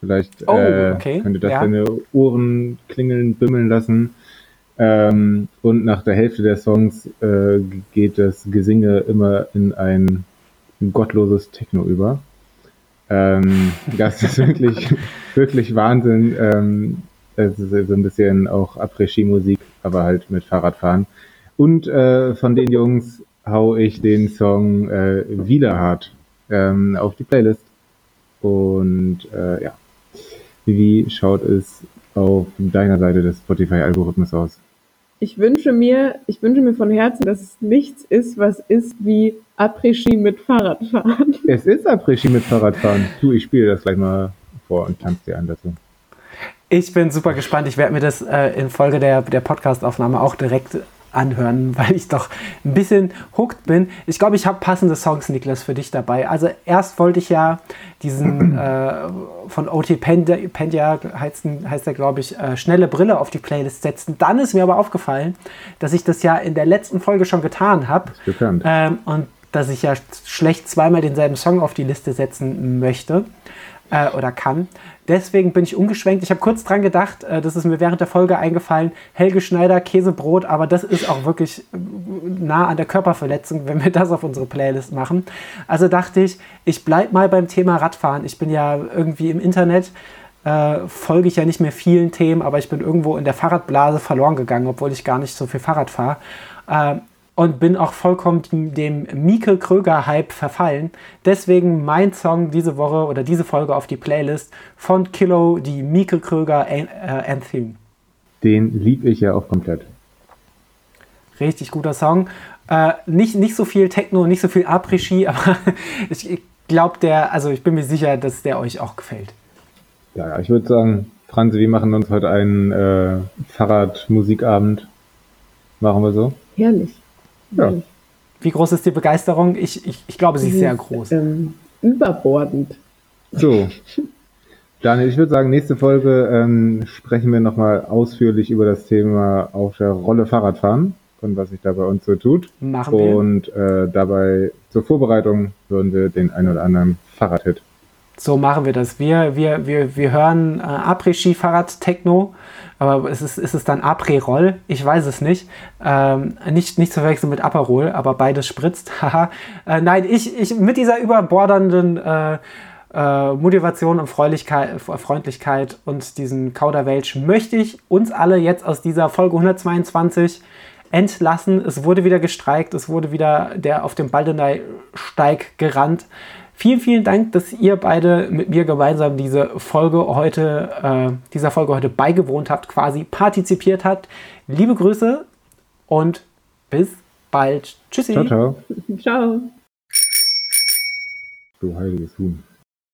C: Vielleicht
A: Oh, okay,
C: könnte das
A: ja.
C: deine Ohren klingeln, bimmeln lassen. Ähm, und nach der Hälfte der Songs äh, geht das Gesinge immer in ein gottloses Techno über. Ähm, das ist wirklich, wirklich Wahnsinn. Ähm, es ist so ein bisschen auch Après-Ski-Musik, aber halt mit Fahrradfahren. Und äh, von den Jungs hau ich den Song äh, Widerhart ähm, auf die Playlist. Und äh, ja, wie schaut es auf deiner Seite des Spotify-Algorithmus aus?
B: Ich wünsche mir, ich wünsche mir von Herzen, dass es nichts ist, was ist wie Après-Ski mit Fahrradfahren.
C: Es ist Après-Ski mit Fahrradfahren. Du, ich spiele das gleich mal vor und tanze dir an dazu.
A: Ich bin super gespannt. Ich werde mir das äh, in Folge der, der Podcast-Aufnahme auch direkt anhören, weil ich doch ein bisschen hooked bin. Ich glaube, ich habe passende Songs, Niklas, für dich dabei. Also erst wollte ich ja diesen äh, von OT Pendia, heißt, heißt der, glaube ich, äh, schnelle Brille auf die Playlist setzen. Dann ist mir aber aufgefallen, dass ich das ja in der letzten Folge schon getan habe. Ähm, und dass ich ja schlecht zweimal denselben Song auf die Liste setzen möchte äh, oder kann. Deswegen bin ich umgeschwenkt. Ich habe kurz dran gedacht, äh, das ist mir während der Folge eingefallen, Helge Schneider, Käsebrot, aber das ist auch wirklich äh, nah an der Körperverletzung, wenn wir das auf unsere Playlist machen. Also dachte ich, ich bleibe mal beim Thema Radfahren. Ich bin ja irgendwie im Internet, äh, folge ich ja nicht mehr vielen Themen, aber ich bin irgendwo in der Fahrradblase verloren gegangen, obwohl ich gar nicht so viel Fahrrad fahre. Äh, und bin auch vollkommen dem Mieke Kröger-Hype verfallen. Deswegen mein Song diese Woche oder diese Folge auf die Playlist von Kilo, die Mieke Kröger äh, Anthem.
C: Den lieb ich ja auch komplett.
A: Richtig guter Song. Äh, nicht, nicht so viel Techno, nicht so viel Après-Ski, aber ich glaube, der, also ich bin mir sicher, dass der euch auch gefällt.
C: Ja, ja ich würde sagen, Franzi, wir machen uns heute einen äh, Fahrradmusikabend. Machen wir so?
B: Herrlich.
A: Ja. Wie groß ist die Begeisterung? Ich, ich, ich glaube, sie ist sehr groß. Ähm,
B: überbordend.
C: So. Daniel, ich würde sagen, nächste Folge ähm, sprechen wir nochmal ausführlich über das Thema auf der Rolle Fahrradfahren und was sich da bei uns so tut.
A: Machen wir.
C: Und äh, dabei zur Vorbereitung hören wir den ein oder anderen Fahrradhit.
A: So machen wir das. Wir, wir, wir, wir hören äh, Après-Ski-Fahrrad-Techno aber ist es, ist es dann Après-Roll? Ich weiß es nicht. Ähm, nicht. Nicht zu verwechseln mit Aperol, aber beides spritzt. Äh, nein, ich, ich mit dieser überbordernden äh, äh, Motivation und Freundlichkeit, und diesen Kauderwelsch möchte ich uns alle jetzt aus dieser Folge 122 entlassen. Es wurde wieder gestreikt, es wurde wieder der auf dem Baldeney-Steig gerannt. Vielen, vielen Dank, dass ihr beide mit mir gemeinsam diese Folge heute, äh, dieser Folge heute beigewohnt habt, quasi partizipiert habt. Liebe Grüße und bis bald. Tschüssi.
C: Ciao, ciao.
B: ciao.
C: Du heiliges Huhn.